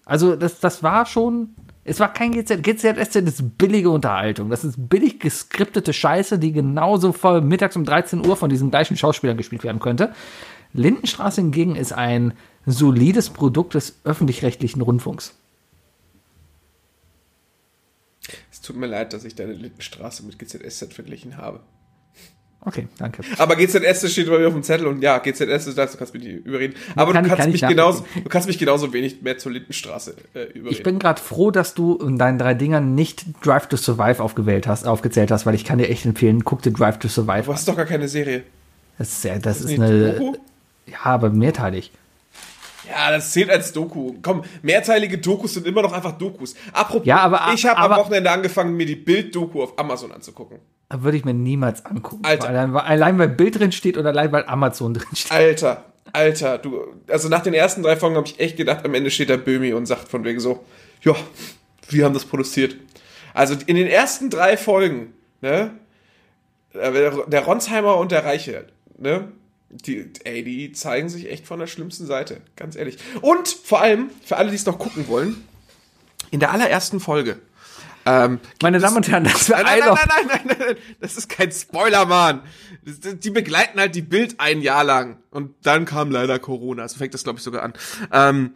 Also das, das war schon, es war kein GZ, GZSZ ist billige Unterhaltung. Das ist billig geskriptete Scheiße, die genauso vor mittags um 13 Uhr von diesen gleichen Schauspielern gespielt werden könnte. Lindenstraße hingegen ist ein solides Produkt des öffentlich-rechtlichen Rundfunks. Es tut mir leid, dass ich deine Lindenstraße mit GZSZ verglichen habe. Okay, danke. Aber GZS steht bei mir auf dem Zettel und ja, GZS ist das, du kannst mich nicht überreden. Aber Kann du, kannst kann ich mich genauso, du kannst mich genauso wenig mehr zur Lindenstraße äh, überreden. Ich bin gerade froh, dass du in deinen drei Dingern nicht Drive to Survive aufgewählt hast, aufgezählt hast, weil ich kann dir echt empfehlen, guck dir Drive to Survive du an. hast doch gar keine Serie. Das ist, ja, das ist Nicht eine. Doku? Ja, aber mehrteilig. Ja, das zählt als Doku. Komm, mehrteilige Dokus sind immer noch einfach Dokus. Apropos, Ja, aber- ich habe am Wochenende angefangen, mir die Bild-Doku auf Amazon anzugucken. Würde ich mir niemals angucken. Alter. Allein, weil- allein weil Bild drin steht oder allein weil Amazon drin steht. Alter, Alter, du, also nach den ersten drei Folgen habe ich echt gedacht, am Ende steht da Böhmi und sagt von wegen so, ja, wir haben das produziert. Also in den ersten drei Folgen, ne, der der Ronsheimer und der Reiche, ne, die, ey, die zeigen sich echt von der schlimmsten Seite, ganz ehrlich. Und vor allem, für alle, die es noch gucken wollen, in der allerersten Folge, ähm, Meine Damen und Herren, das war Nein, nein, nein, nein, nein, nein, nein, das ist kein Spoiler, Mann. Die begleiten halt die Bild ein Jahr lang. Und dann kam leider Corona. So fängt das, glaube ich, sogar an. Ähm,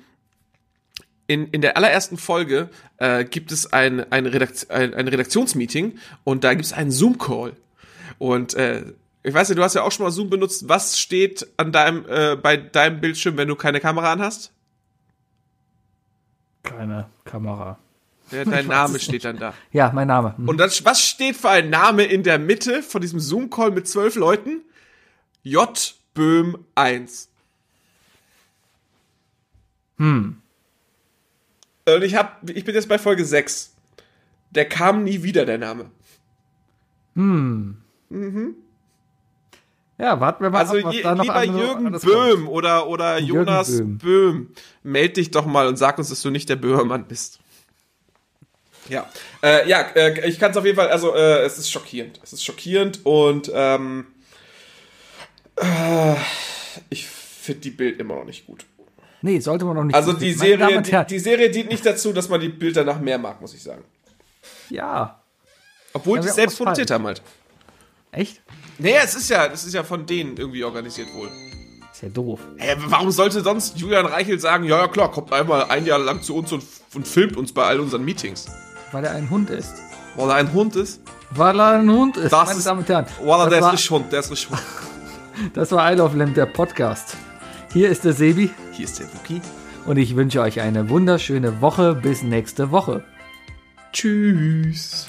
in, in der allerersten Folge äh, gibt es ein, ein, Redakt ein, ein Redaktionsmeeting und da gibt es einen Zoom-Call. Und äh, ich weiß ja, du hast ja auch schon mal Zoom benutzt. Was steht an deinem, äh, bei deinem Bildschirm, wenn du keine Kamera an hast? Keine Kamera. Ja, dein Name steht dann da. Ja, mein Name. Hm. Und das, was steht für ein Name in der Mitte von diesem Zoom-Call mit zwölf Leuten? J. Böhm 1. Hm. Und ich hab, ich bin jetzt bei Folge 6. Der kam nie wieder, der Name. Ja, warten wir mal Also ab, was je, da noch lieber andere- Jürgen kommt. Böhm oder, oder Jürgen Jonas Böhm. Böhm. Meld dich doch mal und sag uns, dass du nicht der Böhmermann bist. Ja, äh, ja, äh, ich kann es auf jeden Fall, also äh, es ist schockierend. Es ist schockierend und ähm, äh, ich finde die Bild immer noch nicht gut. Nee, sollte man noch nicht. Also die Serie, die, die Serie dient nicht dazu, dass man die Bild danach mehr mag, muss ich sagen. Ja. Obwohl Ja, die selbst produziert haben halt. Echt? Nee, es ist ja, das ist ja von denen irgendwie organisiert wohl. Ist ja doof. Hä, warum sollte sonst Julian Reichelt sagen, ja, ja klar, kommt einmal ein Jahr lang zu uns und, und filmt uns bei all unseren Meetings? Weil er ein Hund ist. Weil er ein Hund ist? Weil er ein Hund ist, Das meine ist- Damen und Herren. Weil er das, der ist war, richtig Hund, der ist richtig Hund. das war Isle of Lamb, der Podcast. Hier ist der Sebi Hier ist der Wookie. und ich wünsche euch eine wunderschöne Woche. Bis nächste Woche. Tschüss.